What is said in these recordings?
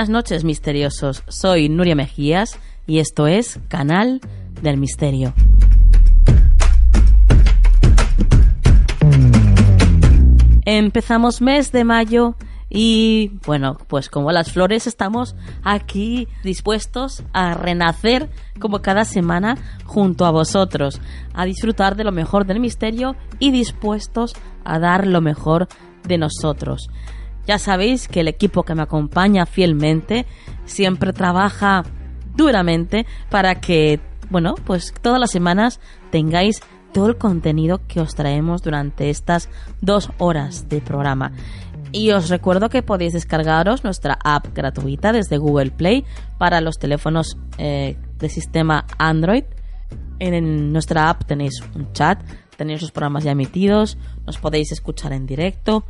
Buenas noches, misteriosos. Soy Nuria Mejías y esto es Canal del Misterio. Empezamos mes de mayo y bueno, pues como las flores estamos aquí dispuestos a renacer como cada semana junto a vosotros, a disfrutar de lo mejor del misterio y dispuestos a dar lo mejor de nosotros. Ya sabéis que el equipo que me acompaña fielmente siempre trabaja duramente para que, bueno, pues todas las semanas tengáis todo el contenido que os traemos durante estas dos horas de programa. Y os recuerdo que podéis descargaros nuestra app gratuita desde Google Play para los teléfonos eh, de sistema Android. En nuestra app tenéis un chat, tenéis los programas ya emitidos, nos podéis escuchar en directo.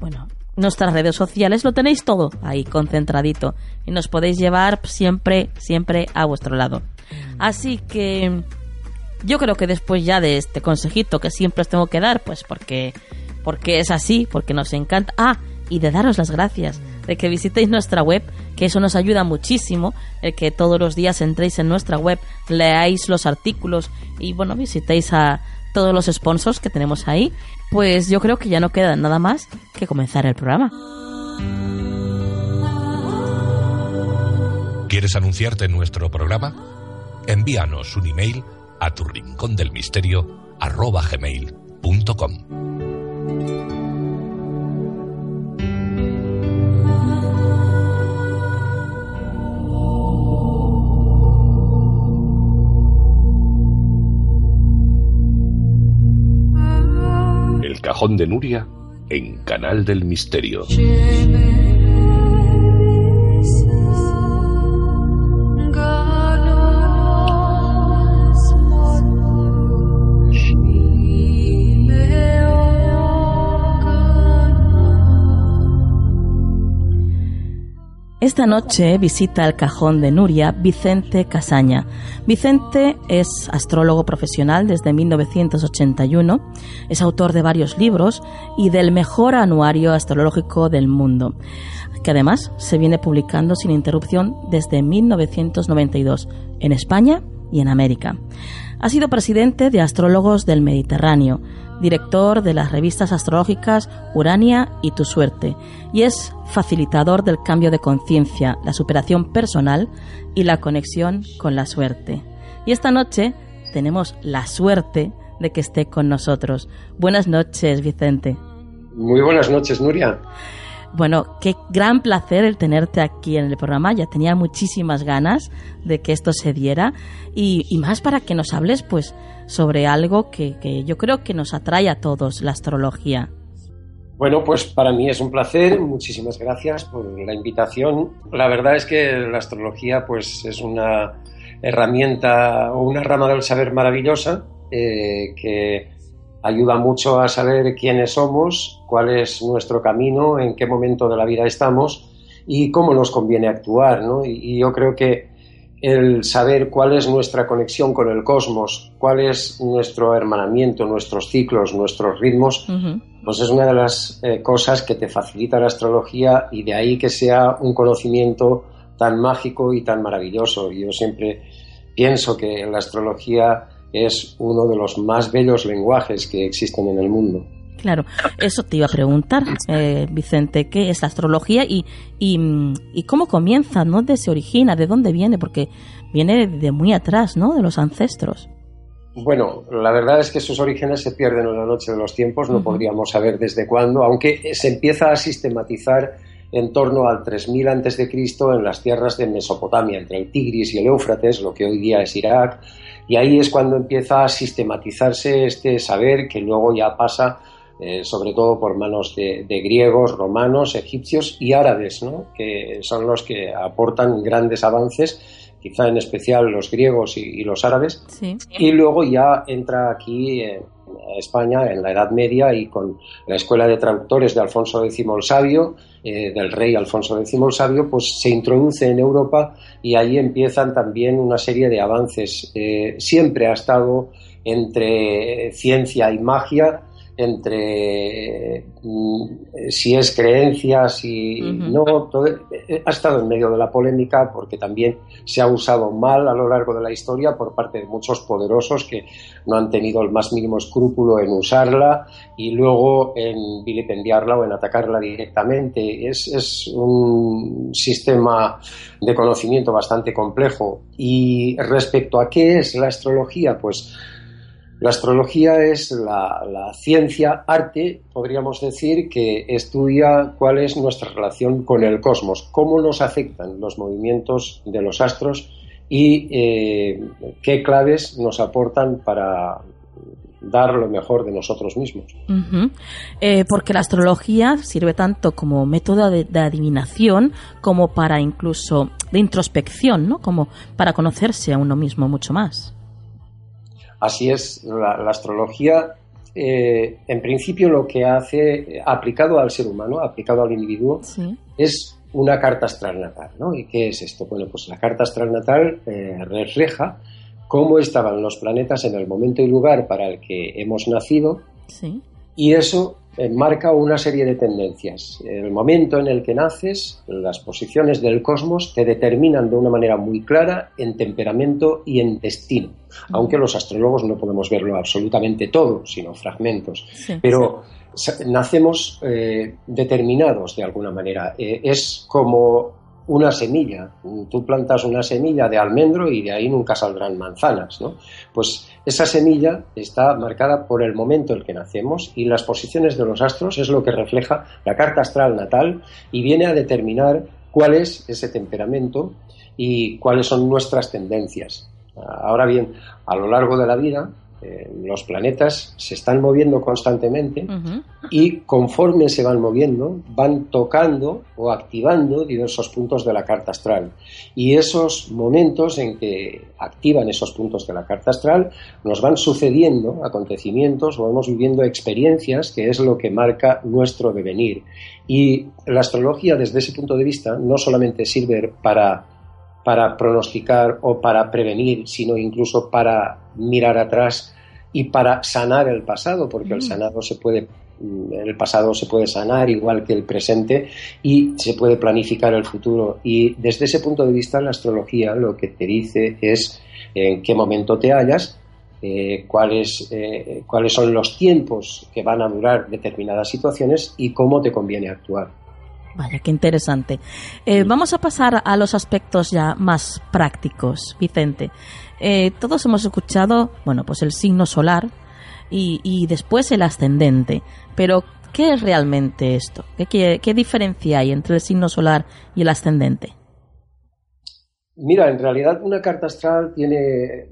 Bueno, nuestras redes sociales lo tenéis todo ahí concentradito y nos podéis llevar siempre, siempre a vuestro lado. Así que yo creo que después ya de este consejito que siempre os tengo que dar, pues porque, porque es así, porque nos encanta. Ah, y de daros las gracias de que visitéis nuestra web, que eso nos ayuda muchísimo, el que todos los días entréis en nuestra web, leáis los artículos y bueno, visitéis a todos los sponsors que tenemos ahí pues yo creo que ya no queda nada más que comenzar el programa. ¿Quieres anunciarte en nuestro programa? Envíanos un email a tu rincón del misterio Cajón de Nuria en Canal del Misterio. Esta noche visita el cajón de Nuria Vicente Casaña. Vicente es astrólogo profesional desde 1981, es autor de varios libros y del mejor anuario astrológico del mundo, que además se viene publicando sin interrupción desde 1992 en España y en América. Ha sido presidente de Astrólogos del Mediterráneo, director de las revistas astrológicas Urania y Tu Suerte, y es facilitador del cambio de conciencia, la superación personal y la conexión con la suerte. Y esta noche tenemos la suerte de que esté con nosotros. Buenas noches, Vicente. Muy buenas noches, Nuria. Bueno, qué gran placer el tenerte aquí en el programa. Ya tenía muchísimas ganas de que esto se diera y, más para que nos hables, pues, sobre algo que, yo creo que nos atrae a todos, la astrología. Bueno, pues para mí es un placer, muchísimas gracias por la invitación. La verdad es que la astrología pues es una herramienta o una rama del saber maravillosa eh, que ayuda mucho a saber quiénes somos, cuál es nuestro camino, en qué momento de la vida estamos y cómo nos conviene actuar. ¿no? Y, yo creo que el saber cuál es nuestra conexión con el cosmos, cuál es nuestro hermanamiento, nuestros ciclos, nuestros ritmos, pues es una de las eh, cosas que te facilita la astrología y de ahí que sea un conocimiento tan mágico y tan maravilloso. Yo siempre pienso que la astrología es uno de los más bellos lenguajes que existen en el mundo. Claro, eso te iba a preguntar, eh, Vicente, ¿qué es la astrología y, y, cómo comienza, ¿no? ¿De se origina? ¿De dónde viene? Porque viene de muy atrás, ¿no? De los ancestros. Bueno, la verdad es que sus orígenes se pierden en la noche de los tiempos, no podríamos saber desde cuándo, aunque se empieza a sistematizar en torno al 3000 a.C. en las tierras de Mesopotamia, entre el Tigris y el Éufrates, lo que hoy día es Irak, y ahí es cuando empieza a sistematizarse este saber que luego ya pasa eh, sobre todo por manos de, griegos, romanos, egipcios y árabes, que son los que aportan grandes avances, quizá en especial los griegos y, los árabes. Y luego ya entra aquí en España en la Edad Media y con la Escuela de Traductores de Alfonso X el Sabio, eh, del rey Alfonso X el Sabio, pues se introduce en Europa y ahí empiezan también una serie de avances. Eh, siempre ha estado entre ciencia y magia, entre mm, si es creencia, si no, eh, ha estado en medio de la polémica porque también se ha usado mal a lo largo de la historia por parte de muchos poderosos que no han tenido el más mínimo escrúpulo en usarla y luego en vilipendiarla o en atacarla directamente. Es, es un sistema de conocimiento bastante complejo. Y respecto a qué es la astrología, pues la astrología es la, ciencia, arte, podríamos decir, que estudia cuál es nuestra relación con el cosmos, cómo nos afectan los movimientos de los astros y eh, qué claves nos aportan para dar lo mejor de nosotros mismos. Eh, porque la astrología sirve tanto como método de, de, adivinación como para incluso de introspección, ¿no? Como para conocerse a uno mismo mucho más. Así es, la, astrología eh, en principio lo que hace, aplicado al ser humano, aplicado al individuo, es una carta astral natal. ¿no? ¿Y qué es esto? Bueno, pues la carta astral natal eh, refleja cómo estaban los planetas en el momento y lugar para el que hemos nacido y eso marca una serie de tendencias. El momento en el que naces, las posiciones del cosmos te determinan de una manera muy clara en temperamento y en destino, aunque los astrólogos no podemos verlo absolutamente todo, sino fragmentos. Pero nacemos eh, determinados de alguna manera. Eh, es como una semilla. Tú plantas una semilla de almendro y de ahí nunca saldrán manzanas, ¿no? Pues esa semilla está marcada por el momento en el que nacemos y las posiciones de los astros es lo que refleja la carta astral natal y viene a determinar cuál es ese temperamento y cuáles son nuestras tendencias. Ahora bien, a lo largo de la vida eh, los planetas se están moviendo constantemente y conforme se van moviendo van tocando o activando diversos puntos de la carta astral. Y esos momentos en que activan esos puntos de la carta astral nos van sucediendo acontecimientos o vamos viviendo experiencias que es lo que marca nuestro devenir. Y la astrología desde ese punto de vista no solamente sirve para para pronosticar o para prevenir, sino incluso para mirar atrás y para sanar el pasado, porque el mm. sanado se puede mm, el pasado se puede sanar igual que el presente y se puede planificar el futuro. Y desde ese punto de vista, la astrología lo que te dice es en qué momento te hallas, eh, cuáles, eh, cuáles son los tiempos que van a durar determinadas situaciones y cómo te conviene actuar. Vaya, qué interesante. Eh, vamos a pasar a los aspectos ya más prácticos, Vicente. Eh, todos hemos escuchado, bueno, pues el signo solar y, después el ascendente. Pero, ¿qué es realmente esto? ¿Qué, ¿Qué, diferencia hay entre el signo solar y el ascendente? Mira, en realidad una carta astral tiene,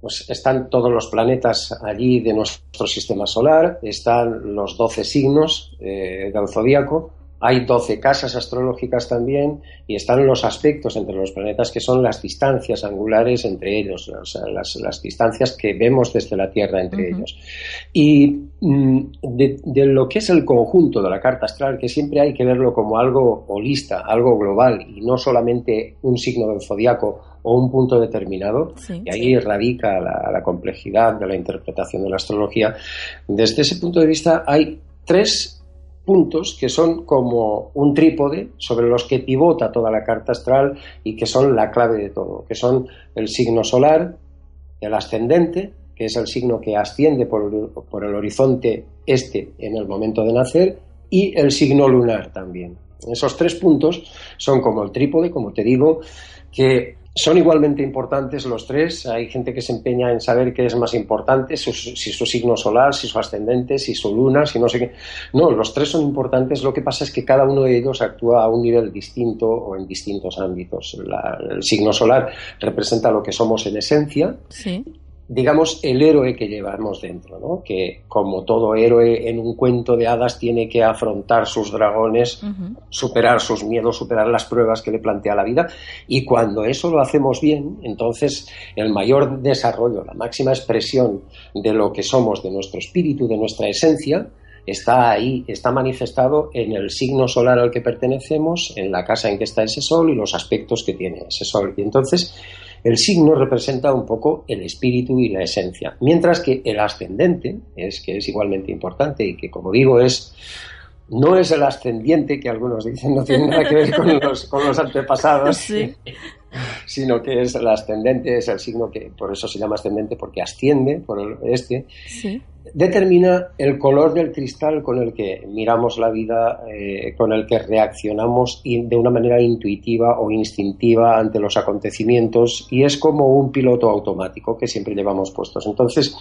pues están todos los planetas allí de nuestro sistema solar, están los 12 signos eh, del zodíaco, hay 12 casas astrológicas también y están los aspectos entre los planetas que son las distancias angulares entre ellos, o sea, las, distancias que vemos desde la Tierra entre ellos. Y mm, de, lo que es el conjunto de la carta astral, que siempre hay que verlo como algo holista, algo global y no solamente un signo del zodiaco o un punto determinado, y ahí radica la, la complejidad de la interpretación de la astrología. Desde ese punto de vista hay tres puntos que son como un trípode sobre los que pivota toda la carta astral y que son la clave de todo, que son el signo solar, el ascendente, que es el signo que asciende por, el horizonte este en el momento de nacer, y el signo lunar también. Esos tres puntos son como el trípode, como te digo, que son igualmente importantes los tres. Hay gente que se empeña en saber qué es más importante, si su signo solar, si su ascendente, si su luna, si no sé qué. No, los tres son importantes. Lo que pasa es que cada uno de ellos actúa a un nivel distinto o en distintos ámbitos. el signo solar representa lo que somos en esencia. Sí digamos, el héroe que llevamos dentro, ¿no? que como todo héroe en un cuento de hadas tiene que afrontar sus dragones, superar sus miedos, superar las pruebas que le plantea la vida, y cuando eso lo hacemos bien, entonces el mayor desarrollo, la máxima expresión de lo que somos, de nuestro espíritu, de nuestra esencia, está ahí, está manifestado en el signo solar al que pertenecemos, en la casa en que está ese sol y los aspectos que tiene ese sol. Y entonces, el signo representa un poco el espíritu y la esencia, mientras que el ascendente, es que es igualmente importante y que, como digo, es no es el ascendiente que algunos dicen, no tiene nada que ver con los, con los antepasados, sino que es el ascendente, es el signo que por eso se llama ascendente, porque asciende por el este, determina el color del cristal con el que miramos la vida, eh, con el que reaccionamos de una manera intuitiva o instintiva ante los acontecimientos y es como un piloto automático que siempre llevamos puestos. Entonces,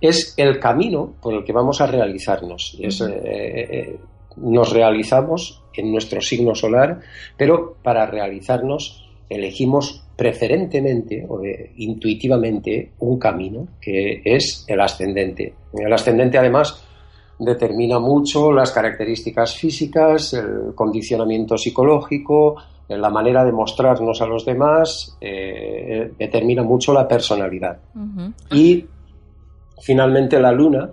es el camino por el que vamos a realizarnos. Es, eh, eh, nos realizamos en nuestro signo solar, pero para realizarnos elegimos preferentemente o intuitivamente un camino que es el ascendente. El ascendente además determina mucho las características físicas, el condicionamiento psicológico, la manera de mostrarnos a los demás, eh, determina mucho la personalidad. Y finalmente la luna,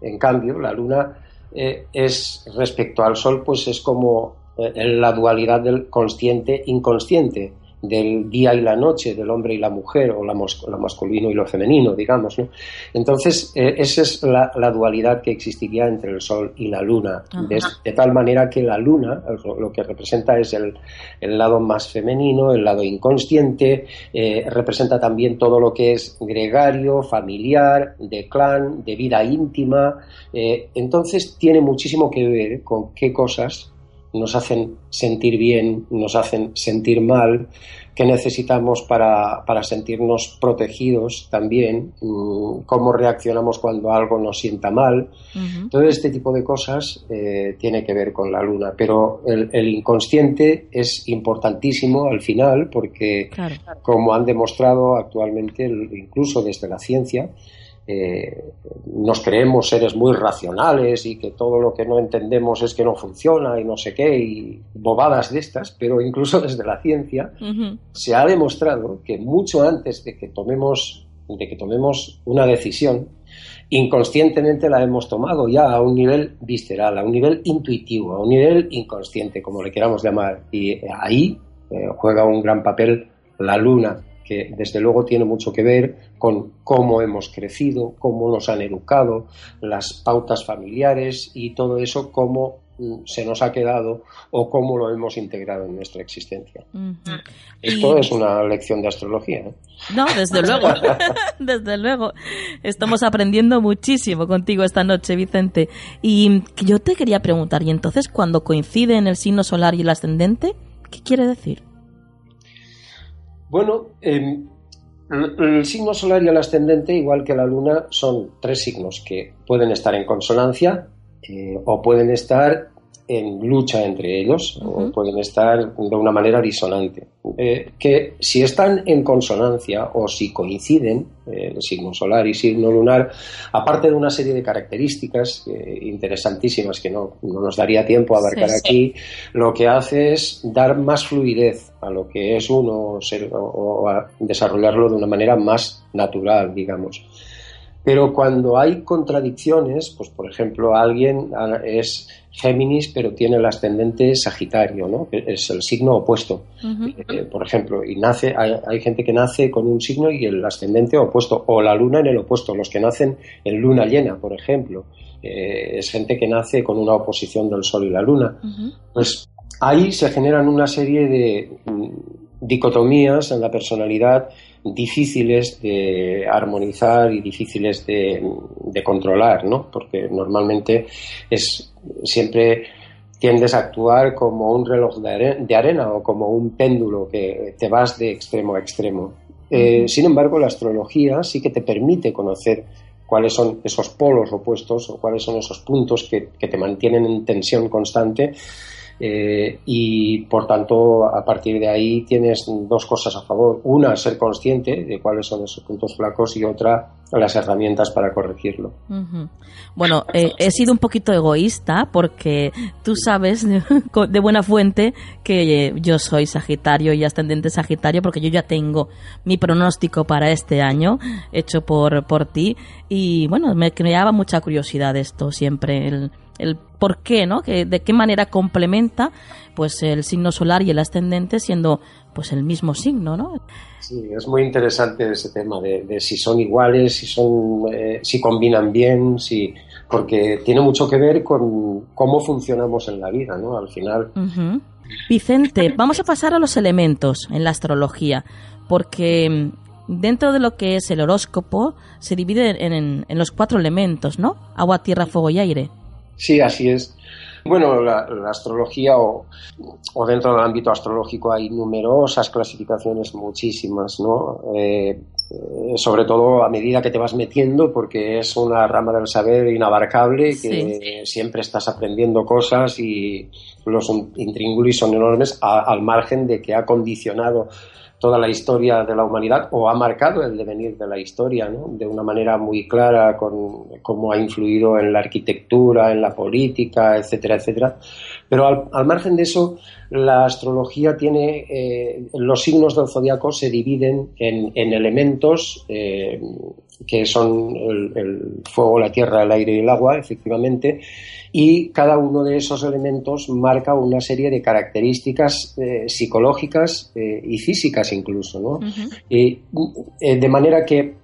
en cambio, la luna eh, es respecto al sol, pues es como eh, la dualidad del consciente inconsciente del día y la noche, del hombre y la mujer, o la, masculino y lo femenino, digamos. ¿no? Entonces, eh, esa es la, dualidad que existiría entre el Sol y la Luna, de, tal manera que la Luna lo que representa es el, lado más femenino, el lado inconsciente, eh, representa también todo lo que es gregario, familiar, de clan, de vida íntima. Eh, entonces, tiene muchísimo que ver con qué cosas nos hacen sentir bien, nos hacen sentir mal, que necesitamos para, sentirnos protegidos también, mm, cómo reaccionamos cuando algo nos sienta mal. Todo este tipo de cosas eh, tiene que ver con la luna, pero el, inconsciente es importantísimo al final porque, como han demostrado actualmente, incluso desde la ciencia, eh, nos creemos seres muy racionales y que todo lo que no entendemos es que no funciona y no sé qué, y bobadas de estas, pero incluso desde la ciencia se ha demostrado que mucho antes de que tomemos, de que tomemos una decisión, inconscientemente la hemos tomado ya a un nivel visceral, a un nivel intuitivo, a un nivel inconsciente, como le queramos llamar. Y ahí eh, juega un gran papel la luna, que desde luego tiene mucho que ver con cómo hemos crecido, cómo nos han educado, las pautas familiares y todo eso, cómo mm, se nos ha quedado o cómo lo hemos integrado en nuestra existencia. Esto es una lección de astrología. ¿eh? No, desde luego, desde luego. Estamos aprendiendo muchísimo contigo esta noche, Vicente. Y yo te quería preguntar, ¿y entonces cuando coinciden el signo solar y el ascendente, qué quiere decir? Bueno, em, el signo solar y el ascendente, igual que la luna, son tres signos que pueden estar en consonancia eh, o pueden estar en lucha entre ellos o pueden estar de una manera disonante. Eh, que si están en consonancia o si coinciden, eh, el signo solar y signo lunar, aparte de una serie de características eh, interesantísimas que no, nos daría tiempo a abarcar aquí, lo que hace es dar más fluidez a lo que es uno o a desarrollarlo de una manera más natural, digamos. Pero cuando hay contradicciones, pues por ejemplo, alguien ah, es Géminis, pero tiene el ascendente Sagitario, ¿no? Es el signo opuesto. Eh, por ejemplo, y nace, hay, gente que nace con un signo y el ascendente opuesto, o la luna en el opuesto, los que nacen en luna llena, por ejemplo. Eh, es gente que nace con una oposición del Sol y la Luna. Pues ahí se generan una serie de dicotomías en la personalidad difíciles de armonizar y difíciles de, controlar, ¿no? Porque normalmente es siempre tiendes a actuar como un reloj de, arena o como un péndulo que te vas de extremo a extremo. Eh, sin embargo, la astrología sí que te permite conocer cuáles son esos polos opuestos o cuáles son esos puntos que, que te mantienen en tensión constante eh, y por tanto, a partir de ahí tienes dos cosas a favor. Una, ser consciente de cuáles son esos puntos flacos y otra, las herramientas para corregirlo. Bueno, eh, he sido un poquito egoísta porque tú sabes de, buena fuente que eh, yo soy Sagitario y ascendente Sagitario porque yo ya tengo mi pronóstico para este año hecho por, por ti y bueno, me creaba mucha curiosidad esto siempre, el el por qué, ¿no? Que, de qué manera complementa pues el signo solar y el ascendente siendo pues el mismo signo, ¿no? Sí, es muy interesante ese tema de, si son iguales, si son, eh, si combinan bien, si porque tiene mucho que ver con cómo funcionamos en la vida, ¿no? Al final. Vicente, vamos a pasar a los elementos en la astrología, porque mm, dentro de lo que es el horóscopo se divide en, en los cuatro elementos, ¿no? Agua, tierra, fuego y aire. Sí, así es. Bueno, la, astrología o, dentro del ámbito astrológico hay numerosas clasificaciones, muchísimas, ¿no? Eh, sobre todo a medida que te vas metiendo, porque es una rama del saber inabarcable, que siempre estás aprendiendo cosas y los intríngulis son enormes al margen de que ha condicionado toda la historia de la humanidad o ha marcado el devenir de la historia ¿no? de una manera muy clara con cómo ha influido en la arquitectura, en la política, etcétera, etcétera. Pero al, margen de eso, la astrología tiene, eh, los signos del zodiaco se dividen en, elementos eh, que son el, fuego, la tierra, el aire y el agua, efectivamente, y cada uno de esos elementos marca una serie de características eh, psicológicas eh, y físicas incluso, ¿no? y, eh, de manera que,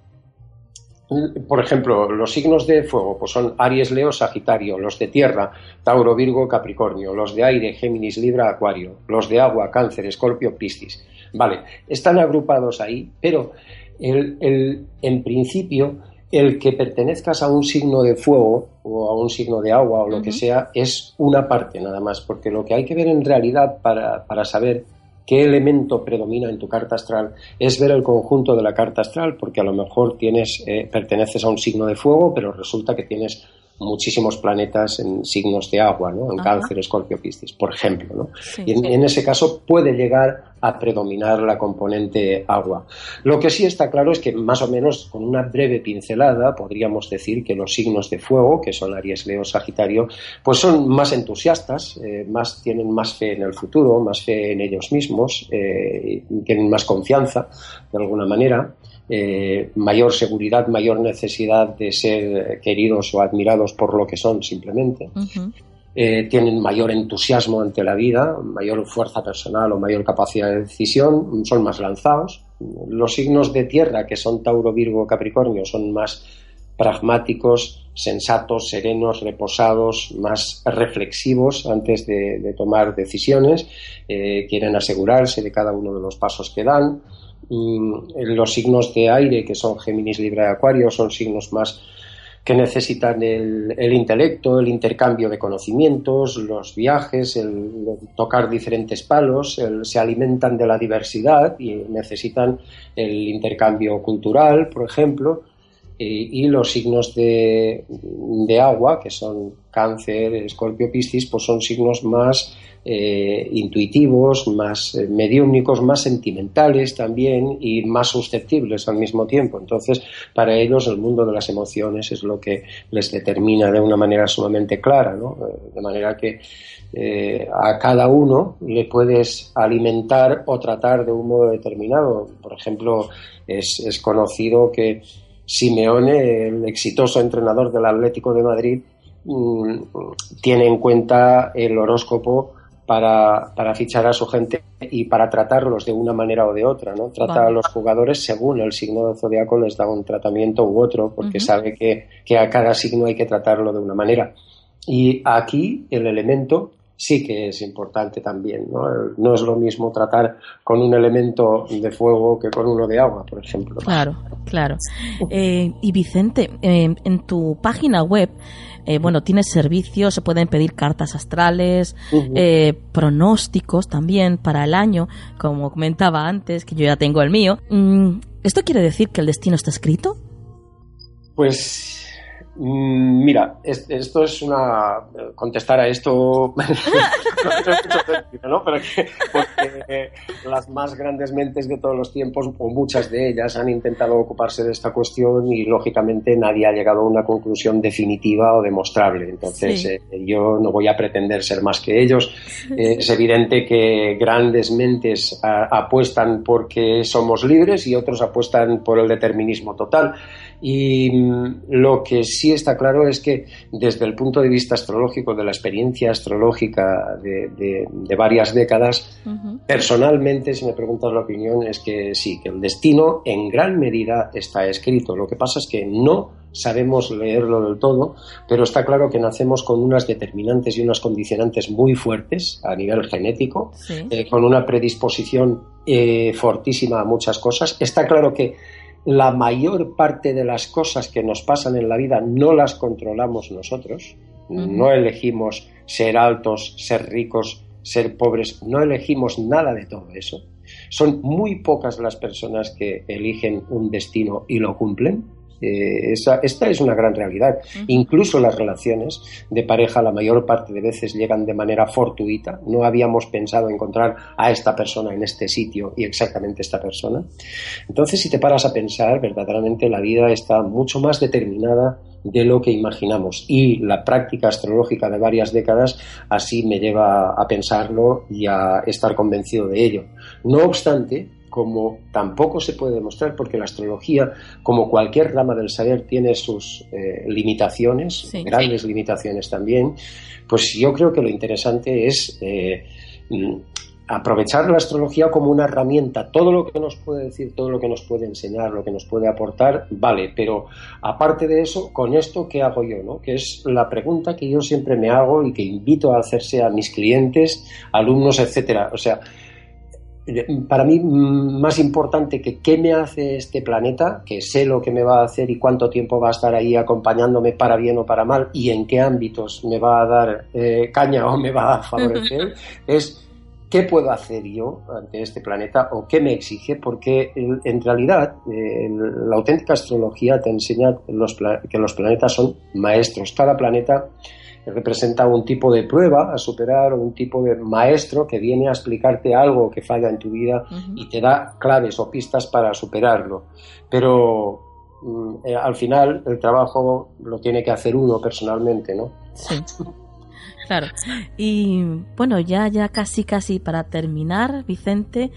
por ejemplo, los signos de fuego pues son Aries, Leo, Sagitario, los de tierra, Tauro, Virgo, Capricornio, los de aire, Géminis, Libra, Acuario, los de agua, Cáncer, Escorpio, Piscis. Vale, están agrupados ahí, pero el, en principio el que pertenezcas a un signo de fuego o a un signo de agua o lo que sea es una parte nada más, porque lo que hay que ver en realidad para, para saber qué elemento predomina en tu carta astral es ver el conjunto de la carta astral, porque a lo mejor tienes, eh, perteneces a un signo de fuego, pero resulta que tienes muchísimos planetas en signos de agua, ¿no? en cáncer, escorpio, piscis, por ejemplo. ¿no? y en, ese caso puede llegar a predominar la componente agua. Lo que sí está claro es que más o menos con una breve pincelada podríamos decir que los signos de fuego, que son Aries, Leo, Sagitario, pues son más entusiastas, eh, más, tienen más fe en el futuro, más fe en ellos mismos, eh, tienen más confianza de alguna manera. Eh, mayor seguridad, mayor necesidad de ser queridos o admirados por lo que son simplemente. Eh, tienen mayor entusiasmo ante la vida, mayor fuerza personal o mayor capacidad de decisión, son más lanzados. Los signos de tierra, que son Tauro, Virgo, Capricornio, son más pragmáticos, sensatos, serenos, reposados, más reflexivos antes de, tomar decisiones, eh, quieren asegurarse de cada uno de los pasos que dan los signos de aire, que son Géminis, Libra y Acuario, son signos más que necesitan el, intelecto, el intercambio de conocimientos, los viajes, el, tocar diferentes palos, se alimentan de la diversidad y necesitan el intercambio cultural, por ejemplo, y, los signos de, de, agua, que son cáncer, escorpio, piscis, pues son signos más eh, intuitivos, más eh, mediúnicos, más sentimentales también y más susceptibles al mismo tiempo. Entonces, para ellos el mundo de las emociones es lo que les determina de una manera sumamente clara, ¿no? Eh, de manera que a cada uno le puedes alimentar o tratar de un modo determinado. Por ejemplo, es, es conocido que Simeone, el exitoso entrenador del Atlético de Madrid, mm, tiene en cuenta el horóscopo para, fichar a su gente y para tratarlos de una manera o de otra, ¿no? Trata a los jugadores según el signo del zodiaco les da un tratamiento u otro, porque sabe que, a cada signo hay que tratarlo de una manera. Y aquí el elemento sí que es importante también. ¿no? no es lo mismo tratar con un elemento de fuego que con uno de agua, por ejemplo. Claro, claro. Eh, y Vicente, eh, en tu página web, eh, bueno, tienes servicios, se pueden pedir cartas astrales, pronósticos también para el año, como comentaba antes, que yo ya tengo el mío. Mm, ¿Esto quiere decir que el destino está escrito? Pues mira, esto es una. Contestar a esto. ¿no? Porque las más grandes mentes de todos los tiempos, o muchas de ellas, han intentado ocuparse de esta cuestión y, lógicamente, nadie ha llegado a una conclusión definitiva o demostrable. Entonces, eh, yo no voy a pretender ser más que ellos. es evidente que grandes mentes apuestan porque somos libres y otros apuestan por el determinismo total. Y mm, lo que sí está claro es que desde el punto de vista astrológico, de la experiencia astrológica de, varias décadas, personalmente, si me preguntas la opinión, es que sí, que el destino en gran medida está escrito. Lo que pasa es que no sabemos leerlo del todo, pero está claro que nacemos con unas determinantes y unas condicionantes muy fuertes a nivel genético, eh, con una predisposición eh, fortísima a muchas cosas. Está claro que la mayor parte de las cosas que nos pasan en la vida no las controlamos nosotros. No elegimos ser altos, ser ricos, ser pobres, no elegimos nada de todo eso. Son muy pocas las personas que eligen un destino y lo cumplen. Eh, esta es una gran realidad. Incluso las relaciones de pareja la mayor parte de veces llegan de manera fortuita. No habíamos pensado encontrar a esta persona en este sitio y exactamente esta persona. Entonces, si te paras a pensar, verdaderamente la vida está mucho más determinada de lo que imaginamos. Y la práctica astrológica de varias décadas así me lleva a pensarlo y a estar convencido de ello. No obstante, como tampoco se puede demostrar, porque la astrología, como cualquier rama del saber, tiene sus eh, limitaciones, grandes limitaciones también, pues yo creo que lo interesante es eh, mm, aprovechar la astrología como una herramienta. Todo lo que nos puede decir, todo lo que nos puede enseñar, lo que nos puede aportar, vale, pero aparte de eso, con esto, ¿qué hago yo? No? Que es la pregunta que yo siempre me hago y que invito a hacerse a mis clientes, alumnos, etcétera. O sea, para mí más importante que qué me hace este planeta, que sé lo que me va a hacer y cuánto tiempo va a estar ahí acompañándome para bien o para mal y en qué ámbitos me va a dar eh, caña o me va a favorecer, es qué puedo hacer yo ante este planeta o qué me exige, porque en realidad la auténtica astrología te enseña que los planetas son maestros. Cada planeta representa un tipo de prueba a superar o un tipo de maestro que viene a explicarte algo que falla en tu vida y te da claves o pistas para superarlo. Pero mm, eh, al final el trabajo lo tiene que hacer uno personalmente, ¿no? Sí. Claro. Y bueno, ya ya casi casi para terminar, Vicente,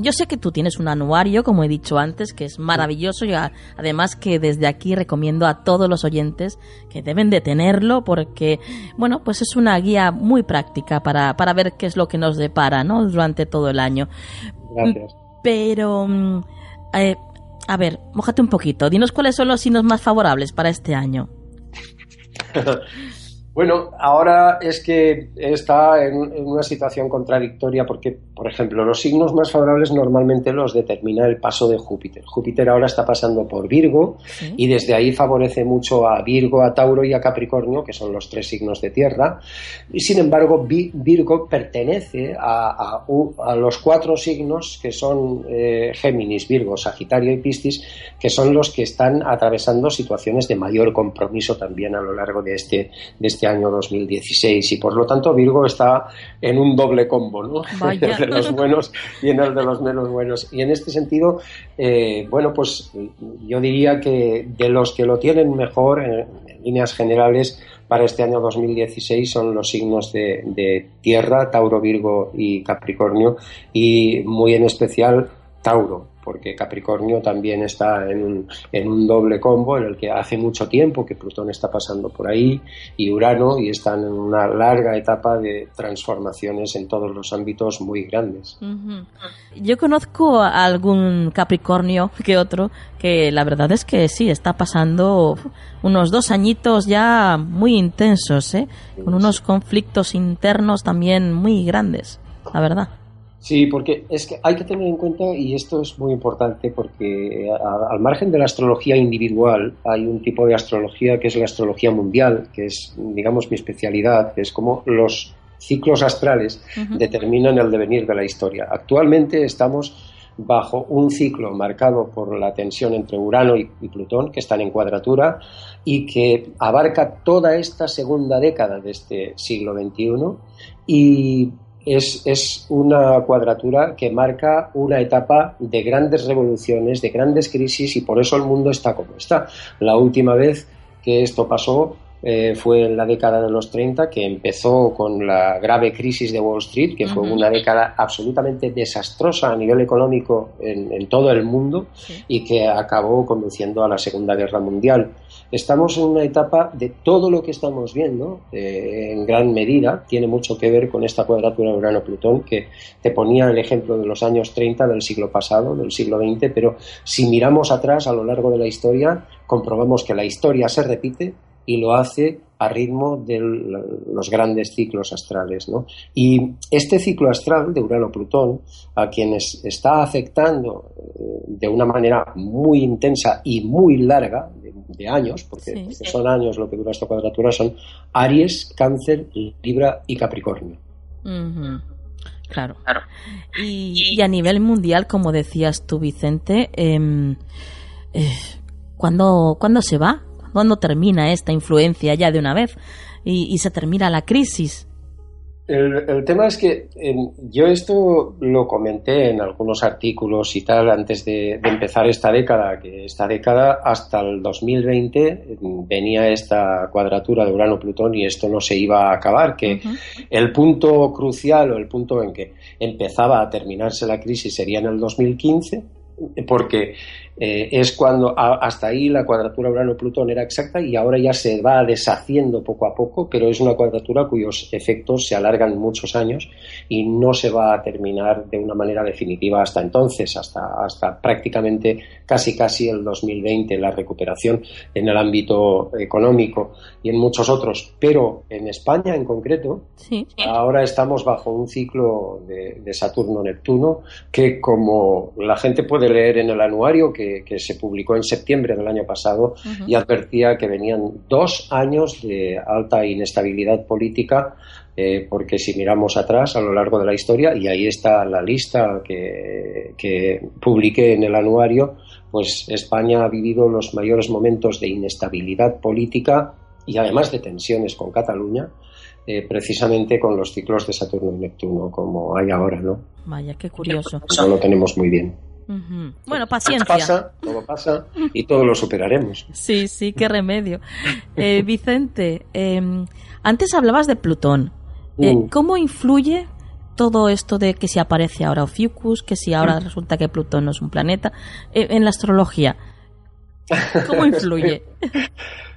yo sé que tú tienes un anuario, como he dicho antes, que es maravilloso y además que desde aquí recomiendo a todos los oyentes que deben de tenerlo porque, bueno, pues es una guía muy práctica para, para ver qué es lo que nos depara, ¿no? Durante todo el año. Gracias. Pero, mm, eh, a ver, mojate un poquito. Dinos cuáles son los signos más favorables para este año. Bueno, ahora es que está en, una situación contradictoria porque, por ejemplo, los signos más favorables normalmente los determina el paso de Júpiter. Júpiter ahora está pasando por Virgo y desde ahí favorece mucho a Virgo, a Tauro y a Capricornio, que son los tres signos de tierra. Y sin embargo, Virgo pertenece a, los cuatro signos que son eh, Géminis, Virgo, Sagitario y Piscis, que son los que están atravesando situaciones de mayor compromiso también a lo largo de este, de este este año 2016 y por lo tanto Virgo está en un doble combo, ¿no? en el de los buenos y en el de los menos buenos. Y en este sentido, eh, bueno, pues yo diría que de los que lo tienen mejor en, líneas generales para este año 2016 son los signos de, de Tierra, Tauro, Virgo y Capricornio y muy en especial Tauro, porque Capricornio también está en un, en un, doble combo en el que hace mucho tiempo que Plutón está pasando por ahí y Urano y están en una larga etapa de transformaciones en todos los ámbitos muy grandes. Yo conozco a algún Capricornio que otro que la verdad es que sí, está pasando unos dos añitos ya muy intensos, ¿eh? con unos conflictos internos también muy grandes, la verdad. Sí, porque es que hay que tener en cuenta, y esto es muy importante, porque al margen de la astrología individual, hay un tipo de astrología que es la astrología mundial, que es, digamos, mi especialidad, que es como los ciclos astrales determinan el devenir de la historia. Actualmente estamos bajo un ciclo marcado por la tensión entre Urano y, y, Plutón, que están en cuadratura, y que abarca toda esta segunda década de este siglo XXI, y es, una cuadratura que marca una etapa de grandes revoluciones, de grandes crisis y por eso el mundo está como está. La última vez que esto pasó eh, fue en la década de los 30, que empezó con la grave crisis de Wall Street, que fue una década absolutamente desastrosa a nivel económico en, todo el mundo y que acabó conduciendo a la Segunda Guerra Mundial. Estamos en una etapa de todo lo que estamos viendo, eh, en gran medida, tiene mucho que ver con esta cuadratura Urano-Plutón, que te ponía el ejemplo de los años 30 del siglo pasado, del siglo XX, pero si miramos atrás a lo largo de la historia, comprobamos que la historia se repite y lo hace a ritmo de los grandes ciclos astrales. ¿no? Y este ciclo astral de Urano-Plutón, a quienes está afectando eh, de una manera muy intensa y muy larga, de, años, porque, son años lo que dura esta cuadratura, son Aries, Cáncer, Libra y Capricornio. Claro. claro. Y, a nivel mundial, como decías tú, Vicente, eh, eh, ¿cuándo, ¿cuándo se va? ¿Cuándo termina esta influencia ya de una vez y, se termina la crisis? El, tema es que yo esto lo comenté en algunos artículos y tal antes de, empezar esta década, que esta década hasta el 2020 venía esta cuadratura de Urano-Plutón y esto no se iba a acabar, que el punto crucial o el punto en que empezaba a terminarse la crisis sería en el 2015 porque eh, es cuando hasta ahí la cuadratura Urano-Plutón era exacta y ahora ya se va deshaciendo poco a poco, pero es una cuadratura cuyos efectos se alargan muchos años y no se va a terminar de una manera definitiva hasta entonces, hasta, hasta prácticamente casi casi el 2020, la recuperación en el ámbito económico y en muchos otros. Pero en España en concreto, ahora estamos bajo un ciclo de, de Saturno-Neptuno que como la gente puede leer en el anuario que que, se publicó en septiembre del año pasado y advertía que venían dos años de alta inestabilidad política eh, porque si miramos atrás a lo largo de la historia, y ahí está la lista que, que publiqué en el anuario, pues España ha vivido los mayores momentos de inestabilidad política y además de tensiones con Cataluña, eh, precisamente con los ciclos de Saturno y Neptuno, como hay ahora, ¿no? Vaya, qué curioso. Eso lo tenemos muy bien. Bueno, paciencia. Pasa, todo pasa y todo lo superaremos. Sí, sí, qué remedio. Eh, Vicente, em, antes hablabas de Plutón. Eh, mm. ¿Cómo influye todo esto de que si aparece ahora Ophiuchus, que si ahora resulta que Plutón no es un planeta, eh, en la astrología? ¿Cómo influye?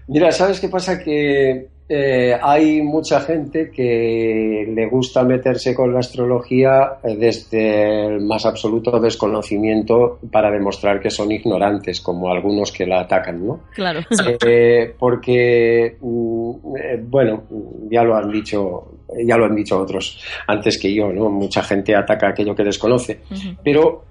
Mira, ¿sabes qué pasa? Que eh, hay mucha gente que le gusta meterse con la astrología eh, desde el más absoluto desconocimiento para demostrar que son ignorantes, como algunos que la atacan, ¿no? Claro. Eh, porque, mm, bueno, ya lo han dicho, ya lo han dicho otros antes que yo, ¿no? Mucha gente ataca aquello que desconoce. Pero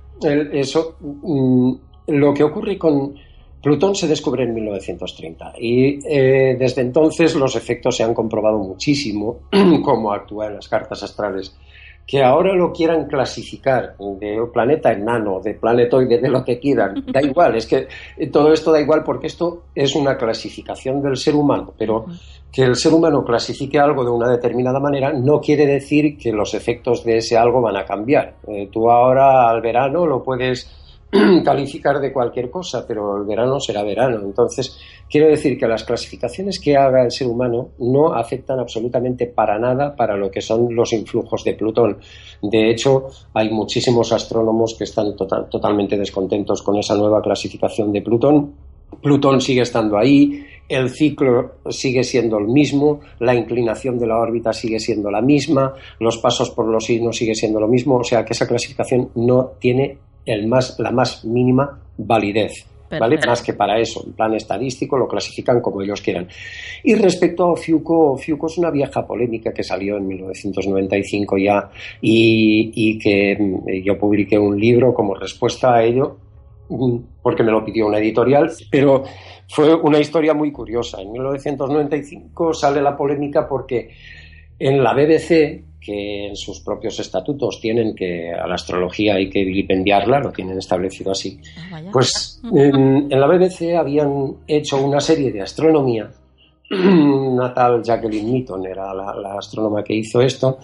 eso, mm, lo que ocurre con Plutón se descubre en 1930 y eh, desde entonces los efectos se han comprobado muchísimo, como actúa en las cartas astrales. Que ahora lo quieran clasificar de planeta enano, de planetoide, de lo que quieran, da igual, es que todo esto da igual porque esto es una clasificación del ser humano, pero que el ser humano clasifique algo de una determinada manera no quiere decir que los efectos de ese algo van a cambiar. Eh, tú ahora al verano lo puedes calificar de cualquier cosa, pero el verano será verano. Entonces, quiero decir que las clasificaciones que haga el ser humano no afectan absolutamente para nada para lo que son los influjos de Plutón. De hecho, hay muchísimos astrónomos que están tota-, totalmente descontentos con esa nueva clasificación de Plutón. Plutón sigue estando ahí, el ciclo sigue siendo el mismo, la inclinación de la órbita sigue siendo la misma, los pasos por los signos sigue siendo lo mismo, o sea que esa clasificación no tiene el más, la más mínima validez. ¿Vale? Más que para eso, en plan estadístico lo clasifican como ellos quieran. Y respecto a Ofiuco, Ofiuco es una vieja polémica que salió en 1995 ya y, y que mm, yo publiqué un libro como respuesta a ello porque me lo pidió una editorial, pero fue una historia muy curiosa. En 1995 sale la polémica porque en la BBC que en sus propios estatutos tienen que a la astrología hay que vilipendiarla, lo tienen establecido así. Ah, pues en, la BBC habían hecho una serie de astronomía. Una tal Jacqueline Newton era la, la astrónoma que hizo esto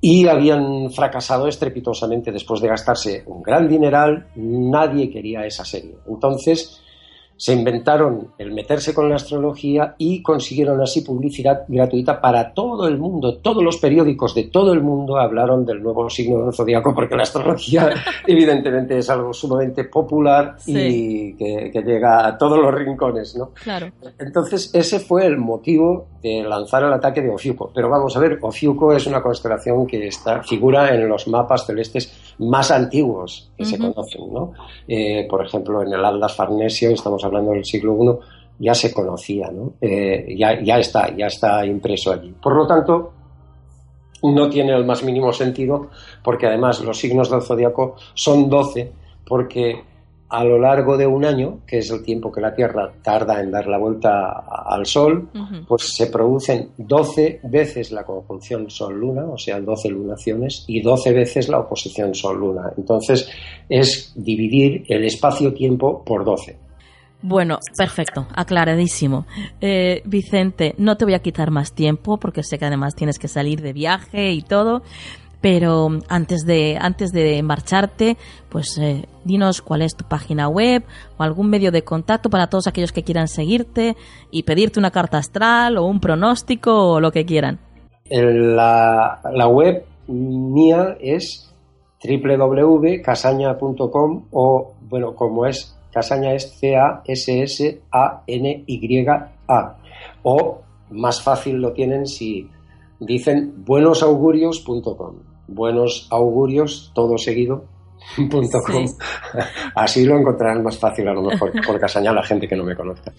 y habían fracasado estrepitosamente después de gastarse un gran dineral. Nadie quería esa serie. Entonces se inventaron el meterse con la astrología y consiguieron así publicidad gratuita para todo el mundo. Todos los periódicos de todo el mundo hablaron del nuevo signo del zodiaco porque la astrología evidentemente es algo sumamente popular y que, llega a todos los rincones, ¿no? Claro. Entonces ese fue el motivo de lanzar el ataque de Ofiuco. Pero vamos a ver, Ofiuco es una constelación que está, figura en los mapas celestes más antiguos que se conocen, ¿no? Eh, por ejemplo, en el Atlas Farnesio estamos hablando hablando del siglo I, ya se conocía, ¿no? Eh, ya, ya, está, ya está impreso allí. Por lo tanto, no tiene el más mínimo sentido, porque además los signos del zodiaco son 12, porque a lo largo de un año, que es el tiempo que la Tierra tarda en dar la vuelta al Sol, pues se producen 12 veces la conjunción Sol-Luna, o sea, 12 lunaciones, y 12 veces la oposición Sol-Luna. Entonces, es dividir el espacio-tiempo por 12. Bueno, perfecto, aclaradísimo. Eh, Vicente, no te voy a quitar más tiempo porque sé que además tienes que salir de viaje y todo. Pero antes de, antes de marcharte, pues eh, dinos cuál es tu página web o algún medio de contacto para todos aquellos que quieran seguirte y pedirte una carta astral o un pronóstico o lo que quieran. La, la web mía es www.casaña.com o, bueno, como es Casaña es C-A-S-S-A-N-Y-A. O más fácil lo tienen si dicen buenosaugurios.com. Buenos augurios, todo seguido, Así lo encontrarán más fácil a lo mejor por Casaña la gente que no me conozca.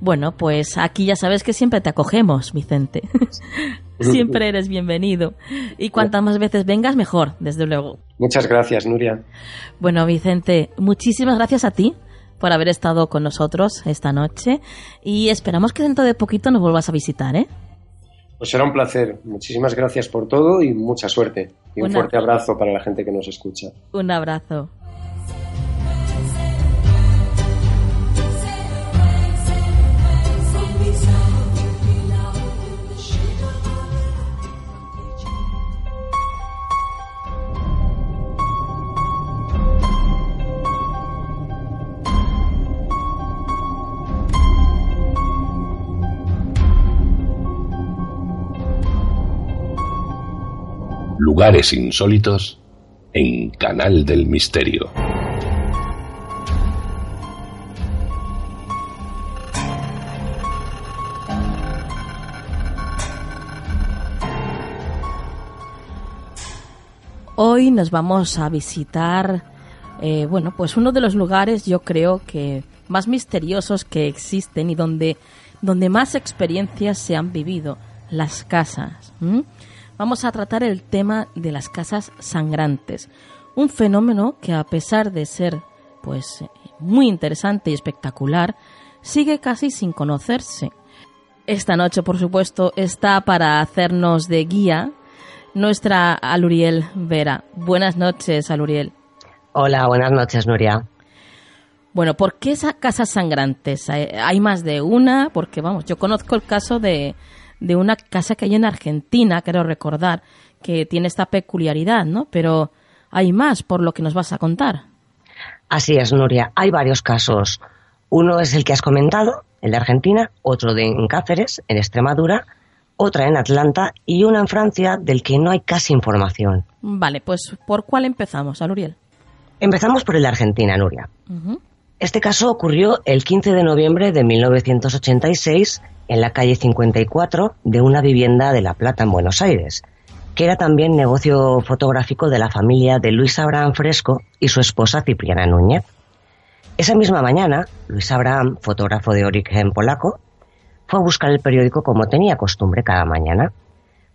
Bueno, pues aquí ya sabes que siempre te acogemos, Vicente. siempre eres bienvenido. Y cuantas más veces vengas, mejor, desde luego. Muchas gracias, Nuria. Bueno, Vicente, muchísimas gracias a ti por haber estado con nosotros esta noche y esperamos que dentro de poquito nos vuelvas a visitar, ¿eh? Pues será un placer. Muchísimas gracias por todo y mucha suerte. Y un fuerte abrazo para la gente que nos escucha. Un abrazo. Lugares insólitos en Canal del Misterio. Hoy nos vamos a visitar, eh, bueno, pues uno de los lugares yo creo que más misteriosos que existen y donde, donde más experiencias se han vivido, las casas vamos a tratar el tema de las casas sangrantes, un fenómeno que a pesar de ser pues muy interesante y espectacular, sigue casi sin conocerse. Esta noche, por supuesto, está para hacernos de guía nuestra Aluriel Vera. Buenas noches, Aluriel. Hola, buenas noches, Nuria. Bueno, ¿por qué esas casas sangrantes? ¿Hay más de una? Porque, vamos, yo conozco el caso de, de una casa que hay en Argentina, quiero recordar, que tiene esta peculiaridad, ¿no? Pero hay más por lo que nos vas a contar. Así es, Nuria. Hay varios casos. Uno es el que has comentado, el de Argentina, otro de en Cáceres, en Extremadura, otra en Atlanta y una en Francia del que no hay casi información. Vale, pues ¿por cuál empezamos, Aluriel? Empezamos por el de Argentina, Nuria. Este caso ocurrió el 15 de noviembre de 1986 en la calle 54 de una vivienda de La Plata en Buenos Aires, que era también negocio fotográfico de la familia de Luis Abraham Fresco y su esposa Cipriana Núñez. Esa misma mañana, Luis Abraham, fotógrafo de origen polaco, fue a buscar el periódico como tenía costumbre cada mañana,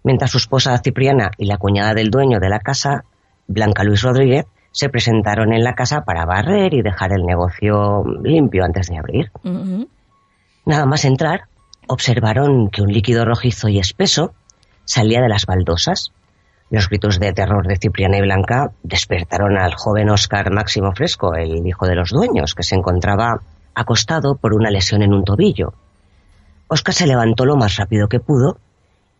mientras su esposa Cipriana y la cuñada del dueño de la casa, Blanca Luis Rodríguez, se presentaron en la casa para barrer y dejar el negocio limpio antes de abrir. Nada más entrar, observaron que un líquido rojizo y espeso salía de las baldosas. Los gritos de terror de Cipriana y Blanca despertaron al joven Oscar Máximo Fresco, el hijo de los dueños, que se encontraba acostado por una lesión en un tobillo. Oscar se levantó lo más rápido que pudo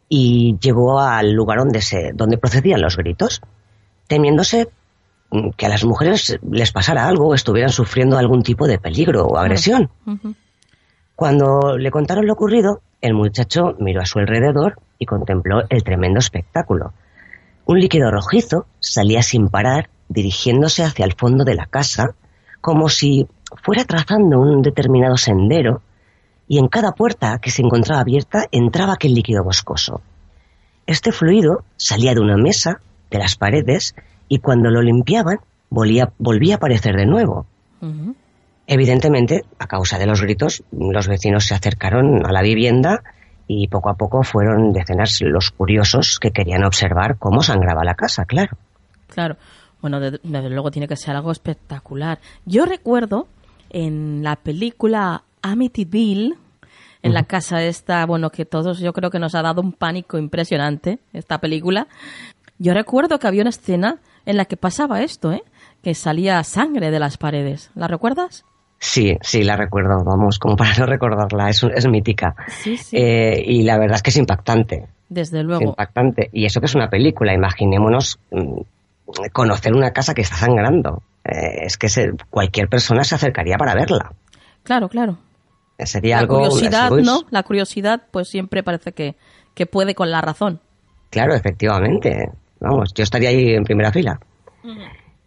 y llegó al lugar donde, se, donde procedían los gritos, temiéndose que a las mujeres les pasara algo o estuvieran sufriendo algún tipo de peligro o agresión. Cuando le contaron lo ocurrido, el muchacho miró a su alrededor y contempló el tremendo espectáculo. Un líquido rojizo salía sin parar, dirigiéndose hacia el fondo de la casa, como si fuera trazando un determinado sendero, y en cada puerta que se encontraba abierta entraba aquel líquido boscoso. Este fluido salía de una mesa, de las paredes, y cuando lo limpiaban volvía, volvía a aparecer de nuevo. Evidentemente, a causa de los gritos, los vecinos se acercaron a la vivienda y poco a poco fueron decenas los curiosos que querían observar cómo sangraba la casa, claro. Claro. Bueno, desde luego tiene que ser algo espectacular. Yo recuerdo en la película Amityville, en la casa esta, bueno, que todos yo creo que nos ha dado un pánico impresionante, esta película. Yo recuerdo que había una escena en la que pasaba esto, ¿eh? Que salía sangre de las paredes. ¿La recuerdas? Sí, sí, la recuerdo, vamos, como para no recordarla, es, es mítica. Sí, sí. Eh, y la verdad es que es impactante. Desde luego. Es impactante. Y eso que es una película, imaginémonos mm, conocer una casa que está sangrando. Eh, es que se, cualquier persona se acercaría para verla. Claro, claro. Sería la algo. curiosidad, ¿no? La curiosidad, pues siempre parece que, que puede con la razón. Claro, efectivamente. Vamos, yo estaría ahí en primera fila.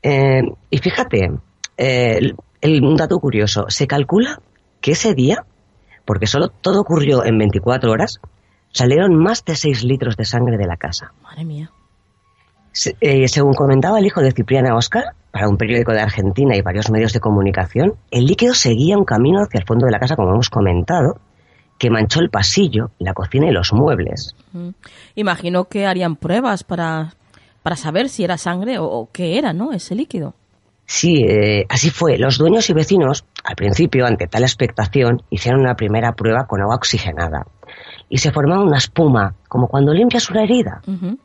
Eh, y fíjate, eh, el, un dato curioso, se calcula que ese día, porque solo todo ocurrió en 24 horas, salieron más de 6 litros de sangre de la casa. Madre mía. Se, eh, según comentaba el hijo de Cipriana Oscar, para un periódico de Argentina y varios medios de comunicación, el líquido seguía un camino hacia el fondo de la casa, como hemos comentado, que manchó el pasillo, la cocina y los muebles. Imagino que harían pruebas para, para saber si era sangre o, o qué era, ¿no? Ese líquido. Sí, eh, así fue. Los dueños y vecinos, al principio, ante tal expectación, hicieron una primera prueba con agua oxigenada. Y se formaba una espuma, como cuando limpias una herida. Uh -huh.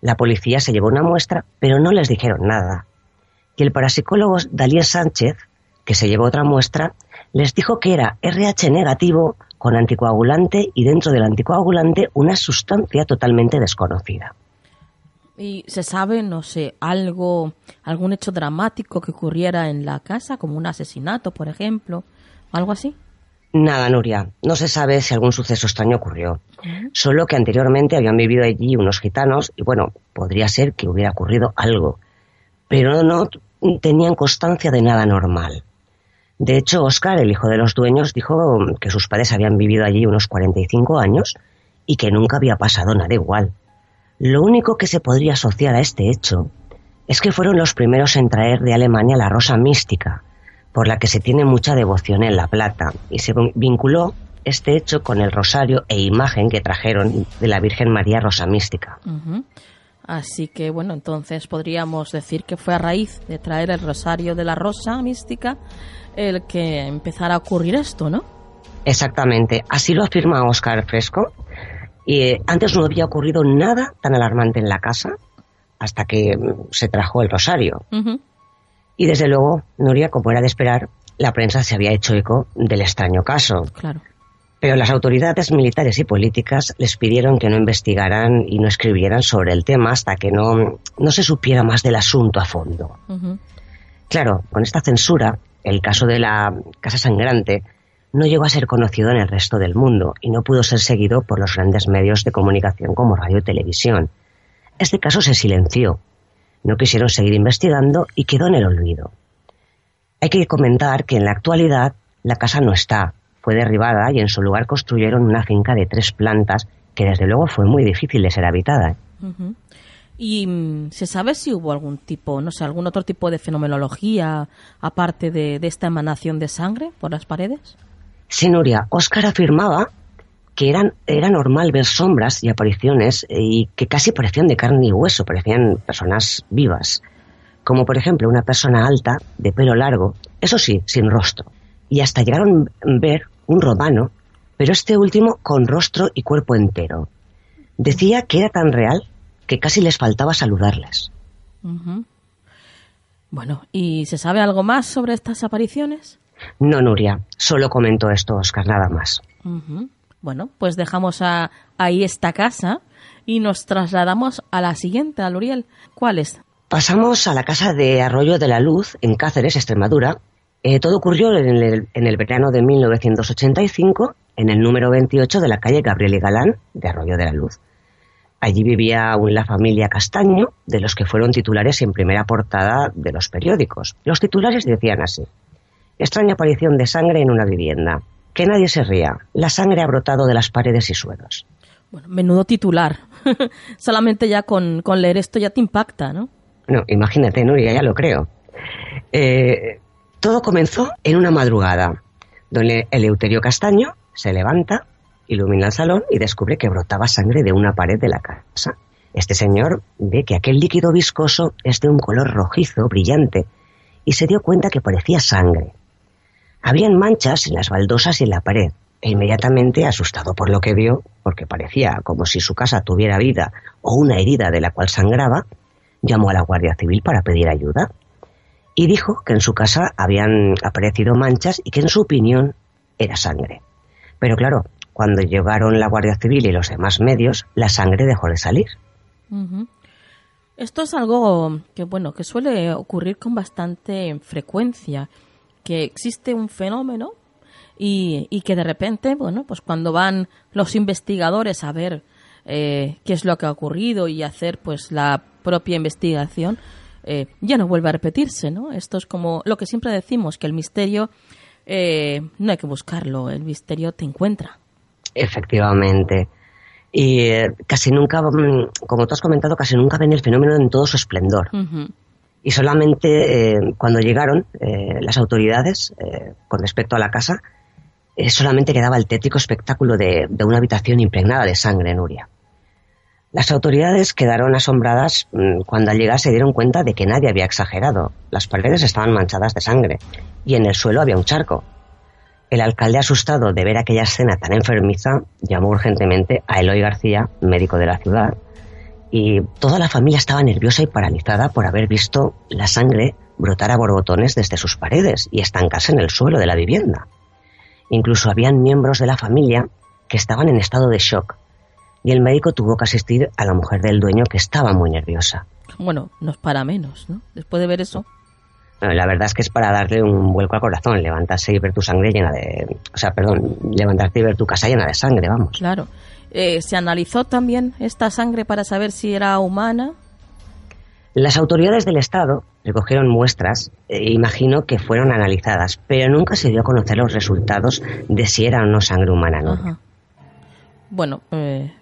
La policía se llevó una muestra, pero no les dijeron nada. Y el parapsicólogo Dalier Sánchez, que se llevó otra muestra, les dijo que era RH negativo con anticoagulante y dentro del anticoagulante una sustancia totalmente desconocida. ¿Y se sabe, no sé, algo, algún hecho dramático que ocurriera en la casa, como un asesinato, por ejemplo, algo así? Nada, Nuria. No se sabe si algún suceso extraño ocurrió. Solo que anteriormente habían vivido allí unos gitanos y, bueno, podría ser que hubiera ocurrido algo. Pero no tenían constancia de nada normal. De hecho, Oscar, el hijo de los dueños, dijo que sus padres habían vivido allí unos 45 años y que nunca había pasado nada igual. Lo único que se podría asociar a este hecho es que fueron los primeros en traer de Alemania la rosa mística, por la que se tiene mucha devoción en La Plata, y se vinculó este hecho con el rosario e imagen que trajeron de la Virgen María Rosa Mística. Uh -huh. Así que bueno, entonces podríamos decir que fue a raíz de traer el rosario de la Rosa Mística el que empezara a ocurrir esto, ¿no? Exactamente, así lo afirma Oscar Fresco. Y eh, antes no había ocurrido nada tan alarmante en la casa hasta que mm, se trajo el rosario. Uh -huh. Y desde luego, Nuria, como era de esperar, la prensa se había hecho eco del extraño caso. Claro. Pero las autoridades militares y políticas les pidieron que no investigaran y no escribieran sobre el tema hasta que no, no se supiera más del asunto a fondo. Uh -huh. Claro, con esta censura, el caso de la Casa Sangrante no llegó a ser conocido en el resto del mundo y no pudo ser seguido por los grandes medios de comunicación como radio y televisión. Este caso se silenció. No quisieron seguir investigando y quedó en el olvido. Hay que comentar que en la actualidad la casa no está, fue derribada y en su lugar construyeron una finca de tres plantas que desde luego fue muy difícil de ser habitada. ¿Y mm, se sabe si hubo algún tipo, no sé, algún otro tipo de fenomenología aparte de, de esta emanación de sangre por las paredes? Sí, Nuria, Oscar afirmaba que eran, era normal ver sombras y apariciones y que casi parecían de carne y hueso, parecían personas vivas. Como por ejemplo una persona alta, de pelo largo, eso sí, sin rostro. Y hasta llegaron a ver un romano, pero este último con rostro y cuerpo entero. Decía que era tan real que casi les faltaba saludarles. Bueno, ¿y se sabe algo más sobre estas apariciones? No, Nuria, solo comentó esto Oscar, nada más. Bueno, pues dejamos ahí esta casa y nos trasladamos a la siguiente, a Luriel. ¿Cuál es? Pasamos a la casa de Arroyo de la Luz, en Cáceres, Extremadura. Eh, todo ocurrió en el, en el, verano de 1985, en el número 28 de la calle Gabriel y Galán, de Arroyo de la Luz. Allí vivía aún la familia Castaño, de los que fueron titulares en primera portada de los periódicos. Los titulares decían así. Extraña aparición de sangre en una vivienda. Que nadie se ría. La sangre ha brotado de las paredes y suelos. Bueno, menudo titular. Solamente ya con, leer esto ya te impacta, ¿no? No, imagínate, Nuria, ya lo creo. Eh, todo comenzó en una madrugada, donde Eleuterio Castaño se levanta, ilumina el salón y descubre que brotaba sangre de una pared de la casa. Este señor ve que aquel líquido viscoso es de un color rojizo, brillante, y se dio cuenta que parecía sangre. Habían manchas en las baldosas y en la pared, e inmediatamente, asustado por lo que vio, porque parecía como si su casa tuviera vida o una herida de la cual sangraba, llamó a la Guardia Civil para pedir ayuda y dijo que en su casa habían aparecido manchas y que en su opinión era sangre. Pero claro, cuando llegaron la Guardia Civil y los demás medios, la sangre dejó de salir. Esto es algo que bueno que suele ocurrir con bastante frecuencia que existe un fenómeno y, y, que de repente, bueno, pues cuando van los investigadores a ver eh, qué es lo que ha ocurrido y hacer pues la propia investigación, eh, ya no vuelve a repetirse, ¿no? Esto es como lo que siempre decimos, que el misterio eh, no hay que buscarlo, el misterio te encuentra. Efectivamente. Y casi nunca, mm, como tú has comentado, casi nunca ven el fenómeno en todo su esplendor y solamente eh, cuando llegaron eh, las autoridades eh, con respecto a la casa, solamente quedaba el tétrico espectáculo de, una habitación impregnada de sangre, Nuria. Las autoridades quedaron asombradas mm, cuando al llegar se dieron cuenta de que nadie había exagerado. Las paredes estaban manchadas de sangre y en el suelo había un charco. El alcalde, asustado de ver aquella escena tan enfermiza, llamó urgentemente a Eloy García, médico de la ciudad, y toda la familia estaba nerviosa y paralizada por haber visto la sangre brotar a borbotones desde sus paredes y estancarse en el suelo de la vivienda. Incluso habían miembros de la familia que estaban en estado de shock y el médico tuvo que asistir a la mujer del dueño que estaba muy nerviosa. Bueno, no es para menos, ¿no? Después de ver eso. la verdad es que es para darle un vuelco al corazón, levantarse y ver tu sangre llena de... O sea, perdón, levantarte y ver tu casa llena de sangre, vamos. Claro. Eh, ¿Se analizó también esta sangre para saber si era humana? Las autoridades del Estado recogieron muestras e imagino que fueron analizadas, pero nunca se dio a conocer los resultados de si era o no sangre humana. ¿no? Bueno, eh,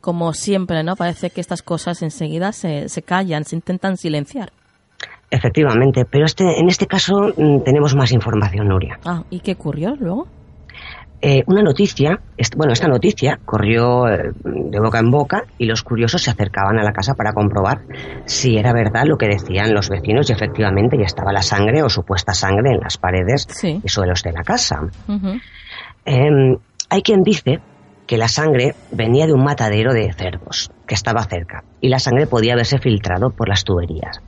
como siempre, ¿no? Parece que estas cosas enseguida se, se callan, se intentan silenciar. Efectivamente, pero este, en este caso mm, tenemos más información, Nuria. Ah, ¿y qué ocurrió luego? Eh, una noticia, bueno, esta noticia corrió eh, de boca en boca y los curiosos se acercaban a la casa para comprobar si era verdad lo que decían los vecinos y efectivamente ya estaba la sangre o supuesta sangre en las paredes y suelos de la casa. Em, hay quien dice que la sangre venía de un matadero de cerdos que estaba cerca y la sangre podía haberse filtrado por las tuberías.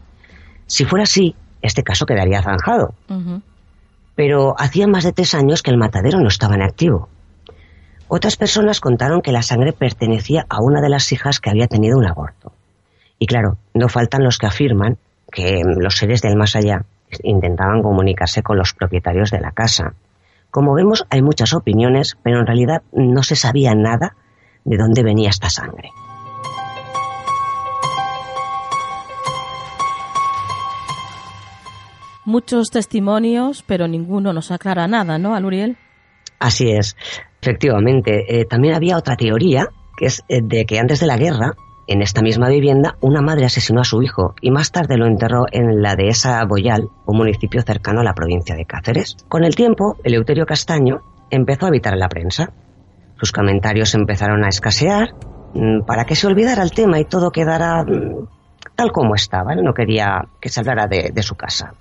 Si fuera así, este caso quedaría zanjado pero hacía más de tres años que el matadero no estaba en activo. Otras personas contaron que la sangre pertenecía a una de las hijas que había tenido un aborto. Y claro, no faltan los que afirman que los seres del más allá intentaban comunicarse con los propietarios de la casa. Como vemos, hay muchas opiniones, pero en realidad no se sabía nada de dónde venía esta sangre. Muchos testimonios, pero ninguno nos aclara nada, ¿no, Aluriel? Así es, efectivamente. Eh, también había otra teoría, que es eh, de que antes de la guerra, en esta misma vivienda, una madre asesinó a su hijo y más tarde lo enterró en la dehesa Boyal, un municipio cercano a la provincia de Cáceres. Con el tiempo, Eleuterio Castaño empezó a evitar la prensa. Sus comentarios empezaron a escasear mm, para que se olvidara el tema y todo quedara mm, tal como estaba. no quería que hablara de, su casa.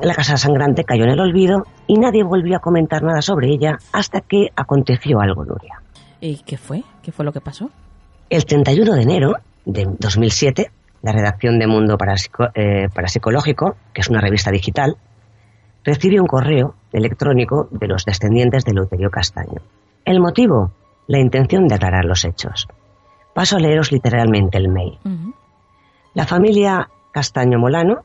La casa sangrante cayó en el olvido y nadie volvió a comentar nada sobre ella hasta que aconteció algo, Nuria. ¿Y qué fue? ¿Qué fue lo que pasó? El 31 de enero de 2007, la redacción de Mundo eh, Parapsicológico, que es una revista digital, recibió un correo electrónico de los descendientes de Luterio Castaño. El motivo, la intención de aclarar los hechos. Paso a leeros literalmente el mail. La familia Castaño Molano,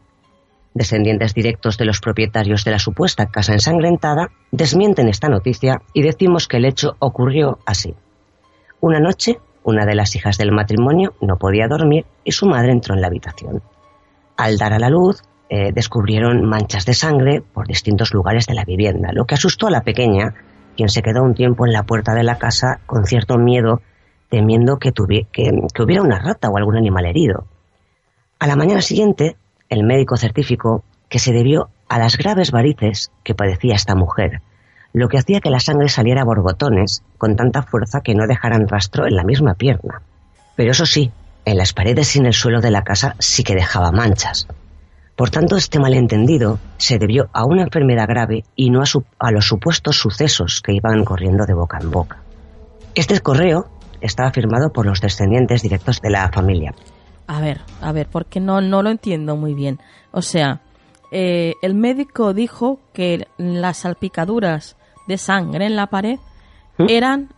descendientes directos de los propietarios de la supuesta casa ensangrentada, desmienten esta noticia y decimos que el hecho ocurrió así. Una noche, una de las hijas del matrimonio no podía dormir y su madre entró en la habitación. Al dar a la luz, eh, descubrieron manchas de sangre por distintos lugares de la vivienda, lo que asustó a la pequeña, quien se quedó un tiempo en la puerta de la casa con cierto miedo, temiendo que, que hubiera una rata o algún animal herido. A la mañana siguiente, el médico certificó que se debió a las graves varices que padecía esta mujer, lo que hacía que la sangre saliera a borbotones con tanta fuerza que no dejaran rastro en la misma pierna. Pero eso sí, en las paredes y en el suelo de la casa sí que dejaba manchas. Por tanto, este malentendido se debió a una enfermedad grave y no a, a los supuestos sucesos que iban corriendo de boca en boca. Este correo estaba firmado por los descendientes directos de la familia. A ver, a ver, porque no, no lo entiendo muy bien. O sea, eh, el médico dijo que las salpicaduras de sangre en la pared ¿Mm? eran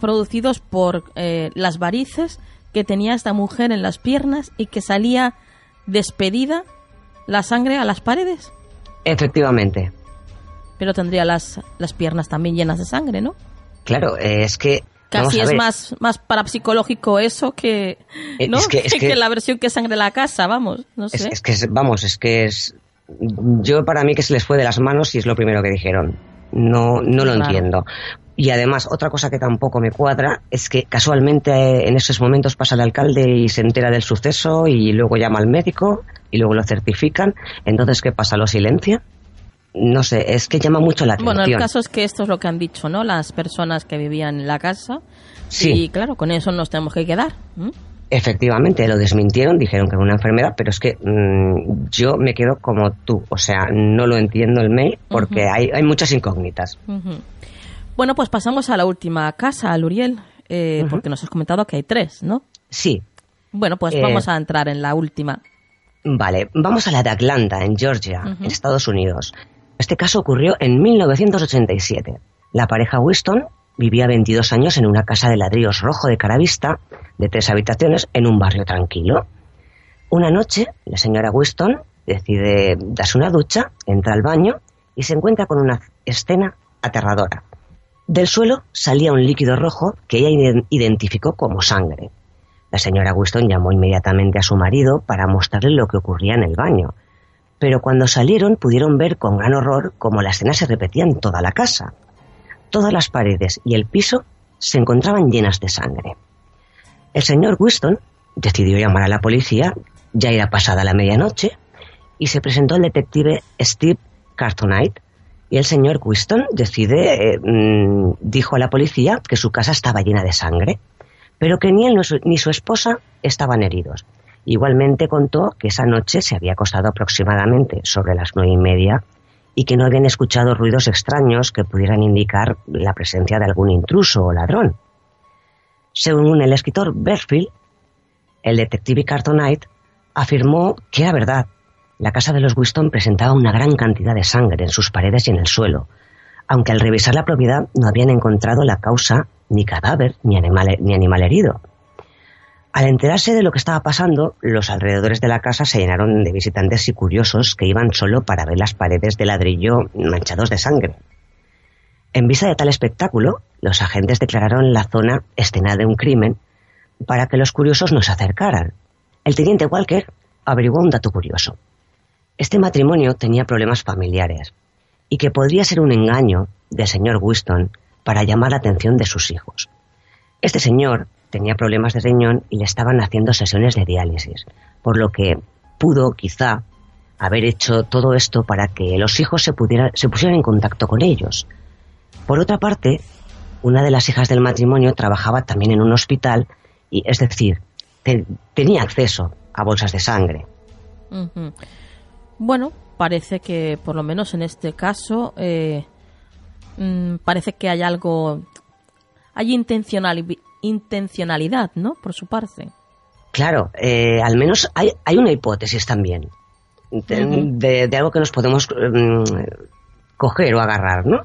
producidos por eh, las varices que tenía esta mujer en las piernas y que salía despedida la sangre a las paredes. Efectivamente. Pero tendría las, las piernas también llenas de sangre, ¿no? Claro, es que... Casi es más, más parapsicológico eso que, eh, ¿no? que, la versión que sangre la casa, vamos, no sé. Es, que, vamos, es que es... Yo para mí que se les fue de las manos y es lo primero que dijeron. No, no lo entiendo. Y además, otra cosa que tampoco me cuadra es que casualmente en esos momentos pasa el alcalde y se entera del suceso y luego llama al médico y luego lo certifican. Entonces, ¿qué pasa? ¿Lo silencia? No sé, es que llama mucho la atención. Bueno, el caso es que esto es lo que han dicho, ¿no? Las personas que vivían en la casa. Sí. Y claro, con eso nos tenemos que quedar. Efectivamente, lo desmintieron, dijeron que era una enfermedad, pero es que mm, yo me quedo como tú, o sea, no lo entiendo el mail porque hay, hay, muchas incógnitas. Bueno, pues pasamos a la última casa, Luriel, eh, porque nos has comentado que hay tres, ¿no? Sí. Bueno, pues vamos eh, a entrar en la última. Vale, vamos a la de Atlanta, en Georgia, en Estados Unidos. Este caso ocurrió en 1987. La pareja Winston vivía 22 años en una casa de ladrillos rojo de cara vista, de tres habitaciones, en un barrio tranquilo. Una noche, la señora Winston decide darse una ducha, entra al baño y se encuentra con una escena aterradora. Del suelo salía un líquido rojo que ella identificó como sangre. La señora Winston llamó inmediatamente a su marido para mostrarle lo que ocurría en el baño, pero cuando salieron pudieron ver con gran horror cómo la escena se repetía en toda la casa. Todas las paredes y el piso se encontraban llenas de sangre. El señor Winston decidió llamar a la policía, ya era pasada la medianoche, y se presentó el detective Steve Cartonite. Y el señor Winston decide, eh, mm, dijo a la policía que su casa estaba llena de sangre, pero que ni él ni su esposa estaban heridos. Igualmente contó que esa noche se había acostado aproximadamente sobre las nueve y media y que no habían escuchado ruidos extraños que pudieran indicar la presencia de algún intruso o ladrón. Según el escritor Berfield, el detective Cartonite afirmó que era verdad. La casa de los Winston presentaba una gran cantidad de sangre en sus paredes y en el suelo, aunque al revisar la propiedad no habían encontrado la causa ni cadáver ni animal herido. Al enterarse de lo que estaba pasando, los alrededores de la casa se llenaron de visitantes y curiosos que iban solo para ver las paredes de ladrillo manchados de sangre. En vista de tal espectáculo, los agentes declararon la zona escena de un crimen para que los curiosos no se acercaran. El teniente Walker averiguó un dato curioso. Este matrimonio tenía problemas familiares y que podría ser un engaño del señor Winston para llamar la atención de sus hijos. Este señor tenía problemas de riñón y le estaban haciendo sesiones de diálisis, por lo que pudo quizá haber hecho todo esto para que los hijos se, se pusieran en contacto con ellos. Por otra parte, una de las hijas del matrimonio trabajaba también en un hospital y, es decir, tenía acceso a bolsas de sangre. Bueno, parece que por lo menos en este caso eh, mm, parece que hay algo, hay intencional, intencionalidad, ¿no? Por su parte. Claro, eh, al menos hay, hay, una hipótesis también de, algo que nos podemos mm, coger o agarrar, ¿no?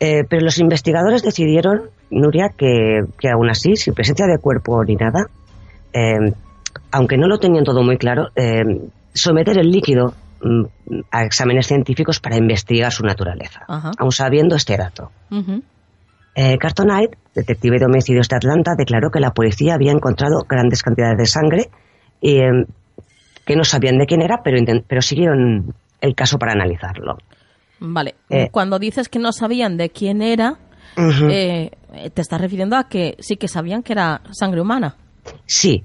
Eh, pero los investigadores decidieron, Nuria, que, que, aún así, sin presencia de cuerpo ni nada, eh, aunque no lo tenían todo muy claro, someter el líquido mm, a exámenes científicos para investigar su naturaleza, aún sabiendo este dato. Eh, Cartonite, detective de homicidios de Atlanta, declaró que la policía había encontrado grandes cantidades de sangre y em, que no sabían de quién era, pero, pero siguieron el caso para analizarlo. Vale. Eh, Cuando dices que no sabían de quién era, eh, te estás refiriendo a que sí que sabían que era sangre humana. Sí.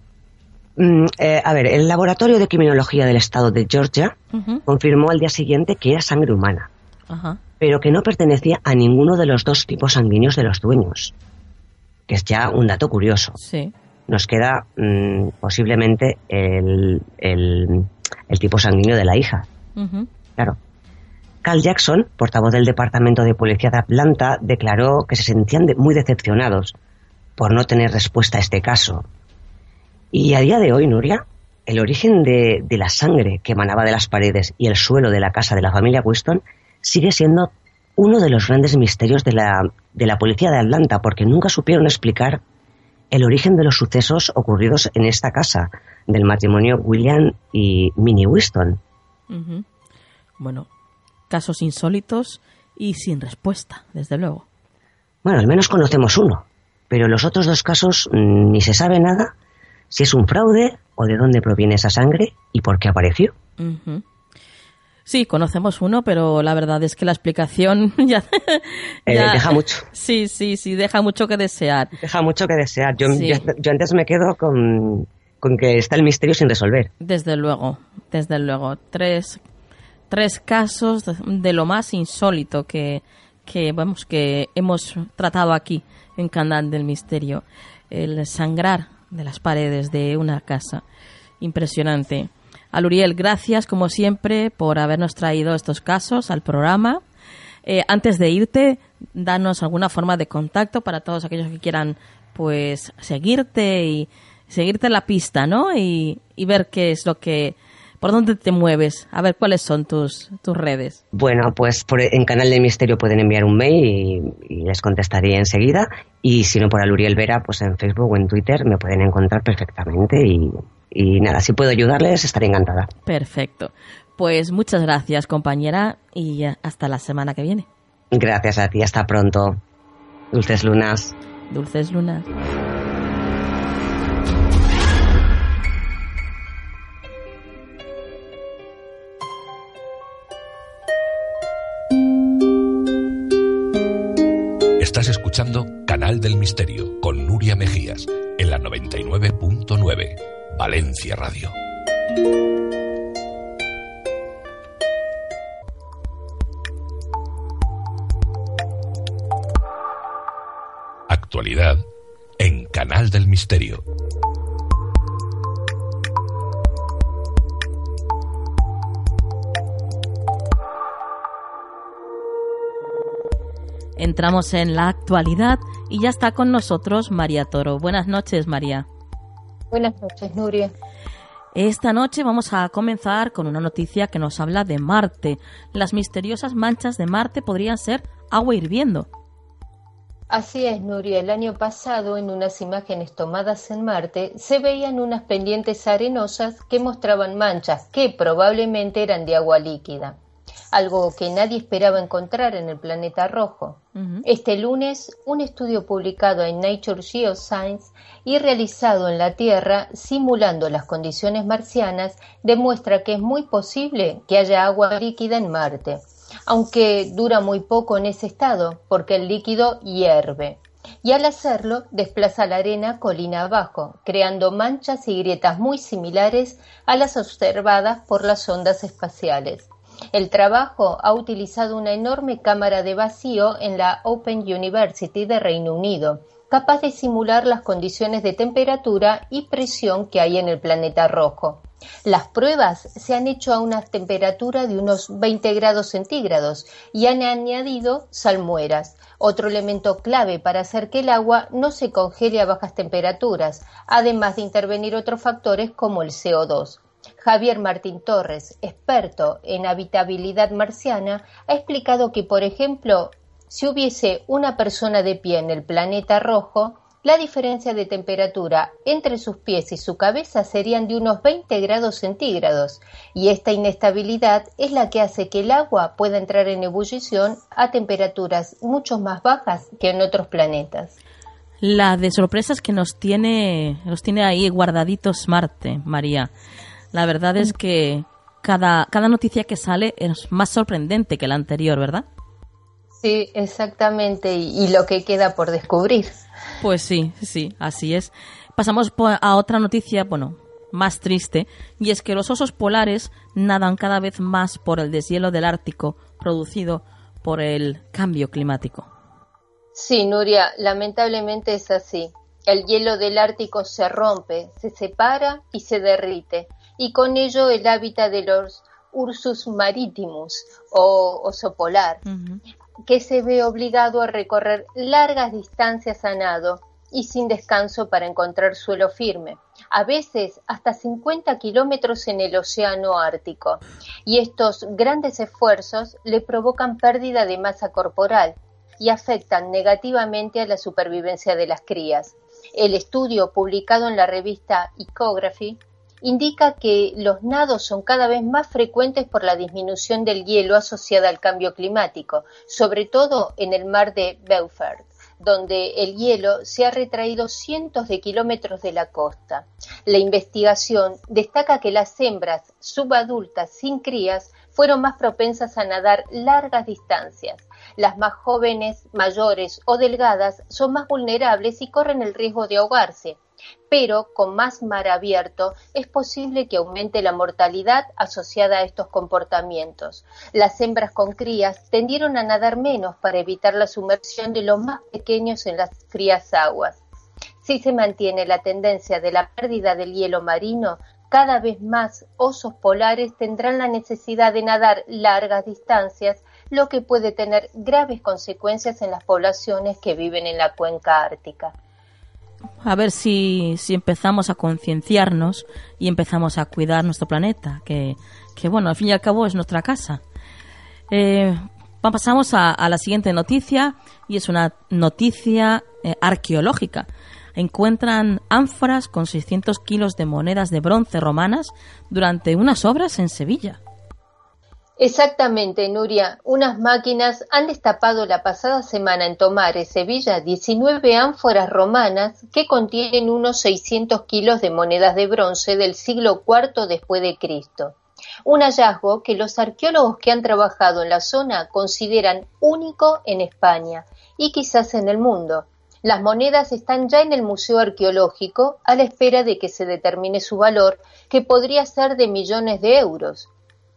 Mm, a ver, el laboratorio de criminología del estado de Georgia confirmó al día siguiente que era sangre humana. Ajá pero que no pertenecía a ninguno de los dos tipos sanguíneos de los dueños, que es ya un dato curioso. Sí. Nos queda mm, posiblemente el, el, tipo sanguíneo de la hija. Claro. Carl Jackson, portavoz del Departamento de Policía de Atlanta, declaró que se sentían muy decepcionados por no tener respuesta a este caso. Y a día de hoy, Nuria, el origen de, de la sangre que emanaba de las paredes y el suelo de la casa de la familia Winston sigue siendo uno de los grandes misterios de la, de la policía de Atlanta, porque nunca supieron explicar el origen de los sucesos ocurridos en esta casa del matrimonio William y Minnie Winston. Bueno, casos insólitos y sin respuesta, desde luego. Bueno, al menos conocemos uno, pero los otros dos casos mm, ni se sabe nada si es un fraude o de dónde proviene esa sangre y por qué apareció. Sí, conocemos uno, pero la verdad es que la explicación ya, eh, deja mucho. Sí, sí, sí, deja mucho que desear. Deja mucho que desear. Yo, yo, antes me quedo con, con, que está el misterio sin resolver. Desde luego, desde luego. Tres, tres casos de, lo más insólito que, que, vamos, que hemos tratado aquí en Canal del Misterio. El sangrar de las paredes de una casa. Impresionante. A Luriel, gracias como siempre por habernos traído estos casos al programa. Eh, antes de irte, danos alguna forma de contacto para todos aquellos que quieran pues seguirte y seguirte la pista, ¿no? Y, ver qué es lo que por dónde te mueves, a ver cuáles son tus, tus redes. Bueno, pues por, en Canal de Misterio pueden enviar un mail y, y, les contestaré enseguida. Y si no por Aluriel Vera, pues en Facebook o en Twitter me pueden encontrar perfectamente y, y nada, si puedo ayudarles, estaré encantada. Perfecto. Pues muchas gracias, compañera, y hasta la semana que viene. Gracias a ti, hasta pronto. Dulces lunas. Dulces lunas. Canal del Misterio con Nuria Mejías en la 99.9. Valencia Radio. Actualidad en Canal del Misterio. Entramos en la actualidad y ya está con nosotros María Toro. Buenas noches, María. Buenas noches, Nuria. Esta noche vamos a comenzar con una noticia que nos habla de Marte. Las misteriosas manchas de Marte podrían ser agua hirviendo. Así es, Nuria. El año pasado, en unas imágenes tomadas en Marte, se veían unas pendientes arenosas que mostraban manchas que probablemente eran de agua líquida, algo que nadie esperaba encontrar en el planeta rojo. Este lunes, un estudio publicado en Nature Geoscience y realizado en la Tierra simulando las condiciones marcianas demuestra que es muy posible que haya agua líquida en Marte aunque dura muy poco en ese estado, porque el líquido hierve. Y al hacerlo, desplaza la arena colina abajo, creando manchas y grietas muy similares a las observadas por las ondas espaciales. El trabajo ha utilizado una enorme cámara de vacío en la Open University de Reino Unido, capaz de simular las condiciones de temperatura y presión que hay en el planeta rojo. Las pruebas se han hecho a una temperatura de unos 20 grados centígrados y han añadido salmueras, otro elemento clave para hacer que el agua no se congele a bajas temperaturas, además de intervenir otros factores como el CO2. Javier Martín Torres, experto en habitabilidad marciana, ha explicado que, por ejemplo, si hubiese una persona de pie en el planeta rojo, la diferencia de temperatura entre sus pies y su cabeza serían de unos 20 grados centígrados, y esta inestabilidad es la que hace que el agua pueda entrar en ebullición a temperaturas mucho más bajas que en otros planetas. La de sorpresas que nos tiene, nos tiene ahí guardaditos Marte, María. La verdad es que cada, cada noticia que sale es más sorprendente que la anterior, ¿verdad? Sí, exactamente, y lo que queda por descubrir. Pues sí, sí, así es. Pasamos a otra noticia, bueno, más triste, y es que los osos polares nadan cada vez más por el deshielo del Ártico producido por el cambio climático. Sí, Nuria, lamentablemente es así. El hielo del Ártico se rompe, se separa y se derrite, y con ello el hábitat de los Ursus maritimus o oso polar, que se ve obligado a recorrer largas distancias a nado y sin descanso para encontrar suelo firme, a veces hasta 50 kilómetros en el océano Ártico. Y estos grandes esfuerzos le provocan pérdida de masa corporal y afectan negativamente a la supervivencia de las crías. El estudio publicado en la revista Ecography indica que los nados son cada vez más frecuentes por la disminución del hielo asociada al cambio climático, sobre todo en el mar de Beaufort donde el hielo se ha retraído cientos de kilómetros de la costa. La investigación destaca que las hembras subadultas sin crías fueron más propensas a nadar largas distancias. Las más jóvenes, mayores o delgadas son más vulnerables y corren el riesgo de ahogarse, pero con más mar abierto es posible que aumente la mortalidad asociada a estos comportamientos. Las hembras con crías tendieron a nadar menos para evitar la sumersión de los más pequeños en las frías aguas. Si se mantiene la tendencia de la pérdida del hielo marino, cada vez más osos polares tendrán la necesidad de nadar largas distancias, lo que puede tener graves consecuencias en las poblaciones que viven en la cuenca ártica a ver si, si empezamos a concienciarnos y empezamos a cuidar nuestro planeta, que, que, bueno, al fin y al cabo es nuestra casa. Eh, pasamos a, la siguiente noticia y es una noticia eh, arqueológica. Encuentran ánforas con 600 kilos de monedas de bronce romanas durante unas obras en Sevilla. Exactamente, Nuria. Unas máquinas han destapado la pasada semana en Tomares, Sevilla, 19 ánforas romanas que contienen unos 600 kilos de monedas de bronce del siglo IV después de Cristo. Un hallazgo que los arqueólogos que han trabajado en la zona consideran único en España y quizás en el mundo. Las monedas están ya en el Museo Arqueológico a la espera de que se determine su valor, que podría ser de millones de euros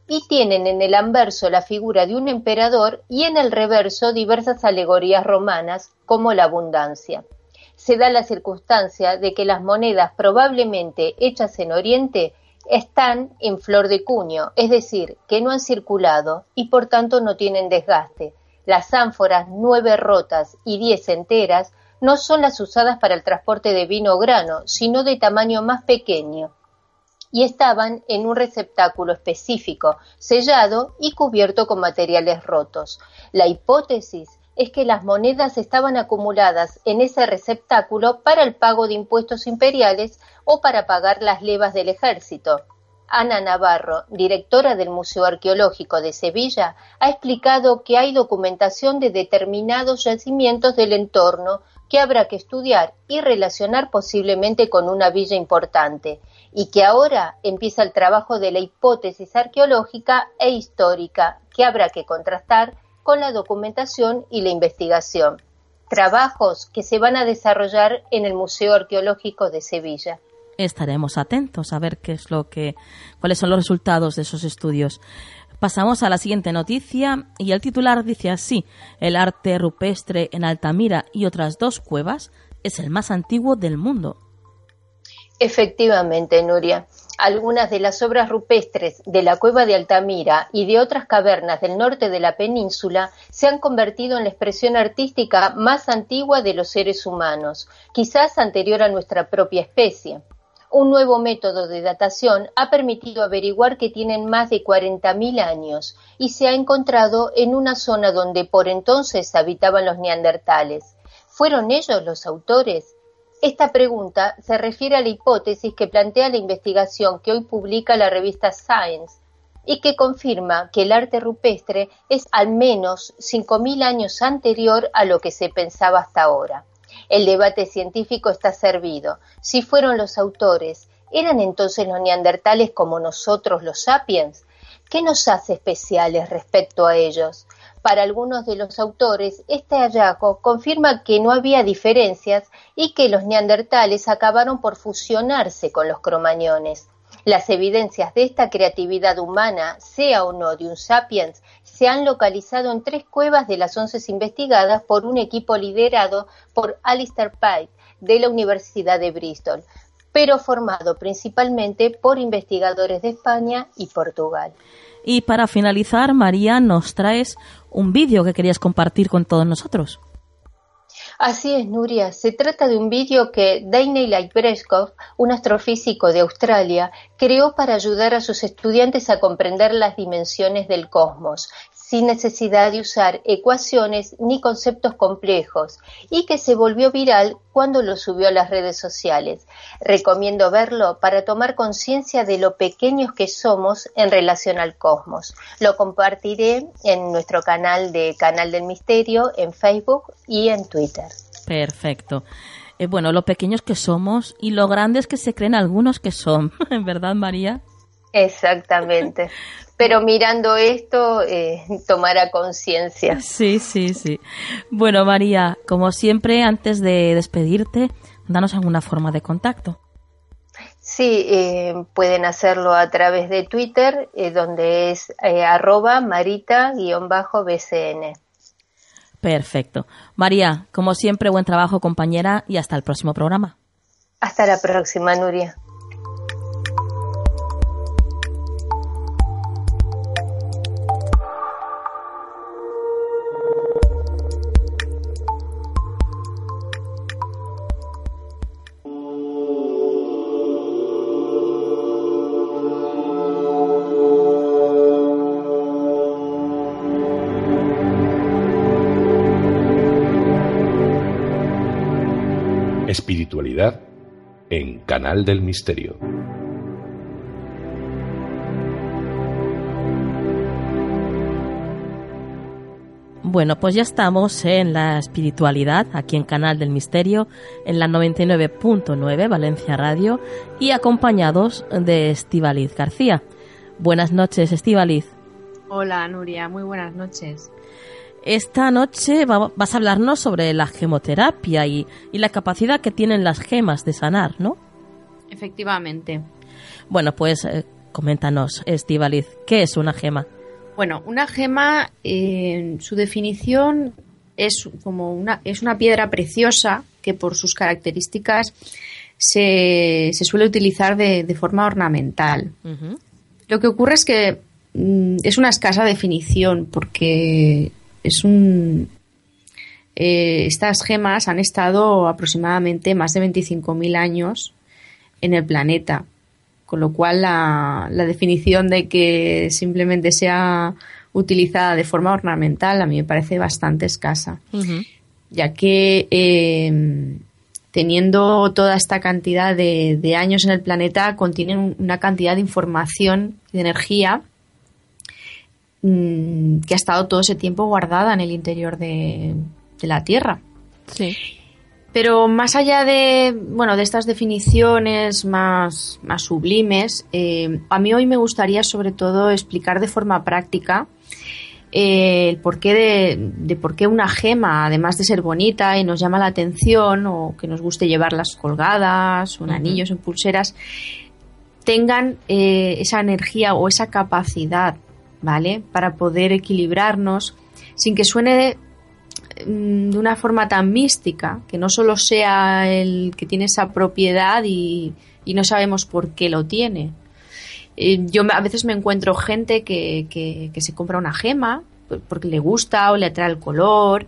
y tienen en el anverso la figura de un emperador y en el reverso diversas alegorías romanas como la abundancia. Se da la circunstancia de que las monedas probablemente hechas en Oriente están en flor de cuño, es decir, que no han circulado y por tanto no tienen desgaste. Las ánforas nueve rotas y diez enteras no son las usadas para el transporte de vino o grano, sino de tamaño más pequeño, y estaban en un receptáculo específico, sellado y cubierto con materiales rotos. La hipótesis es que las monedas estaban acumuladas en ese receptáculo para el pago de impuestos imperiales o para pagar las levas del ejército. Ana Navarro, directora del Museo Arqueológico de Sevilla, ha explicado que hay documentación de determinados yacimientos del entorno que habrá que estudiar y relacionar posiblemente con una villa importante, y que ahora empieza el trabajo de la hipótesis arqueológica e histórica que habrá que contrastar con la documentación y la investigación. Trabajos que se van a desarrollar en el Museo Arqueológico de Sevilla estaremos atentos a ver qué es lo que, cuáles son los resultados de esos estudios. Pasamos a la siguiente noticia y el titular dice así: el arte rupestre en Altamira y otras dos cuevas es el más antiguo del mundo. Efectivamente, Nuria. Algunas de las obras rupestres de la cueva de Altamira y de otras cavernas del norte de la península se han convertido en la expresión artística más antigua de los seres humanos, quizás anterior a nuestra propia especie. Un nuevo método de datación ha permitido averiguar que tienen más de 40.000 años y se ha encontrado en una zona donde por entonces habitaban los neandertales. ¿Fueron ellos los autores? Esta pregunta se refiere a la hipótesis que plantea la investigación que hoy publica la revista Science y que confirma que el arte rupestre es al menos 5.000 años anterior a lo que se pensaba hasta ahora. El debate científico está servido. Si fueron los autores, ¿eran entonces los neandertales como nosotros los sapiens? ¿Qué nos hace especiales respecto a ellos? Para algunos de los autores, este hallazgo confirma que no había diferencias y que los neandertales acabaron por fusionarse con los cromañones. Las evidencias de esta creatividad humana, sea o no de un sapiens, se han localizado en tres cuevas de las once investigadas por un equipo liderado por Alistair Pike de la Universidad de Bristol, pero formado principalmente por investigadores de España y Portugal. Y para finalizar, María, nos traes un vídeo que querías compartir con todos nosotros. Así es, Nuria. Se trata de un vídeo que Dainey Breskov, un astrofísico de Australia, creó para ayudar a sus estudiantes a comprender las dimensiones del cosmos, sin necesidad de usar ecuaciones ni conceptos complejos, y que se volvió viral cuando lo subió a las redes sociales. Recomiendo verlo para tomar conciencia de lo pequeños que somos en relación al cosmos. Lo compartiré en nuestro canal de Canal del Misterio, en Facebook y en Twitter. Perfecto. Eh, bueno, lo pequeños que somos y lo grandes que se creen algunos que son, ¿verdad, María? Exactamente. Pero mirando esto, eh, tomará conciencia. Sí, sí, sí. Bueno, María, como siempre, antes de despedirte, danos alguna forma de contacto. Sí, eh, pueden hacerlo a través de Twitter, eh, donde es eh, arroba marita-bcn. Perfecto. María, como siempre, buen trabajo, compañera, y hasta el próximo programa. Hasta la próxima, Nuria. En Canal del Misterio. Bueno, pues ya estamos en la espiritualidad, aquí en Canal del Misterio, en la 99.9 Valencia Radio y acompañados de Estivaliz García. Buenas noches, Estivaliz. Hola, Nuria, muy buenas noches. Esta noche vas a hablarnos sobre la gemoterapia y, la capacidad que tienen las gemas de sanar, ¿no? Efectivamente. Bueno, pues eh, coméntanos, Estivaliz, ¿qué es una gema? Bueno, una gema, en su definición, es como una, es una piedra preciosa que por sus características se, suele utilizar de, forma ornamental. Lo que ocurre es que mm, es una escasa definición porque es un eh, estas gemas han estado aproximadamente más de 25.000 años en el planeta con lo cual la, definición de que simplemente sea utilizada de forma ornamental a mí me parece bastante escasa, ya que eh, teniendo toda esta cantidad de, años en el planeta, contienen una cantidad de información y de energía mm, que ha estado todo ese tiempo guardada en el interior de, la Tierra. Sí. Pero más allá de, bueno, de estas definiciones más, más sublimes, eh, a mí hoy me gustaría sobre todo explicar de forma práctica eh, el porqué de, de, por qué una gema, además de ser bonita y nos llama la atención, o que nos guste llevarlas colgadas, o en anillos, en pulseras, tengan eh, esa energía o esa capacidad, ¿vale? Para poder equilibrarnos sin que suene mm, de una forma tan mística, que no solo sea el que tiene esa propiedad y, y no sabemos por qué lo tiene, eh, yo a veces me encuentro gente que, que, se compra una gema porque le gusta o le atrae el color.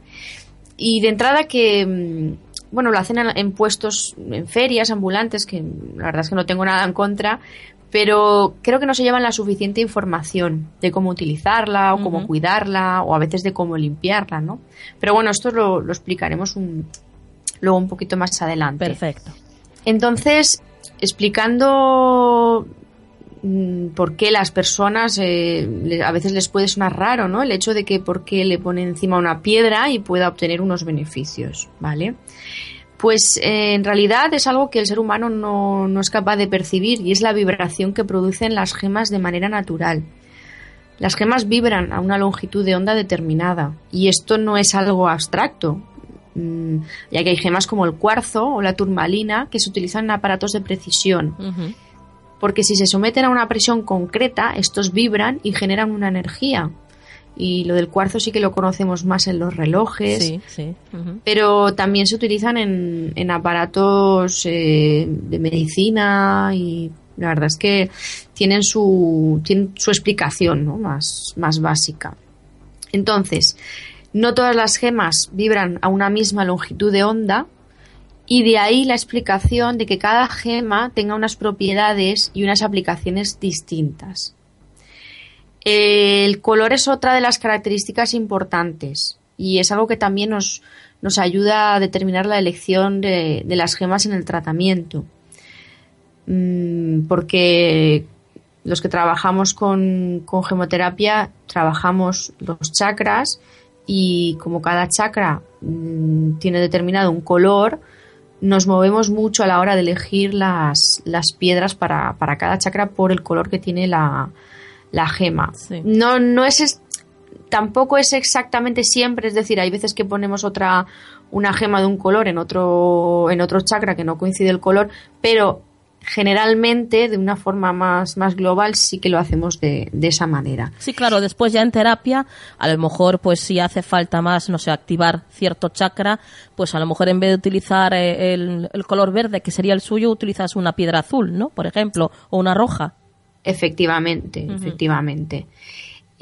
Y de entrada que, mm, bueno, lo hacen en puestos, en ferias ambulantes, que la verdad es que no tengo nada en contra, pero creo que no se llevan la suficiente información de cómo utilizarla o cómo cuidarla o a veces de cómo limpiarla, ¿no? Pero bueno, esto lo, lo explicaremos un, luego un poquito más adelante. Perfecto. Entonces, explicando Mm, por qué las personas eh, a veces les puede sonar raro, ¿no? El hecho de que por qué le pone encima una piedra y pueda obtener unos beneficios, ¿vale? Pues eh, en realidad es algo que el ser humano no, no, es capaz de percibir y es la vibración que producen las gemas de manera natural. Las gemas vibran a una longitud de onda determinada y esto no es algo abstracto, mm, ya que hay gemas como el cuarzo o la turmalina que se utilizan en aparatos de precisión porque si se someten a una presión concreta, estos vibran y generan una energía. Y lo del cuarzo sí que lo conocemos más en los relojes, sí, sí. pero también se utilizan en, aparatos eh, de medicina y la verdad es que tienen su, tienen su explicación ¿no? más, más básica. Entonces, no todas las gemas vibran a una misma longitud de onda, y de ahí la explicación de que cada gema tenga unas propiedades y unas aplicaciones distintas. El color es otra de las características importantes y es algo que también nos, nos ayuda a determinar la elección de, las gemas en el tratamiento. Mm, porque los que trabajamos con, con gemoterapia trabajamos los chakras y como cada chakra mm, tiene determinado un color, nos movemos mucho a la hora de elegir las, las piedras para, para, cada chakra por el color que tiene la, la gema. No, no es, tampoco es exactamente siempre, es decir, hay veces que ponemos otra, una gema de un color en otro, en otro chakra que no coincide el color, pero generalmente de una forma más, más global sí que lo hacemos de, de, esa manera. Sí, claro, después ya en terapia, a lo mejor pues si hace falta más, no sé, activar cierto chakra, pues a lo mejor en vez de utilizar eh, el, el color verde, que sería el suyo, utilizas una piedra azul, ¿no? Por ejemplo, o una roja. Efectivamente, efectivamente.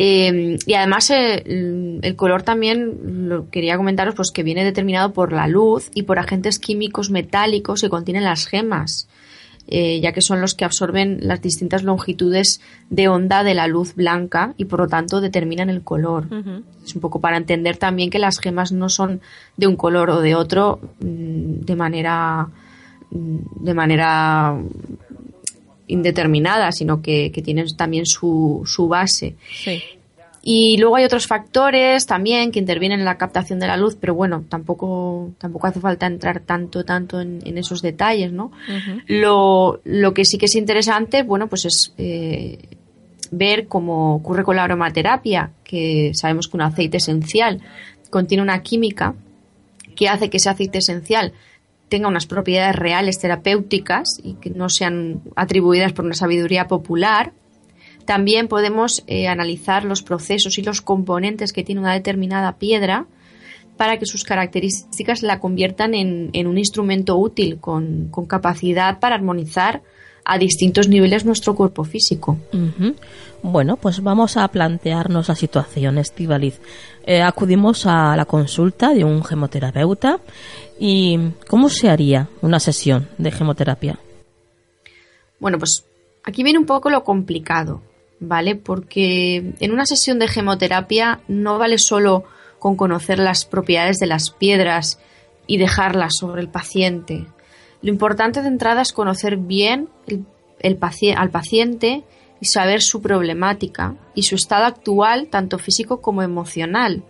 Eh, y además eh, el color también, lo quería comentaros, pues que viene determinado por la luz y por agentes químicos metálicos que contienen las gemas. Eh, ya que son los que absorben las distintas longitudes de onda de la luz blanca y por lo tanto determinan el color. Es un poco para entender también que las gemas no son de un color o de otro mm, de manera mm, de manera indeterminada, sino que, tienen también su, su base. Y luego hay otros factores también que intervienen en la captación de la luz, pero bueno, tampoco, tampoco hace falta entrar tanto, tanto en, esos detalles, ¿no? lo, lo, que sí que es interesante, bueno, pues es eh, ver cómo ocurre con la aromaterapia, que sabemos que un aceite esencial contiene una química que hace que ese aceite esencial tenga unas propiedades reales terapéuticas y que no sean atribuidas por una sabiduría popular, también podemos eh, analizar los procesos y los componentes que tiene una determinada piedra para que sus características la conviertan en, un instrumento útil con, capacidad para armonizar a distintos niveles nuestro cuerpo físico. Bueno, pues vamos a plantearnos la situación, Estivaliz. Eh, acudimos a la consulta de un gemoterapeuta y ¿cómo se haría una sesión de gemoterapia? Bueno, pues aquí viene un poco lo complicado ¿vale? Porque en una sesión de gemoterapia no vale solo con conocer las propiedades de las piedras y dejarlas sobre el paciente. Lo importante de entrada es conocer bien el, al paciente y saber su problemática y su estado actual, tanto físico como emocional.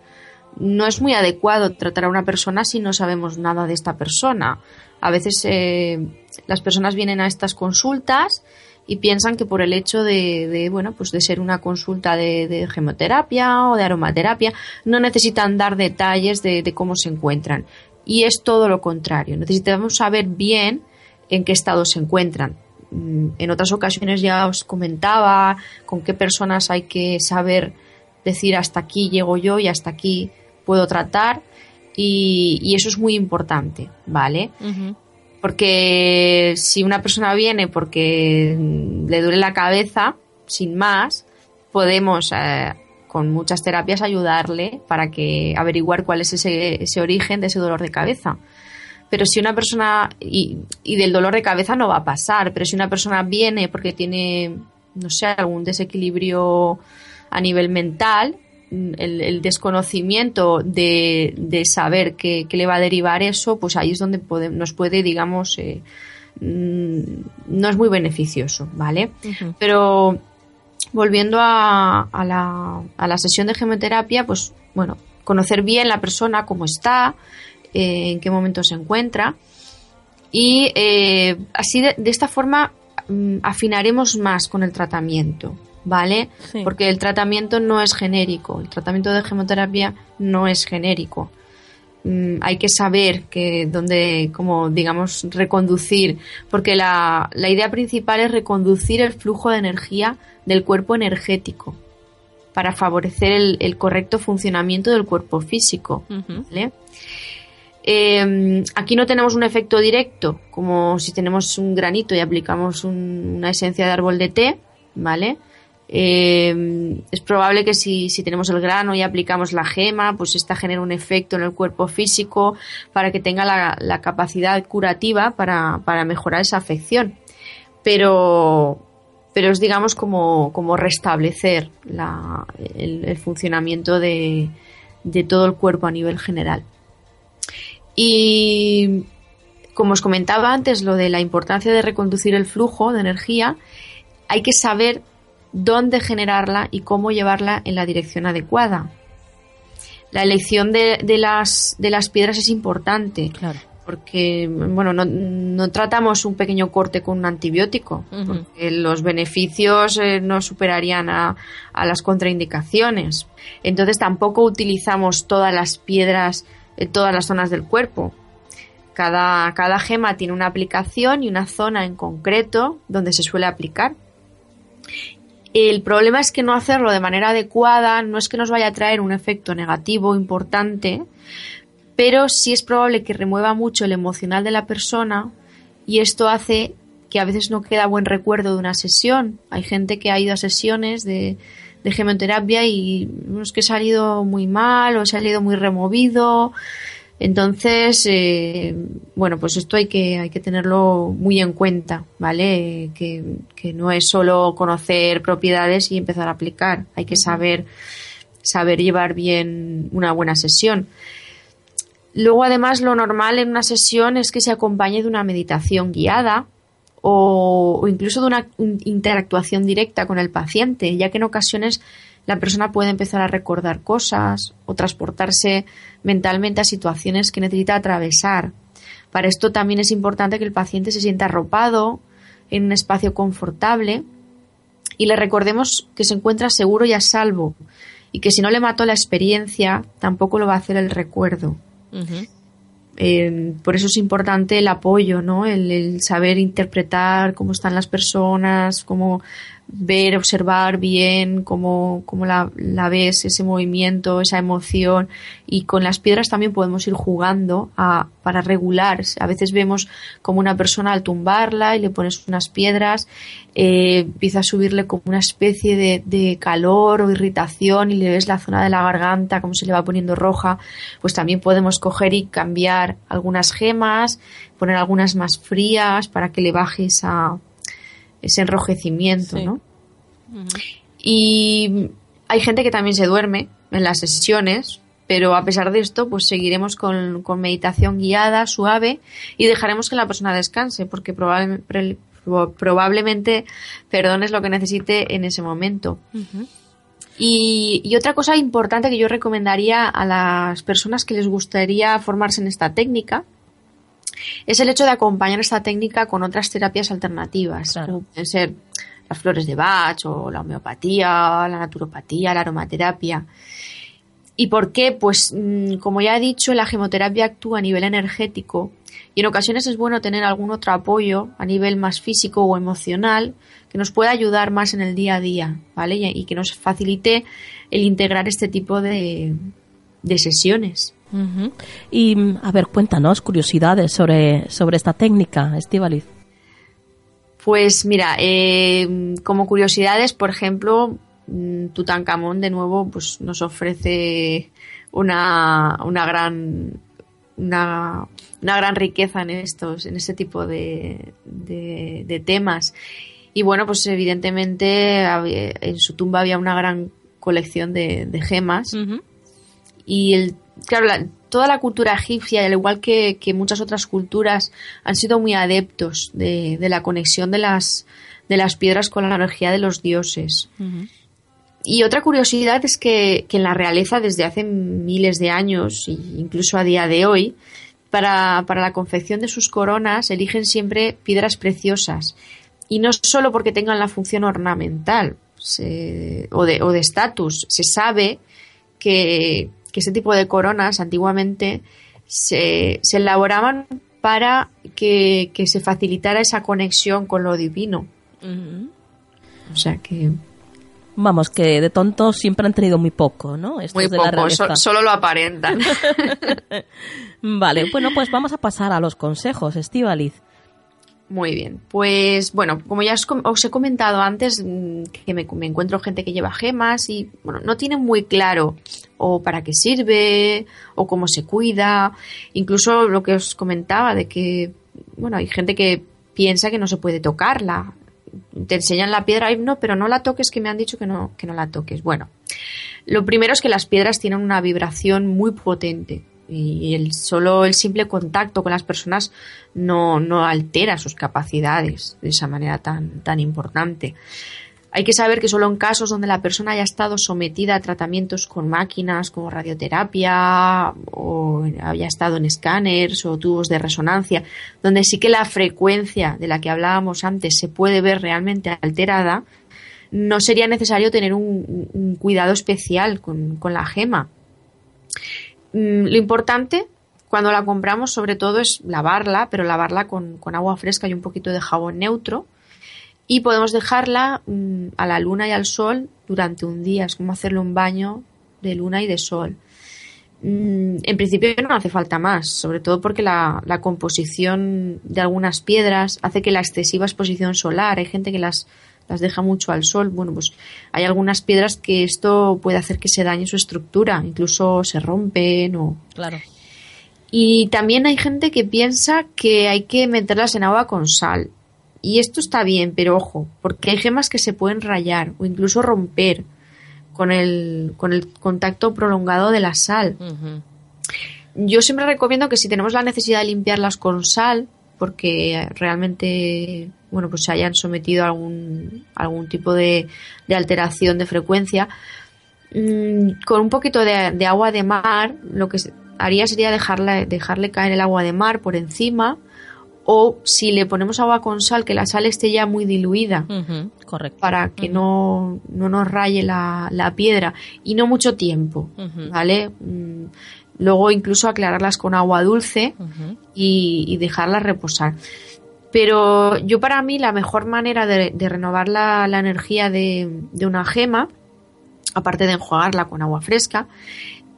No es muy adecuado tratar a una persona si no sabemos nada de esta persona. A veces eh, las personas vienen a estas consultas y piensan que por el hecho de, bueno pues de ser una consulta de, gemoterapia o de aromaterapia no necesitan dar detalles de, cómo se encuentran. Y es todo lo contrario. Necesitamos saber bien en qué estado se encuentran. Mm, en otras ocasiones ya os comentaba con qué personas hay que saber decir hasta aquí llego yo y hasta aquí puedo tratar y, eso es muy importante, ¿vale? Porque si una persona viene porque le duele la cabeza, sin más, podemos eh, con muchas terapias ayudarle para que averiguar cuál es ese, ese origen de ese dolor de cabeza. Pero si una persona, y, y, del dolor de cabeza no va a pasar, pero si una persona viene porque tiene, no sé, algún desequilibrio a nivel mental, el, desconocimiento de, saber qué, le va a derivar eso, pues ahí es donde nos puede, digamos, eh, mm, no es muy beneficioso, ¿vale? Pero volviendo a, la, a, la, sesión de gemoterapia, pues bueno, conocer bien la persona, cómo está, eh, en qué momento se encuentra. Y eh, así de, esta forma mm, afinaremos más con el tratamiento. ¿Vale? Porque el tratamiento no es genérico, el tratamiento de gemoterapia no es genérico. Mm, hay que saber que dónde, como digamos, reconducir, porque la, idea principal es reconducir el flujo de energía del cuerpo energético para favorecer el, correcto funcionamiento del cuerpo físico. Em, aquí no tenemos un efecto directo, como si tenemos un granito y aplicamos una esencia de árbol de té, ¿vale? Eh, es probable que si, tenemos el grano y aplicamos la gema, pues esta genera un efecto en el cuerpo físico para que tenga la, capacidad curativa para, mejorar esa afección. Pero, pero es digamos como, restablecer el, funcionamiento de, de todo el cuerpo a nivel general. Y como os comentaba antes, lo de la importancia de reconducir el flujo de energía, hay que saber dónde generarla y cómo llevarla en la dirección adecuada. La elección de, las, de las piedras es importante. Porque, bueno, no, tratamos un pequeño corte con un antibiótico, porque los beneficios eh, no superarían a, las contraindicaciones. Entonces tampoco utilizamos todas las piedras en todas las zonas del cuerpo. Cada, cada gema tiene una aplicación y una zona en concreto donde se suele aplicar. El problema es que no hacerlo de manera adecuada no es que nos vaya a traer un efecto negativo importante, pero sí es probable que remueva mucho el emocional de la persona y esto hace que a veces no queda buen recuerdo de una sesión. Hay gente que ha ido a sesiones de, de gemoterapia y es que ha salido muy mal o ha salido muy removido entonces, eh, bueno, pues esto hay que, hay que tenerlo muy en cuenta, ¿vale? Que, no es solo conocer propiedades y empezar a aplicar, hay que saber, saber llevar bien una buena sesión. Luego, además, lo normal en una sesión es que se acompañe de una meditación guiada o, o incluso de una interactuación directa con el paciente, ya que en ocasiones la persona puede empezar a recordar cosas o transportarse mentalmente a situaciones que necesita atravesar. Para esto también es importante que el paciente se sienta arropado en un espacio confortable y le recordemos que se encuentra seguro y a salvo y que si no le mató la experiencia, tampoco lo va a hacer el recuerdo. Eh, por eso es importante el apoyo, ¿no? el, saber interpretar cómo están las personas, cómo ver, observar bien cómo, cómo la, ves, ese movimiento, esa emoción. Y con las piedras también podemos ir jugando a, para regular. A veces vemos como una persona al tumbarla y le pones unas piedras, eh, empieza a subirle como una especie de, de, calor o irritación y le ves la zona de la garganta como se le va poniendo roja. Pues también podemos coger y cambiar algunas gemas, poner algunas más frías para que le baje esa ese enrojecimiento, ¿no? Y hay gente que también se duerme en las sesiones, pero a pesar de esto, pues seguiremos con, meditación guiada, suave, y dejaremos que la persona descanse, porque probablemente, perdón, es lo que necesite en ese momento. y, otra cosa importante que yo recomendaría a las personas que les gustaría formarse en esta técnica es el hecho de acompañar esta técnica con otras terapias alternativas. pueden ser las flores de Bach o la homeopatía, la naturopatía, la aromaterapia. ¿Y por qué? Pues mm, como ya he dicho, la gemoterapia actúa a nivel energético y en ocasiones es bueno tener algún otro apoyo a nivel más físico o emocional que nos pueda ayudar más en el día a día, ¿vale? Y que nos facilite el integrar este tipo de, sesiones. Y a ver, cuéntanos curiosidades sobre, sobre esta técnica, Estivaliz. Pues mira, eh, como curiosidades, por ejemplo, mm, Tutankamón de nuevo pues nos ofrece una, una gran una, una, gran riqueza en estos, en este tipo de, de, temas. Y bueno, pues evidentemente en su tumba había una gran colección de, gemas. Y el, claro, la, toda la cultura egipcia, al igual que, muchas otras culturas, han sido muy adeptos de, la conexión de las, de las piedras con la energía de los dioses. Y otra curiosidad es que, en la realeza, desde hace miles de años, e incluso a día de hoy, para, la confección de sus coronas eligen siempre piedras preciosas. Y no solo porque tengan la función ornamental o de estatus, se sabe que, que ese tipo de coronas antiguamente se, elaboraban para que, se facilitara esa conexión con lo divino. O sea que... Vamos, que de tontos siempre han tenido muy poco, ¿no? muy poco, solo lo aparentan. vale, bueno, pues vamos a pasar a los consejos, Estivaliz. Muy bien, pues bueno, como ya os, he comentado antes, mm, que me, encuentro gente que lleva gemas y bueno, no tienen muy claro o para qué sirve o cómo se cuida, incluso lo que os comentaba de que, bueno, hay gente que piensa que no se puede tocarla, te enseñan la piedra y no, pero no la toques que me han dicho que no, que no la toques. Bueno, lo primero es que las piedras tienen una vibración muy potente y el solo el simple contacto con las personas no, no altera sus capacidades de esa manera tan, tan importante. Hay que saber que solo en casos donde la persona haya estado sometida a tratamientos con máquinas como radioterapia o haya estado en escáneres o tubos de resonancia, donde sí que la frecuencia de la que hablábamos antes se puede ver realmente alterada, no sería necesario tener un, cuidado especial con, con la gema. Mm, lo importante cuando la compramos sobre todo es lavarla, pero lavarla con, agua fresca y un poquito de jabón neutro. Y podemos dejarla mm, a la luna y al sol durante un día. Es como hacerle un baño de luna y de sol. Mm, en principio no hace falta más, sobre todo porque la, la, composición de algunas piedras hace que la excesiva exposición solar, hay gente que las las deja mucho al sol, bueno, pues hay algunas piedras que esto puede hacer que se dañe su estructura, incluso se rompen o... Claro. Y también hay gente que piensa que hay que meterlas en agua con sal. Y esto está bien, pero ojo, porque hay gemas que se pueden rayar o incluso romper con el, con el contacto prolongado de la sal. Yo siempre recomiendo que si tenemos la necesidad de limpiarlas con sal, porque realmente bueno, pues se hayan sometido a algún, algún tipo de, alteración de frecuencia. Mm, con un poquito de, agua de mar, lo que haría sería dejarle, dejarle caer el agua de mar por encima o si le ponemos agua con sal, que la sal esté ya muy diluida, correcto. para que no, no, nos raye la, la, piedra y no mucho tiempo, ¿vale? Mm, luego incluso aclararlas con agua dulce y, y dejarlas reposar. Pero yo para mí la mejor manera de, renovar la, energía de, una gema, aparte de enjuagarla con agua fresca,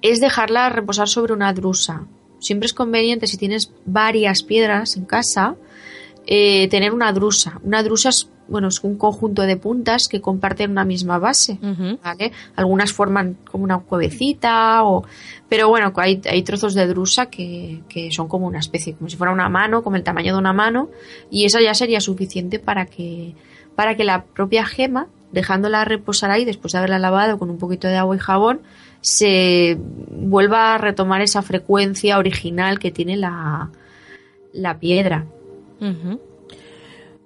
es dejarla reposar sobre una drusa. Siempre es conveniente si tienes varias piedras en casa, eh, tener una drusa. Una drusa es, bueno, es un conjunto de puntas que comparten una misma base, ¿vale? Algunas forman como una cuevecita o pero bueno, hay, hay trozos de drusa que, son como una especie, como si fuera una mano, como el tamaño de una mano, y eso ya sería suficiente para que, para que la propia gema dejándola reposar ahí después de haberla lavado con un poquito de agua y jabón, se vuelva a retomar esa frecuencia original que tiene la, la piedra.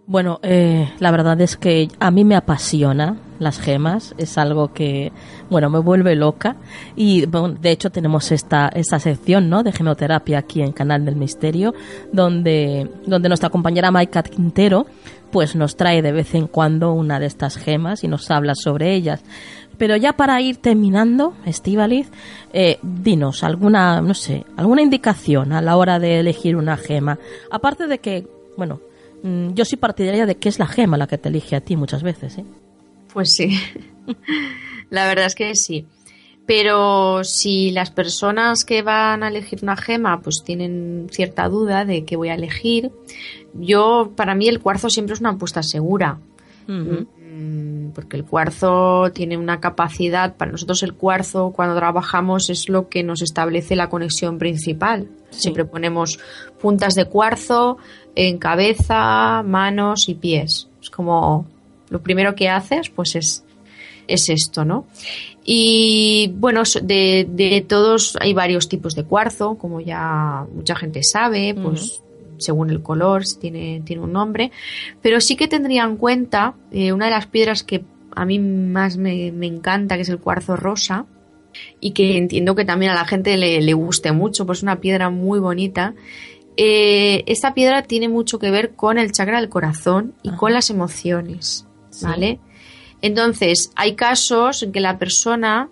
Bueno, eh, la verdad es que a mí me apasiona las gemas, es algo que, bueno, me vuelve loca y de hecho tenemos esta, esta sección, ¿no? De gemoterapia aquí en Canal del Misterio, donde, donde nuestra compañera Maika Quintero pues nos trae de vez en cuando una de estas gemas y nos habla sobre ellas. Pero ya para ir terminando, Estivaliz, eh, dinos alguna, no sé, alguna indicación a la hora de elegir una gema. Aparte de que, bueno, yo soy partidaria de que es la gema la que te elige a ti muchas veces, ¿eh? Pues sí, la verdad es que sí. Pero si las personas que van a elegir una gema pues tienen cierta duda de qué voy a elegir, yo para mí el cuarzo siempre es una apuesta segura porque el cuarzo tiene una capacidad, para nosotros el cuarzo cuando trabajamos es lo que nos establece la conexión principal. Siempre ponemos puntas de cuarzo en cabeza, manos y pies. Es como lo primero que haces, pues es, es esto, ¿no? Y bueno, de, de, todos hay varios tipos de cuarzo, como ya mucha gente sabe, pues según el color, si tiene, tiene un nombre, pero sí que tendría en cuenta eh, una de las piedras que a mí más me, encanta, que es el cuarzo rosa, y que entiendo que también a la gente le, guste mucho, pues es una piedra muy bonita. Eh, esta piedra tiene mucho que ver con el chakra del corazón y con las emociones, ¿vale? Entonces, hay casos en que la persona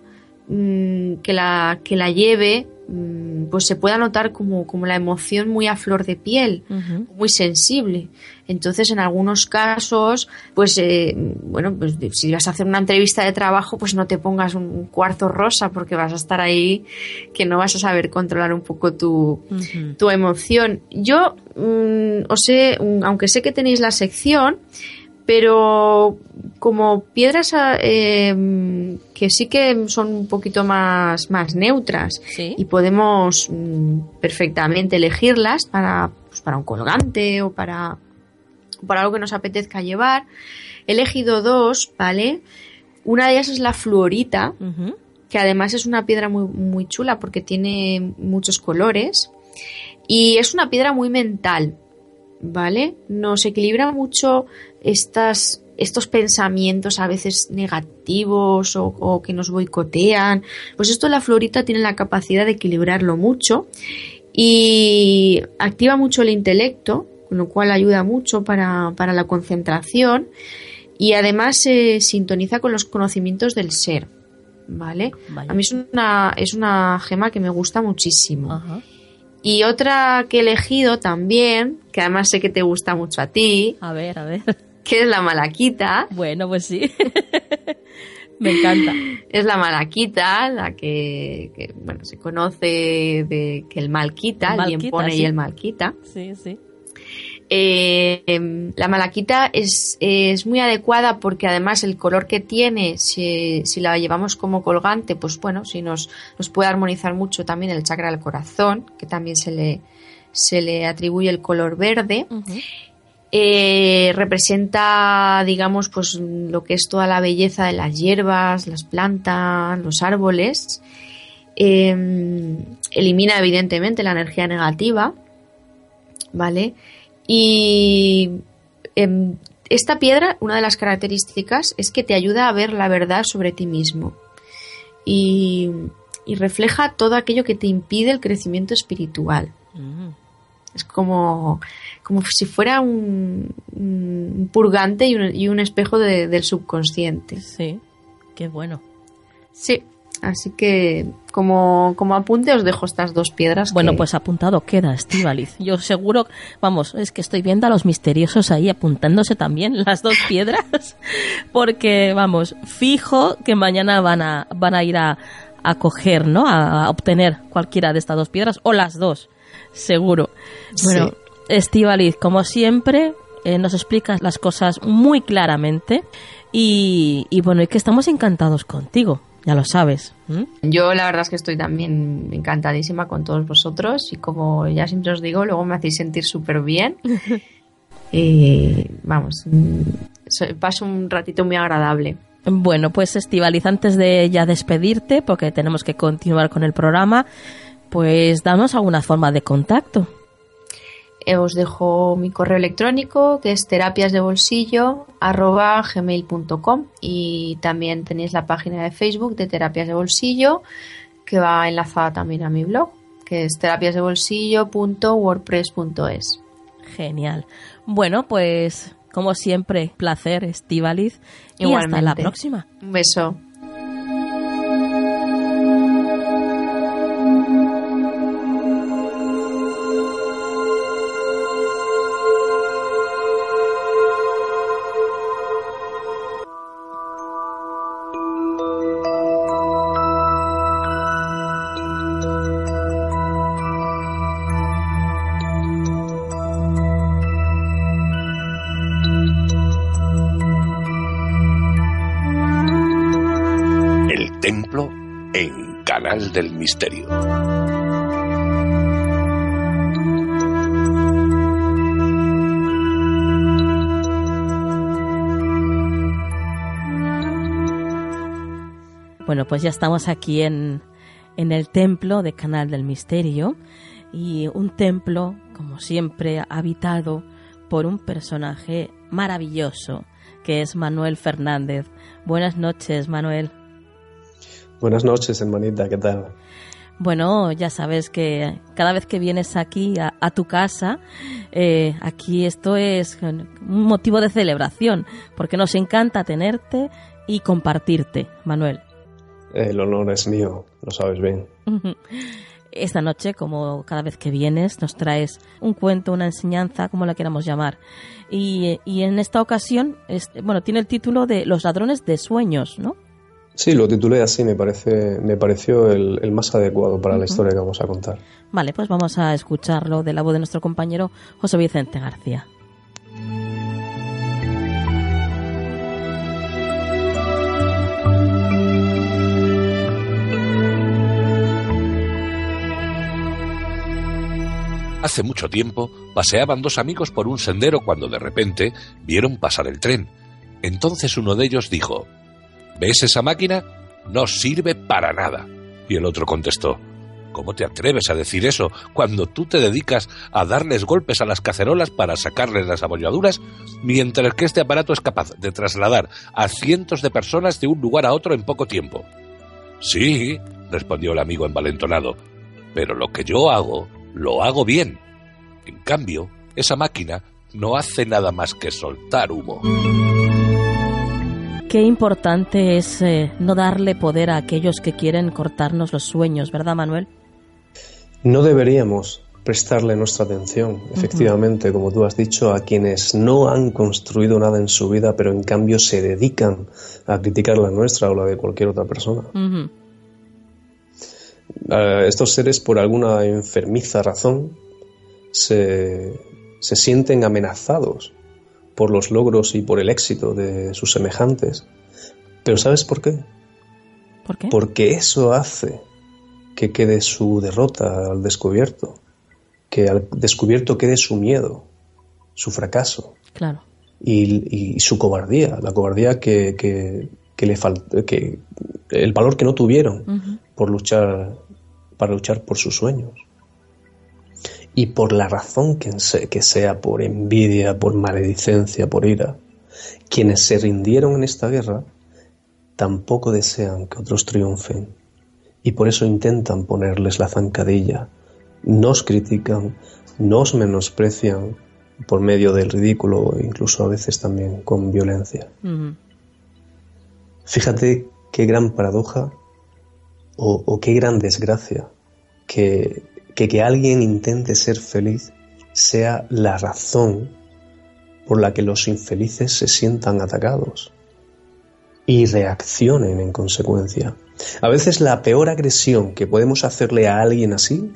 mm, que, la, que la lleve pues se pueda notar como, como, la emoción muy a flor de piel, muy sensible. Entonces, en algunos casos, pues, eh, bueno, pues si vas a hacer una entrevista de trabajo, pues no te pongas un cuarzo rosa porque vas a estar ahí que no vas a saber controlar un poco tu, tu emoción. Yo, mm, os sé, aunque sé que tenéis la sección, pero como piedras eh, que sí que son un poquito más, más neutras y podemos mm, perfectamente elegirlas para, pues para un colgante o para, para algo que nos apetezca llevar. He elegido dos, ¿vale? Una de ellas es la fluorita, que además es una piedra muy, muy chula porque tiene muchos colores y es una piedra muy mental, ¿vale? Nos equilibra mucho estas, estos pensamientos a veces negativos o, que nos boicotean. Pues esto la florita tiene la capacidad de equilibrarlo mucho y activa mucho el intelecto, con lo cual ayuda mucho para, la concentración y además se sintoniza con los conocimientos del ser. ¿Vale? A mí es una, es una gema que me gusta muchísimo. Y otra que he elegido también, que además sé que te gusta mucho a ti. A ver, a ver que es la malaquita. Bueno, pues sí. Me encanta. Es la malaquita, la que, bueno, se conoce de que el mal quita, el, bien pone y el mal quita. Sí, sí. Eh, la malaquita es, es, muy adecuada porque además el color que tiene, si, si, la llevamos como colgante, pues bueno, si nos, nos puede armonizar mucho también el chakra del corazón, que también se le, se le atribuye el color verde. Eh, representa, digamos, pues lo que es toda la belleza de las hierbas, las plantas, los árboles. Em, elimina evidentemente la energía negativa, ¿vale? Y em, esta piedra, una de las características es que te ayuda a ver la verdad sobre ti mismo y, refleja todo aquello que te impide el crecimiento espiritual. Mm. Es como como si fuera un, purgante y un, espejo del subconsciente. Sí, qué bueno. Sí, así que como, como apunte os dejo estas dos piedras. Bueno, pues apuntado queda, Estivaliz. Yo seguro, vamos, es que estoy viendo a los misteriosos ahí apuntándose también las dos piedras, porque vamos, fijo que mañana van a, van a ir a, a coger, ¿no? A, obtener cualquiera de estas dos piedras o las dos, seguro. Bueno, Estivaliz, como siempre, eh, nos explicas las cosas muy claramente y, bueno, y que estamos encantados contigo, ya lo sabes. Yo la verdad es que estoy también encantadísima con todos vosotros y como ya siempre os digo, luego me hacéis sentir súper bien. y vamos, paso un ratito muy agradable. Bueno, pues Estivaliz, antes de ya despedirte, porque tenemos que continuar con el programa, pues danos alguna forma de contacto. Eh, os dejo mi correo electrónico que es terapiasdebolsillo.gmail.com y también tenéis la página de Facebook de Terapias de Bolsillo que va enlazada también a mi blog que es terapiasdebolsillo.wordpress.es Genial. Bueno, pues como siempre, placer, Estivaliz. Y hasta la próxima. Un beso. Del Misterio. Bueno, pues ya estamos aquí en, en el templo de Canal del Misterio y un templo, como siempre, habitado por un personaje maravilloso que es Manuel Fernández. Buenas noches, Manuel. Buenas noches, hermanita, ¿qué tal? Bueno, ya sabes que cada vez que vienes aquí a, tu casa, eh, aquí esto es un motivo de celebración, porque nos encanta tenerte y compartirte, Manuel. El honor es mío, lo sabes bien. Esta noche, como cada vez que vienes, nos traes un cuento, una enseñanza, como la queramos llamar. Y, y en esta ocasión, es, bueno, tiene el título de Los ladrones de sueños, ¿no? Sí, lo titulé así, me, parece, me pareció el, más adecuado para la historia que vamos a contar. Vale, pues vamos a escucharlo de la voz de nuestro compañero José Vicente García. Hace mucho tiempo paseaban dos amigos por un sendero cuando de repente vieron pasar el tren. Entonces uno de ellos dijo, ¿Ves esa máquina? No sirve para nada. Y el otro contestó, ¿Cómo te atreves a decir eso cuando tú te dedicas a darles golpes a las cacerolas para sacarles las abolladuras, mientras que este aparato es capaz de trasladar a cientos de personas de un lugar a otro en poco tiempo? Sí, respondió el amigo envalentonado, pero lo que yo hago, lo hago bien. En cambio, esa máquina no hace nada más que soltar humo qué importante es eh, no darle poder a aquellos que quieren cortarnos los sueños, ¿verdad, Manuel? No deberíamos prestarle nuestra atención, efectivamente, como tú has dicho, a quienes no han construido nada en su vida, pero en cambio se dedican a criticar la nuestra o la de cualquier otra persona. estos seres, por alguna enfermiza razón, se, se sienten amenazados por los logros y por el éxito de sus semejantes. Pero ¿sabes por qué? ¿Por qué? Porque eso hace que quede su derrota al descubierto, que al descubierto quede su miedo, su fracaso. Claro. Y, su cobardía, la cobardía que, que, le faltó, que el valor que no tuvieron por luchar, para luchar por sus sueños y por la razón que, sea, por envidia, por maledicencia, por ira, quienes se rindieron en esta guerra tampoco desean que otros triunfen. Y por eso intentan ponerles la zancadilla, nos critican, nos menosprecian por medio del ridículo incluso a veces también con violencia. Fíjate qué gran paradoja o qué gran desgracia que que que alguien intente ser feliz sea la razón por la que los infelices se sientan atacados y reaccionen en consecuencia. A veces la peor agresión que podemos hacerle a alguien así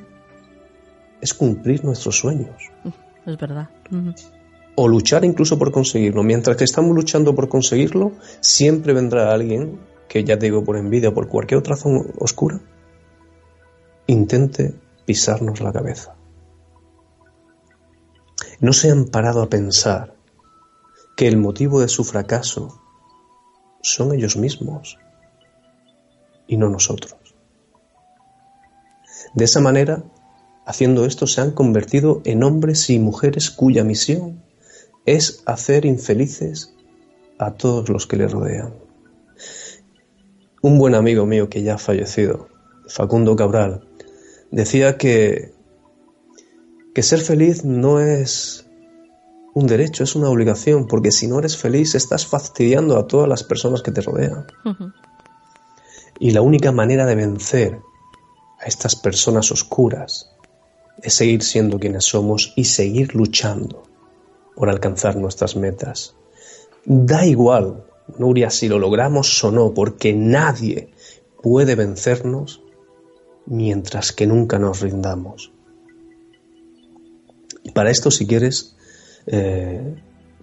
es cumplir nuestros sueños. Es verdad. O luchar incluso por conseguirlo. Mientras que estamos luchando por conseguirlo, siempre vendrá alguien que ya te digo por envidia o por cualquier otra razón oscura, intente pisarnos la cabeza. No se han parado a pensar que el motivo de su fracaso son ellos mismos y no nosotros. De esa manera, haciendo esto, se han convertido en hombres y mujeres cuya misión es hacer infelices a todos los que le rodean. Un buen amigo mío que ya ha fallecido, Facundo Cabral, decía que, que ser feliz no es un derecho, es una obligación, porque si no eres feliz estás fastidiando a todas las personas que te rodean. Y la única manera de vencer a estas personas oscuras es seguir siendo quienes somos y seguir luchando por alcanzar nuestras metas. Da igual, Nuria, si lo logramos o no, porque nadie puede vencernos mientras que nunca nos rindamos. Y para esto, si quieres, eh,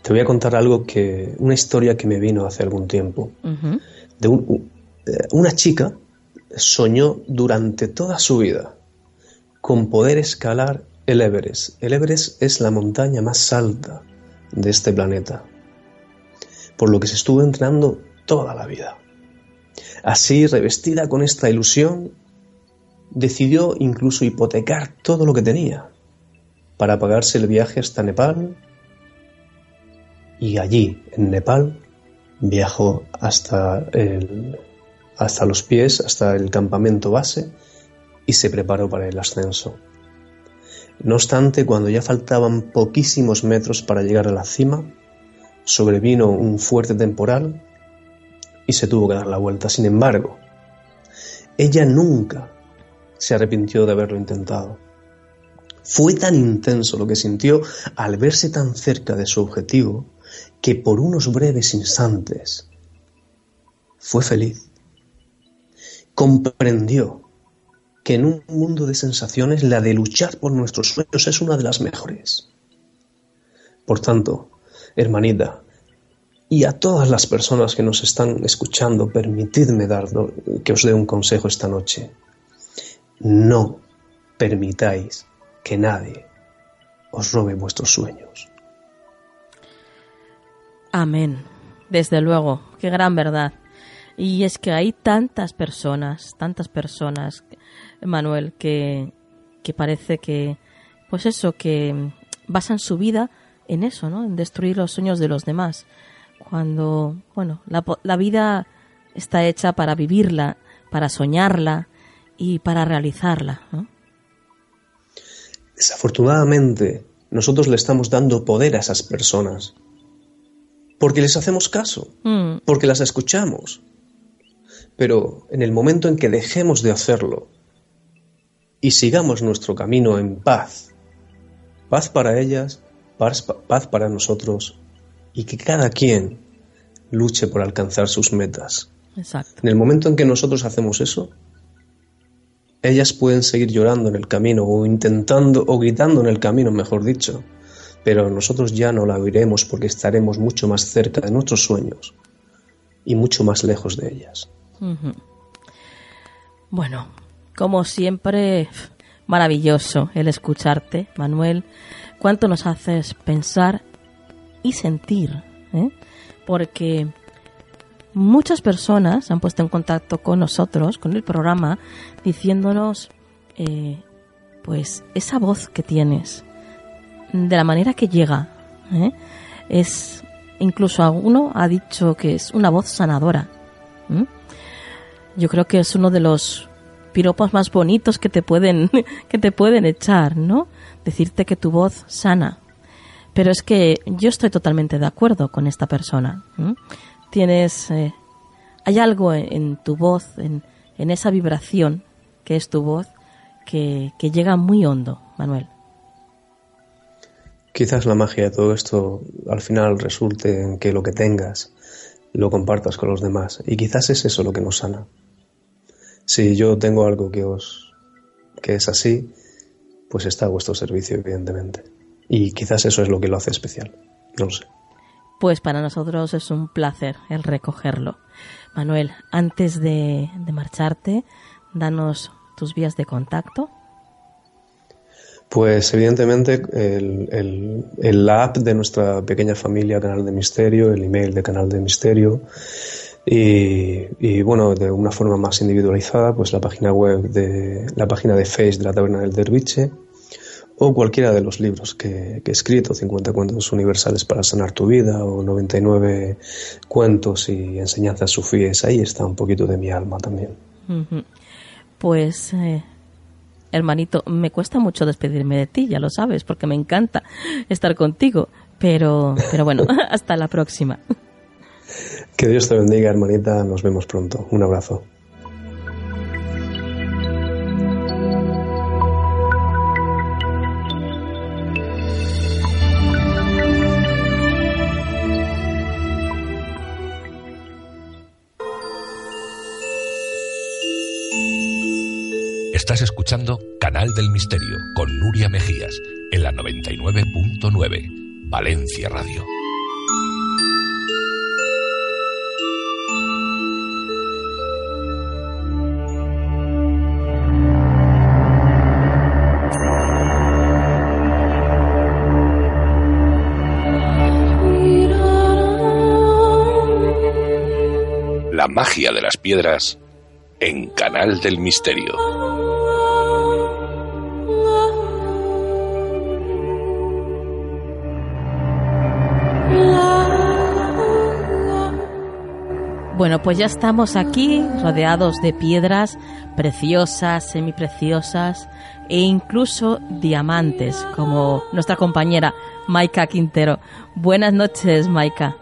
te voy a contar algo que, una historia que me vino hace algún tiempo. De eh, una chica soñó durante toda su vida con poder escalar el Everest. El Everest es la montaña más alta de este planeta, por lo que se estuvo entrenando toda la vida. Así, revestida con esta ilusión, decidió incluso hipotecar todo lo que tenía para pagarse el viaje hasta Nepal y allí, en Nepal, viajó hasta, el, hasta los pies, hasta el campamento base y se preparó para el ascenso. No obstante, cuando ya faltaban poquísimos metros para llegar a la cima, sobrevino un fuerte temporal y se tuvo que dar la vuelta. Sin embargo, ella nunca se arrepintió de haberlo intentado. Fue tan intenso lo que sintió al verse tan cerca de su objetivo que por unos breves instantes fue feliz. Comprendió que en un mundo de sensaciones la de luchar por nuestros sueños es una de las mejores. Por tanto, hermanita, y a todas las personas que nos están escuchando, permitidme dar que os dé un consejo esta noche. No permitáis que nadie os robe vuestros sueños. Amén. Desde luego, qué gran verdad. Y es que hay tantas personas, tantas personas, Manuel, que, que parece que, pues eso, que basan su vida en eso, ¿no? En destruir los sueños de los demás. Cuando, bueno, la, la vida está hecha para vivirla, para soñarla y para realizarla, ¿no? Desafortunadamente, nosotros le estamos dando poder a esas personas porque les hacemos caso, mm. porque las escuchamos. Pero en el momento en que dejemos de hacerlo y sigamos nuestro camino en paz, paz para ellas, paz, paz para nosotros, y que cada quien luche por alcanzar sus metas. Exacto. En el momento en que nosotros hacemos eso, ellas pueden seguir llorando en el camino o intentando o gritando en el camino, mejor dicho, pero nosotros ya no la oiremos porque estaremos mucho más cerca de nuestros sueños y mucho más lejos de ellas. Bueno, como siempre, maravilloso el escucharte, Manuel. Cuánto nos haces pensar y sentir, ¿eh? porque muchas personas han puesto en contacto con nosotros, con el programa, diciéndonos, eh, pues, esa voz que tienes, de la manera que llega. ¿eh? Es incluso alguno ha dicho que es una voz sanadora. Yo creo que es uno de los piropos más bonitos que te pueden que te pueden echar, ¿no? Decirte que tu voz sana. Pero es que yo estoy totalmente de acuerdo con esta persona. Tienes eh, hay algo en, tu voz, en, en, esa vibración que es tu voz, que, que llega muy hondo, Manuel. Quizás la magia de todo esto al final resulte en que lo que tengas lo compartas con los demás y quizás es eso lo que nos sana. Si yo tengo algo que os que es así, pues está a vuestro servicio evidentemente. Y quizás eso es lo que lo hace especial. No lo sé. Pues para nosotros es un placer el recogerlo. Manuel, antes de, marcharte, danos tus vías de contacto Pues evidentemente el, el, app de nuestra pequeña familia Canal de Misterio, el email de Canal de Misterio y, bueno, de una forma más individualizada, pues la página web de la página de Face de la Taberna del Derviche o cualquiera de los libros que, he escrito, 50 cuentos universales para sanar tu vida o 99 cuentos y enseñanzas sufíes, ahí está un poquito de mi alma también. Pues eh, hermanito, me cuesta mucho despedirme de ti, ya lo sabes, porque me encanta estar contigo. Pero, pero bueno, hasta la próxima. Que Dios te bendiga, hermanita. Nos vemos pronto. Un abrazo. Estás escuchando Canal del Misterio con Nuria Mejías en la 99.9 Valencia Radio. La magia de las piedras en Canal del Misterio. Bueno, pues ya estamos aquí rodeados de piedras preciosas, semipreciosas e incluso diamantes, como nuestra compañera Maika Quintero. Buenas noches, Maika.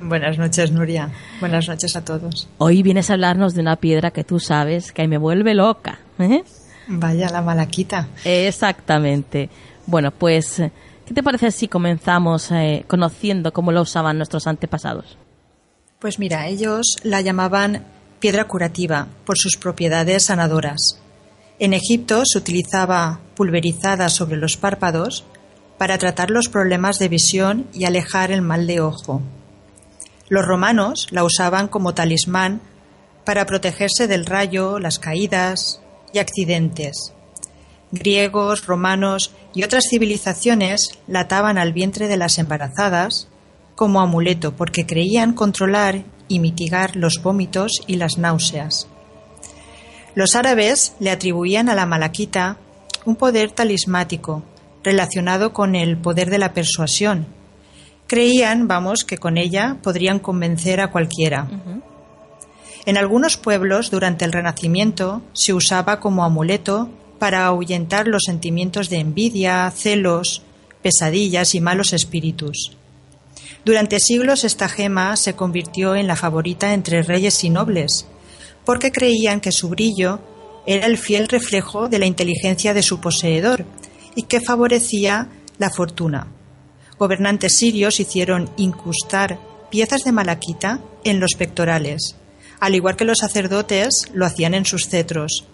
Buenas noches, Nuria. Buenas noches a todos. Hoy vienes a hablarnos de una piedra que tú sabes que me vuelve loca. ¿eh? Vaya, la malaquita. Exactamente. Bueno, pues, ¿qué te parece si comenzamos eh, conociendo cómo lo usaban nuestros antepasados? Pues mira, ellos la llamaban piedra curativa por sus propiedades sanadoras. En Egipto se utilizaba pulverizada sobre los párpados para tratar los problemas de visión y alejar el mal de ojo. Los romanos la usaban como talismán para protegerse del rayo, las caídas y accidentes. Griegos, romanos y otras civilizaciones la ataban al vientre de las embarazadas como amuleto porque creían controlar y mitigar los vómitos y las náuseas. Los árabes le atribuían a la malaquita un poder talismático relacionado con el poder de la persuasión. Creían, vamos, que con ella podrían convencer a cualquiera. En algunos pueblos, durante el Renacimiento, se usaba como amuleto para ahuyentar los sentimientos de envidia, celos, pesadillas y malos espíritus. Durante siglos esta gema se convirtió en la favorita entre reyes y nobles, porque creían que su brillo era el fiel reflejo de la inteligencia de su poseedor y que favorecía la fortuna. Gobernantes sirios hicieron incrustar piezas de malaquita en los pectorales, al igual que los sacerdotes lo hacían en sus cetros.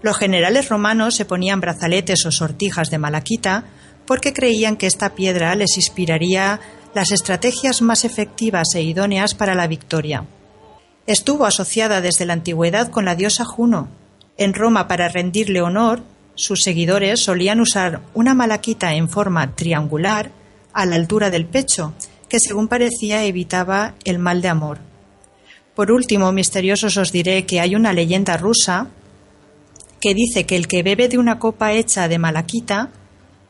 Los generales romanos se ponían brazaletes o sortijas de malaquita porque creían que esta piedra les inspiraría las estrategias más efectivas e idóneas para la victoria. Estuvo asociada desde la antigüedad con la diosa Juno. En Roma, para rendirle honor, sus seguidores solían usar una malaquita en forma triangular a la altura del pecho, que según parecía evitaba el mal de amor. Por último, misteriosos os diré que hay una leyenda rusa que dice que el que bebe de una copa hecha de malaquita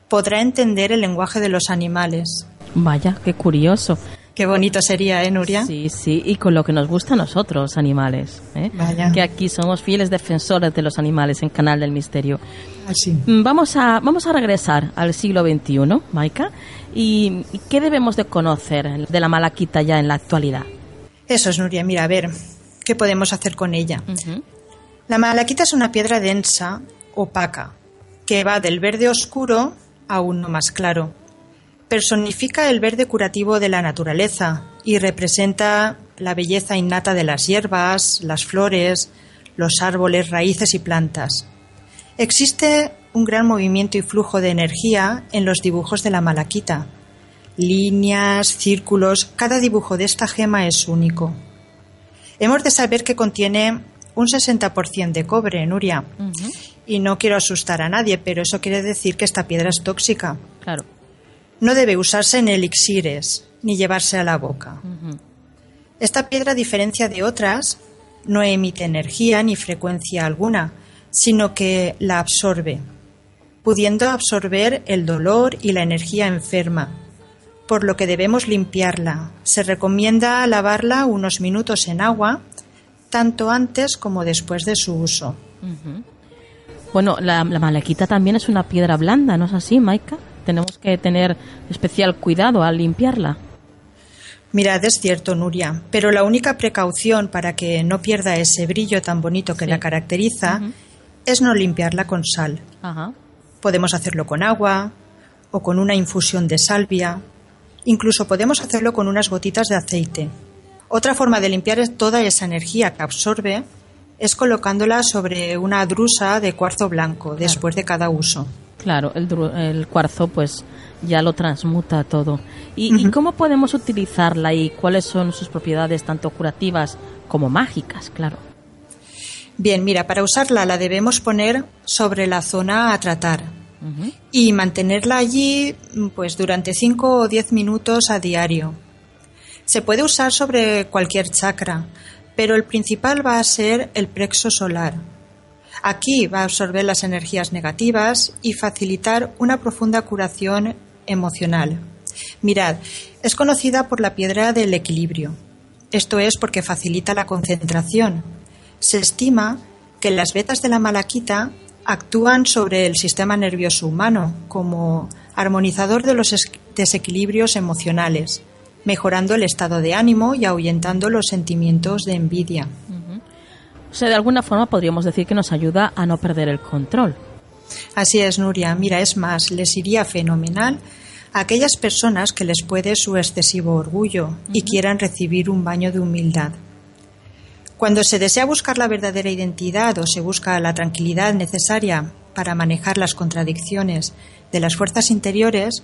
podrá entender el lenguaje de los animales. Vaya, qué curioso. Qué bonito sería, ¿eh, Nuria? Sí, sí, y con lo que nos gusta a nosotros, animales. ¿eh? Vaya. Que aquí somos fieles defensores de los animales en Canal del Misterio. Así. Mm, vamos a, vamos a regresar al siglo XXI, Maika. ¿Y qué debemos de conocer de la malaquita ya en la actualidad? Eso es, Nuria. Mira, a ver, ¿qué podemos hacer con ella? La malaquita es una piedra densa, opaca, que va del verde oscuro a uno más claro personifica el verde curativo de la naturaleza y representa la belleza innata de las hierbas, las flores, los árboles, raíces y plantas. Existe un gran movimiento y flujo de energía en los dibujos de la malaquita. Líneas, círculos, cada dibujo de esta gema es único. Hemos de saber que contiene un 60% de cobre, Nuria, Y no quiero asustar a nadie, pero eso quiere decir que esta piedra es tóxica. Claro. No debe usarse en elixires ni llevarse a la boca. Esta piedra, a diferencia de otras, no emite energía ni frecuencia alguna, sino que la absorbe, pudiendo absorber el dolor y la energía enferma, por lo que debemos limpiarla. Se recomienda lavarla unos minutos en agua, tanto antes como después de su uso. Bueno, la, la malaquita también es una piedra blanda, ¿no es así, Maika? Tenemos que tener especial cuidado al limpiarla. Mirad, es cierto, Nuria, pero la única precaución para que no pierda ese brillo tan bonito que Sí. la caracteriza es no limpiarla con sal. Ajá. Podemos hacerlo con agua o con una infusión de salvia. Incluso podemos hacerlo con unas gotitas de aceite. Otra forma de limpiar toda esa energía que absorbe es colocándola sobre una drusa de cuarzo blanco después de cada uso. Claro, el, el cuarzo pues ya lo transmuta todo. ¿Y, y cómo podemos utilizarla y cuáles son sus propiedades tanto curativas como mágicas? Claro. Bien, mira, para usarla la debemos poner sobre la zona a tratar y mantenerla allí pues durante 5 o 10 minutos a diario. Se puede usar sobre cualquier chakra, pero el principal va a ser el plexo solar. Aquí va a absorber las energías negativas y facilitar una profunda curación emocional. Mirad, es conocida por la piedra del equilibrio. Esto es porque facilita la concentración. Se estima que las vetas de la malaquita actúan sobre el sistema nervioso humano como armonizador de los es- desequilibrios emocionales, mejorando el estado de ánimo y ahuyentando los sentimientos de envidia. O sea, de alguna forma podríamos decir que nos ayuda a no perder el control. Así es, Nuria. Mira, es más, les iría fenomenal a aquellas personas que les puede su excesivo orgullo y quieran recibir un baño de humildad. Cuando se desea buscar la verdadera identidad o se busca la tranquilidad necesaria para manejar las contradicciones de las fuerzas interiores,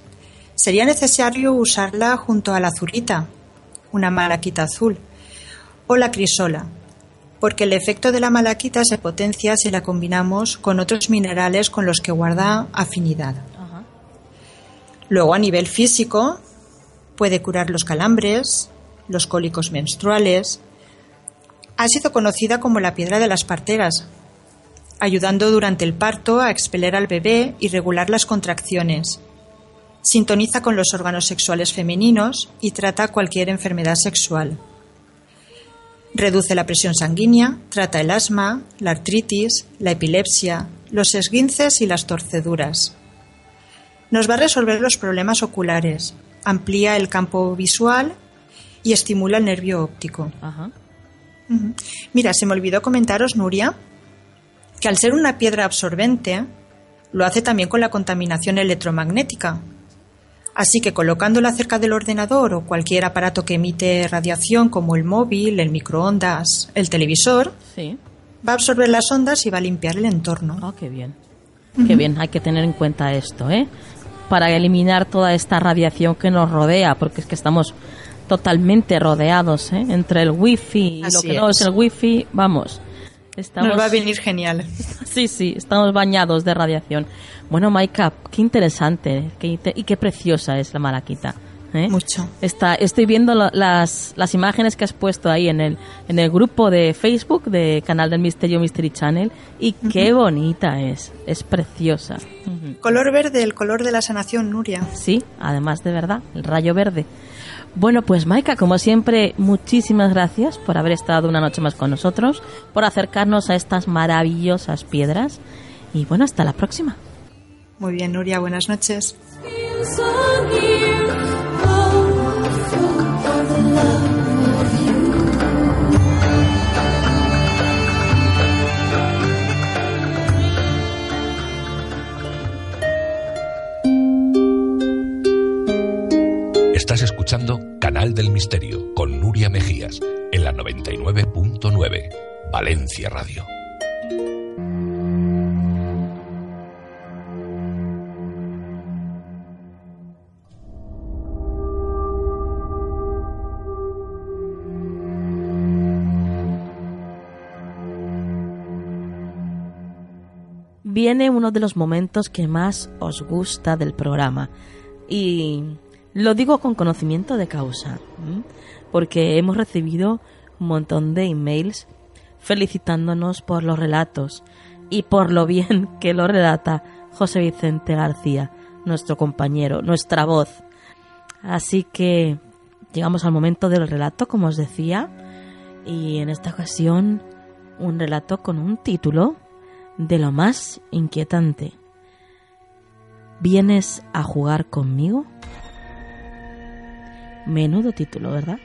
sería necesario usarla junto a la azulita, una malaquita azul, o la crisola, porque el efecto de la malaquita se potencia si la combinamos con otros minerales con los que guarda afinidad. Luego, a nivel físico, puede curar los calambres, los cólicos menstruales. Ha sido conocida como la piedra de las parteras, ayudando durante el parto a expeler al bebé y regular las contracciones. Sintoniza con los órganos sexuales femeninos y trata cualquier enfermedad sexual. Reduce la presión sanguínea, trata el asma, la artritis, la epilepsia, los esguinces y las torceduras. Nos va a resolver los problemas oculares, amplía el campo visual y estimula el nervio óptico. Ajá. Mira, se me olvidó comentaros, Nuria, que al ser una piedra absorbente, lo hace también con la contaminación electromagnética. Así que colocándola cerca del ordenador o cualquier aparato que emite radiación como el móvil, el microondas, el televisor, Sí. va a absorber las ondas y va a limpiar el entorno. Oh, qué bien. Qué bien, hay que tener en cuenta esto, ¿eh? Para eliminar toda esta radiación que nos rodea, porque es que estamos totalmente rodeados, ¿eh? Entre el wifi y lo que no es el wifi, vamos. Estamos, Nos va a venir genial. Sí, sí, estamos bañados de radiación. Bueno, Maika, qué interesante qué y qué preciosa es la malaquita. ¿eh? Mucho. Está, estoy viendo la- las, las imágenes que has puesto ahí en el, en el grupo de Facebook de Canal del Misterio Mystery Channel y qué bonita es. Es preciosa. Color verde, el color de la sanación, Nuria. Sí, además de verdad, el rayo verde. Bueno, pues Maika, como siempre, muchísimas gracias por haber estado una noche más con nosotros, por acercarnos a estas maravillosas piedras y bueno, hasta la próxima. Muy bien, Nuria, buenas noches. Estás escuchando Canal del Misterio con Nuria Mejías en la 99.9 Valencia Radio. viene uno de los momentos que más os gusta del programa. Y lo digo con conocimiento de causa, porque hemos recibido un montón de emails felicitándonos por los relatos y por lo bien que lo relata José Vicente García, nuestro compañero, nuestra voz. Así que llegamos al momento del relato, como os decía, y en esta ocasión un relato con un título de lo más inquietante. ¿Vienes a jugar conmigo? Menudo título, ¿verdad?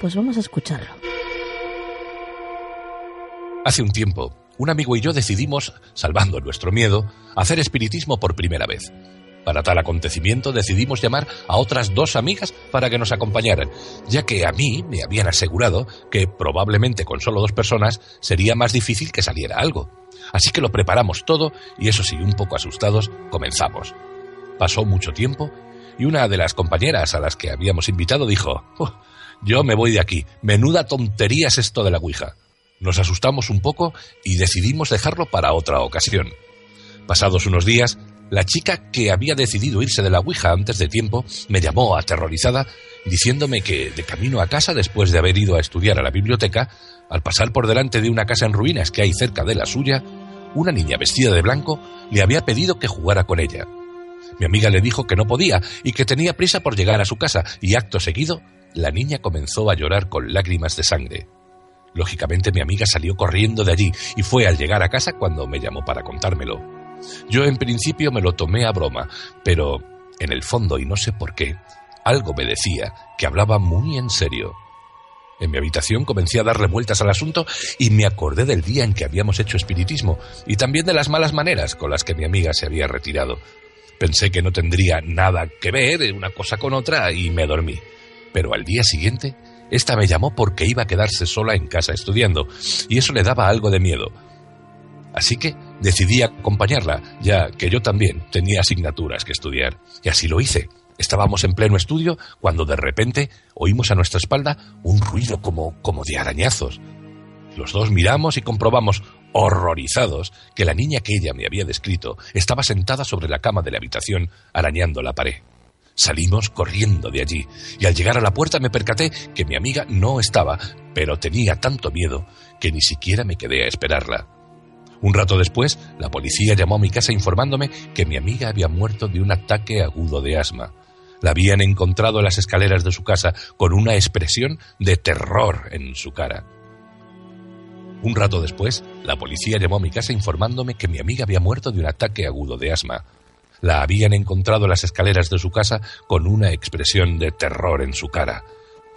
Pues vamos a escucharlo. Hace un tiempo, un amigo y yo decidimos, salvando nuestro miedo, hacer espiritismo por primera vez. Para tal acontecimiento decidimos llamar a otras dos amigas para que nos acompañaran, ya que a mí me habían asegurado que probablemente con solo dos personas sería más difícil que saliera algo. Así que lo preparamos todo y eso sí, un poco asustados, comenzamos. Pasó mucho tiempo y una de las compañeras a las que habíamos invitado dijo, oh, yo me voy de aquí, menuda tontería es esto de la Ouija. Nos asustamos un poco y decidimos dejarlo para otra ocasión. Pasados unos días, la chica que había decidido irse de la Ouija antes de tiempo me llamó aterrorizada diciéndome que de camino a casa después de haber ido a estudiar a la biblioteca, al pasar por delante de una casa en ruinas que hay cerca de la suya, una niña vestida de blanco le había pedido que jugara con ella. Mi amiga le dijo que no podía y que tenía prisa por llegar a su casa, y acto seguido, la niña comenzó a llorar con lágrimas de sangre. Lógicamente mi amiga salió corriendo de allí y fue al llegar a casa cuando me llamó para contármelo. Yo en principio me lo tomé a broma, pero en el fondo, y no sé por qué, algo me decía que hablaba muy en serio. En mi habitación comencé a darle vueltas al asunto y me acordé del día en que habíamos hecho espiritismo y también de las malas maneras con las que mi amiga se había retirado. Pensé que no tendría nada que ver una cosa con otra y me dormí. Pero al día siguiente, esta me llamó porque iba a quedarse sola en casa estudiando y eso le daba algo de miedo. Así que decidí acompañarla, ya que yo también tenía asignaturas que estudiar. Y así lo hice. Estábamos en pleno estudio cuando de repente oímos a nuestra espalda un ruido como, como de arañazos. Los dos miramos y comprobamos, horrorizados, que la niña que ella me había descrito estaba sentada sobre la cama de la habitación arañando la pared. Salimos corriendo de allí y al llegar a la puerta me percaté que mi amiga no estaba, pero tenía tanto miedo que ni siquiera me quedé a esperarla. Un rato después, la policía llamó a mi casa informándome que mi amiga había muerto de un ataque agudo de asma. La habían encontrado en las escaleras de su casa con una expresión de terror en su cara. Un rato después, la policía llamó a mi casa informándome que mi amiga había muerto de un ataque agudo de asma. La habían encontrado en las escaleras de su casa con una expresión de terror en su cara.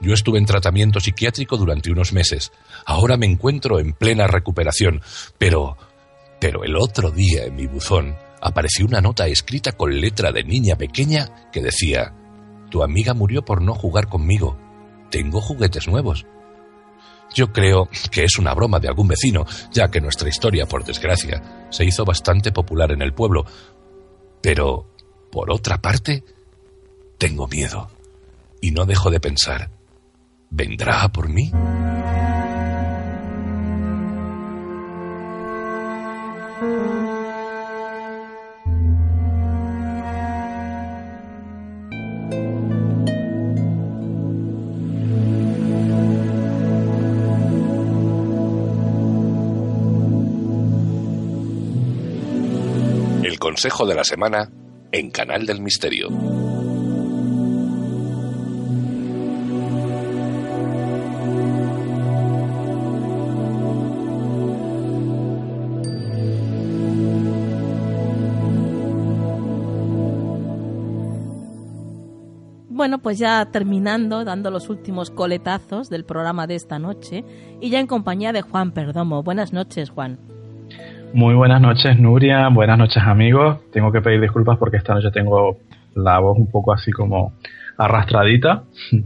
Yo estuve en tratamiento psiquiátrico durante unos meses. Ahora me encuentro en plena recuperación. Pero... Pero el otro día en mi buzón apareció una nota escrita con letra de niña pequeña que decía, Tu amiga murió por no jugar conmigo. Tengo juguetes nuevos. Yo creo que es una broma de algún vecino, ya que nuestra historia, por desgracia, se hizo bastante popular en el pueblo. Pero, por otra parte, tengo miedo. Y no dejo de pensar, ¿vendrá por mí? Consejo de la semana en Canal del Misterio. Bueno, pues ya terminando, dando los últimos coletazos del programa de esta noche y ya en compañía de Juan Perdomo. Buenas noches, Juan. Muy buenas noches, Nuria. Buenas noches, amigos. Tengo que pedir disculpas porque esta noche tengo la voz un poco así como arrastradita.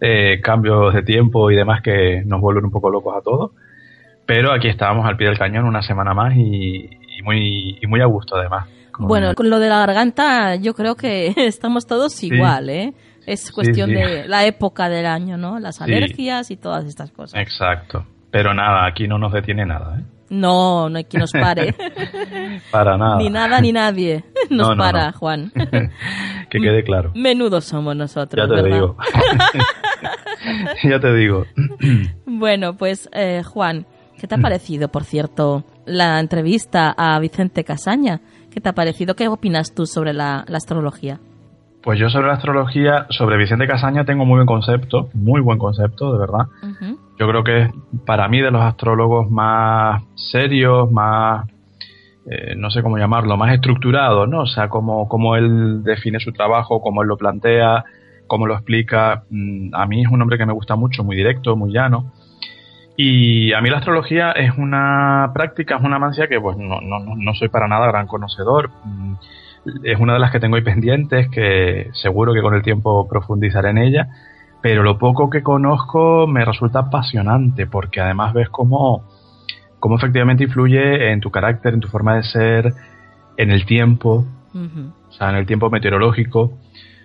Eh, cambios de tiempo y demás que nos vuelven un poco locos a todos. Pero aquí estábamos al pie del cañón una semana más y, muy, y muy a gusto además. Bueno, con lo de la garganta yo creo que estamos todos igual, ¿eh? Es cuestión de la época del año, ¿no? Las alergias y todas estas cosas. Exacto. Pero nada, aquí no nos detiene nada, ¿eh? No, no hay quien nos pare. Para nada. Ni nada ni nadie nos No, no, para, no. Juan. que quede claro. Menudos somos nosotros, Ya te ¿verdad? digo. ya te digo. Bueno, pues eh, Juan, ¿qué Mm. te ha parecido, por cierto, la entrevista a Vicente Casaña? ¿Qué te ha parecido? ¿Qué opinas tú sobre la, la astrología? Pues yo sobre la astrología, sobre Vicente Casaña tengo muy buen concepto, muy buen concepto, de verdad. Yo creo que es para mí de los astrólogos más serios, más, eh, no sé cómo llamarlo, más estructurados, ¿no? O sea, cómo, cómo él define su trabajo, cómo él lo plantea, cómo lo explica. Mm, A mí es un hombre que me gusta mucho, muy directo, muy llano. Y a mí la astrología es una práctica, es una mancia que pues no, no, no- no soy para nada gran conocedor. Mm, Es una de las que tengo ahí pendientes, que seguro que con el tiempo profundizaré en ella pero lo poco que conozco me resulta apasionante porque además ves cómo, cómo efectivamente influye en tu carácter, en tu forma de ser, en el tiempo, Ujú. o sea, en el tiempo meteorológico.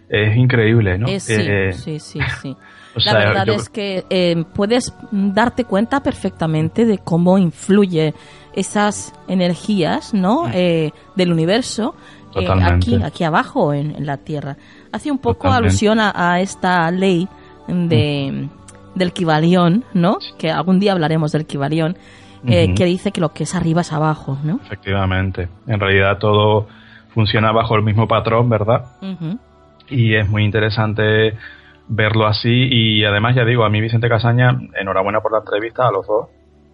Es increíble, ¿no? Eh, sí, Eh, sí, sí, sí. o La verdad yo- es que eh, puedes darte cuenta perfectamente de cómo influye esas energías, ¿no? Eh, del universo eh, aquí, aquí abajo en, en la Tierra. Hace un poco Totalmente. alusión a, a esta ley de del Kibalión, ¿no? Que algún día hablaremos del Kibalión, eh, que dice que lo que es arriba es abajo, ¿no? Efectivamente. En realidad todo funciona bajo el mismo patrón, ¿verdad? Y es muy interesante verlo así y además ya digo, a mí Vicente Casaña, enhorabuena por la entrevista a los dos,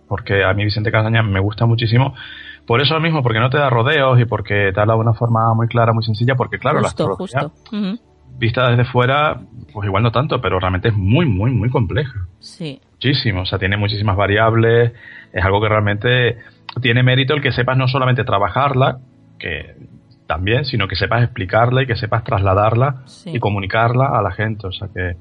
porque a mí Vicente Casaña me gusta muchísimo, por eso mismo, porque no te da rodeos y porque te habla de una forma muy clara, muy sencilla, porque claro, la justo, astrología justo. Vista desde fuera, pues igual no tanto, pero realmente es muy, muy, muy compleja. Sí. Muchísimo, o sea, tiene muchísimas variables, es algo que realmente tiene mérito el que sepas no solamente trabajarla, que también, sino que sepas explicarla y que sepas trasladarla Sí. y comunicarla a la gente. O sea que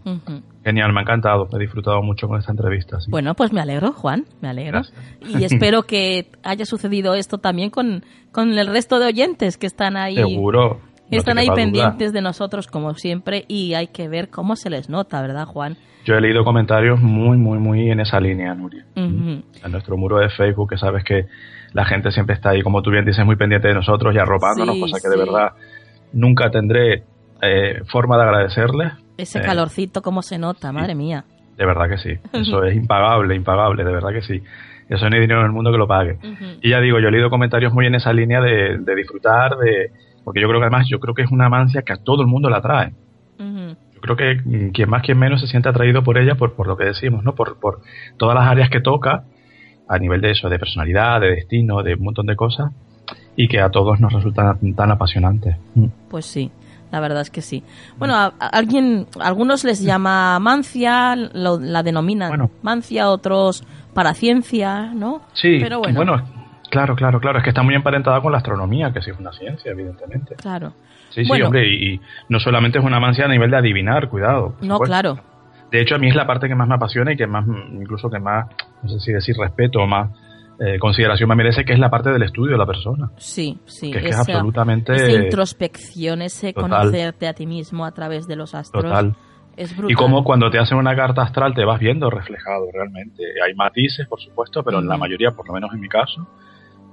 genial, me ha encantado, he disfrutado mucho con esta entrevista. sí. Bueno, pues me alegro, Juan, me alegro. Gracias. Y espero que haya sucedido esto también con, con el resto de oyentes que están ahí. Seguro. No Están ahí duda. pendientes de nosotros como siempre y hay que ver cómo se les nota, ¿verdad, Juan? Yo he leído comentarios muy, muy, muy en esa línea, Nuria. Ujú. En nuestro muro de Facebook, que sabes que la gente siempre está ahí, como tú bien dices, muy pendiente de nosotros y arropándonos, Sí, cosa que de verdad nunca tendré eh, forma de agradecerles. Ese Eh, calorcito, cómo se nota, madre mía. De verdad que sí. Eso es impagable, impagable, de verdad que sí. Eso no hay dinero en el mundo que lo pague. Y ya digo, yo he leído comentarios muy en esa línea de, de disfrutar, de porque yo creo que además, yo creo que es una mancia que a todo el mundo la atrae. Yo creo que mm, quien más, quien menos se siente atraído por ella, por, por lo que decimos, ¿no? Por, por todas las áreas que toca, a nivel de eso, de personalidad, de destino, de un montón de cosas, y que a todos nos resultan tan apasionantes. Mm. Pues sí, la verdad es que sí. Bueno, a, a- alguien, algunos les llama mancia, lo- la denominan Bueno. mancia, otros paraciencia, ¿no? Sí, Pero bueno. Claro, claro, claro, es que está muy emparentada con la astronomía, que sí es una ciencia, evidentemente. Claro. Sí, sí, Bueno. hombre, y, y no solamente es una mancia a nivel de adivinar, cuidado. No, supuesto. claro. De hecho, a mí es la parte que más me apasiona y que más, incluso que más, no sé si decir respeto o más eh, consideración me merece, que es la parte del estudio de la persona. Sí, sí. Que es que es absolutamente- Esa introspección, ese Total. conocerte a ti mismo a través de los astros. Total. Es brutal. Y como cuando te hacen una carta astral te vas viendo reflejado realmente. Hay matices, por supuesto, pero en la mayoría, por lo menos en mi caso,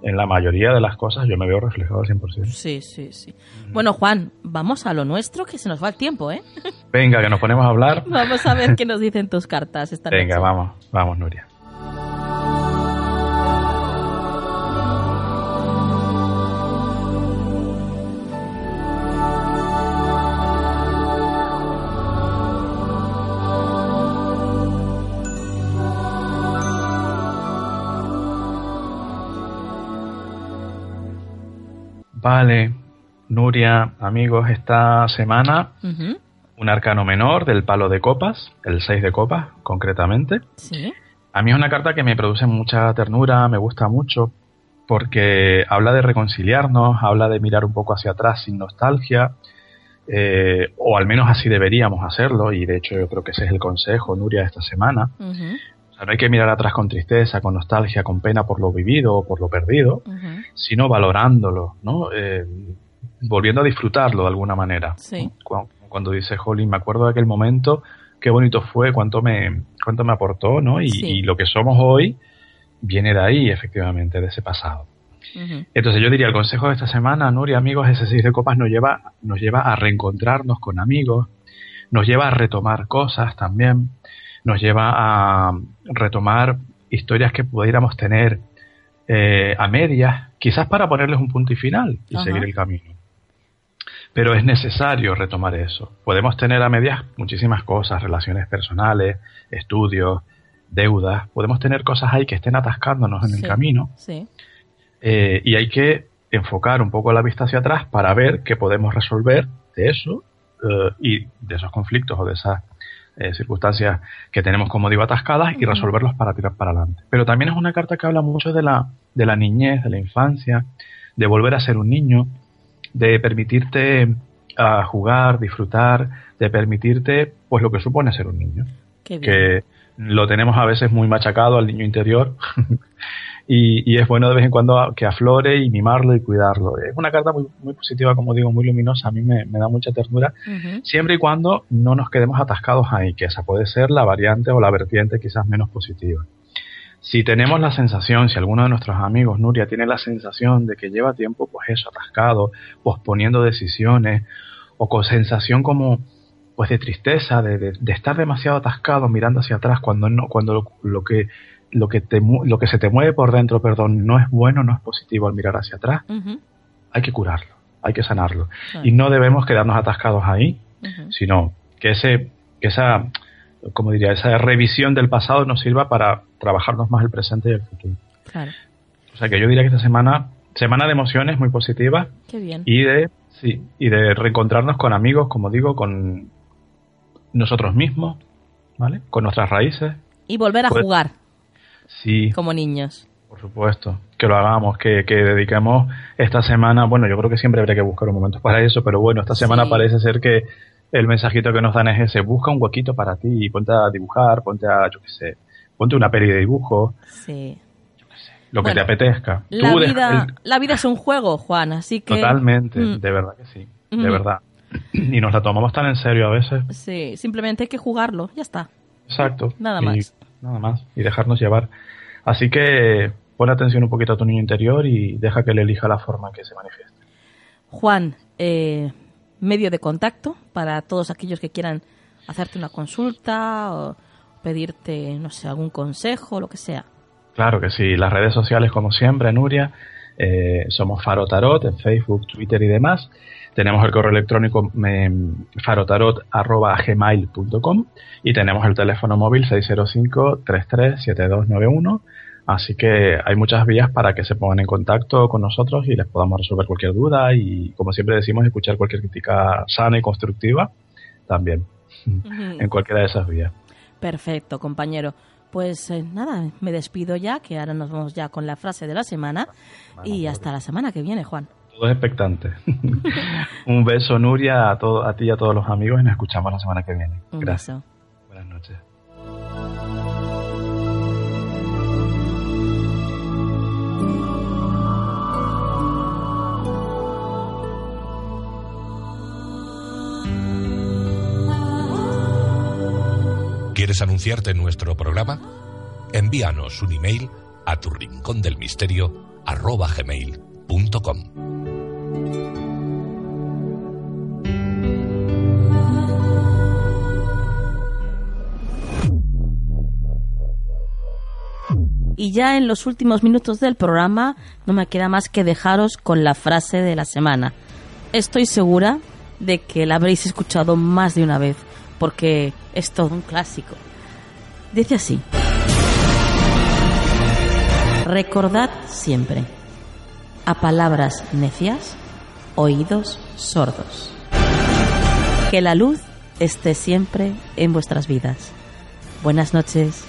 en la mayoría de las cosas yo me veo reflejado al 100%. Sí, sí, sí. Bueno, Juan, vamos a lo nuestro, que se nos va el tiempo, ¿eh? Venga, que nos ponemos a hablar. Vamos a ver qué nos dicen tus cartas esta Venga, noche. vamos, vamos, Nuria. Vale, Nuria, amigos, esta semana un arcano menor del palo de copas, el 6 de copas concretamente. Sí. A mí es una carta que me produce mucha ternura, me gusta mucho, porque habla de reconciliarnos, habla de mirar un poco hacia atrás sin nostalgia, eh, o al menos así deberíamos hacerlo, y de hecho yo creo que ese es el consejo, Nuria, esta semana. No hay que mirar atrás con tristeza, con nostalgia, con pena por lo vivido o por lo perdido, sino valorándolo, ¿no? Eh, volviendo a disfrutarlo de alguna manera. Sí. Cu- Cuando, dice Jolín, me acuerdo de aquel momento, qué bonito fue, cuánto me, cuánto me aportó, ¿no? Y, Sí. y lo que somos hoy, viene de ahí, efectivamente, de ese pasado. Entonces yo diría, el consejo de esta semana, Nuria, amigos, ese seis de copas nos lleva, nos lleva a reencontrarnos con amigos, nos lleva a retomar cosas también, nos lleva a retomar historias que pudiéramos tener eh, a medias, quizás para ponerles un punto y final y seguir el camino. Pero es necesario retomar eso. Podemos tener a medias muchísimas cosas, relaciones personales, estudios, deudas. Podemos tener cosas ahí que estén atascándonos en el camino. Eh, y hay que enfocar un poco la vista hacia atrás para ver qué podemos resolver de eso eh, y de esos conflictos o de esas eh, circunstancias que tenemos, como digo, atascadas y resolverlos para tirar para adelante. Pero también es una carta que habla mucho de la, de la niñez, de la infancia, de volver a ser un niño, de permitirte a jugar, disfrutar, de permitirte pues lo que supone ser un niño. Que lo tenemos a veces muy machacado al niño interior y, es bueno de vez en cuando que aflore y mimarlo y cuidarlo. Es una carta muy, muy positiva, como digo, muy luminosa, a mí me, da mucha ternura, siempre y cuando no nos quedemos atascados ahí, que esa puede ser la variante o la vertiente quizás menos positiva. Si tenemos la sensación, si alguno de nuestros amigos, Nuria, tiene la sensación de que lleva tiempo, pues eso, atascado, posponiendo decisiones, o con sensación como, pues de tristeza, de, estar demasiado atascado mirando hacia atrás cuando no, cuando lo que lo que, te, lo que se te mueve por dentro, perdón, no es bueno, no es positivo al mirar hacia atrás, hay que curarlo, hay que sanarlo. Y no debemos quedarnos atascados ahí, sino que, ese, que esa, como diría, esa revisión del pasado nos sirva para trabajarnos más el presente y el futuro. O sea que yo diría que esta semana, semana de emociones muy positiva. Y de, sí, y de reencontrarnos con amigos, como digo, con nosotros mismos, ¿vale? Con nuestras raíces. Y volver a pues jugar. Sí. Como niños. Por supuesto, que lo hagamos, que, que, dediquemos esta semana, bueno, yo creo que siempre habría que buscar un momento para eso, pero bueno, esta semana parece ser que el mensajito que nos dan es ese, busca un huequito para ti, y ponte a dibujar, ponte a, yo qué sé, ponte una peli de dibujo. Sí. Yo qué sé, lo que te apetezca. La, vida, la vida es un juego, Juan, así que... Totalmente, mm. de verdad que sí, de verdad. Y nos la tomamos tan en serio a veces. Sí, simplemente hay que jugarlo, ya está. Exacto. Nada más nada más, y dejarnos llevar. Así que pon atención un poquito a tu niño interior y deja que él elija la forma que se manifieste. Juan, eh, medio de contacto para todos aquellos que quieran hacerte una consulta o pedirte, no sé, algún consejo, lo que sea. Claro que sí, las redes sociales como siempre, Nuria, eh, somos Faro Tarot en Facebook, Twitter y demás. Tenemos el correo electrónico em, farotarot.gmail.com y tenemos el teléfono móvil 605-337291. Así que hay muchas vías para que se pongan en contacto con nosotros y les podamos resolver cualquier duda y, como siempre decimos, escuchar cualquier crítica sana y constructiva también en cualquiera de esas vías. Perfecto, compañero. Pues eh, nada, me despido ya, que ahora nos vamos ya con la frase de la semana y hasta la semana que viene, Juan todo expectante. Un beso, Nuria, a, todo, a ti y a todos los amigos y nos escuchamos la semana que viene. Gracias. Buenas noches. ¿Quieres anunciarte en nuestro programa? Envíanos un email a tu rincón del misterio gmail.com. Y ya en los últimos minutos del programa no me queda más que dejaros con la frase de la semana. Estoy segura de que la habréis escuchado más de una vez, porque es todo un clásico. Dice así. Recordad siempre, a palabras necias, oídos sordos. Que la luz esté siempre en vuestras vidas. Buenas noches.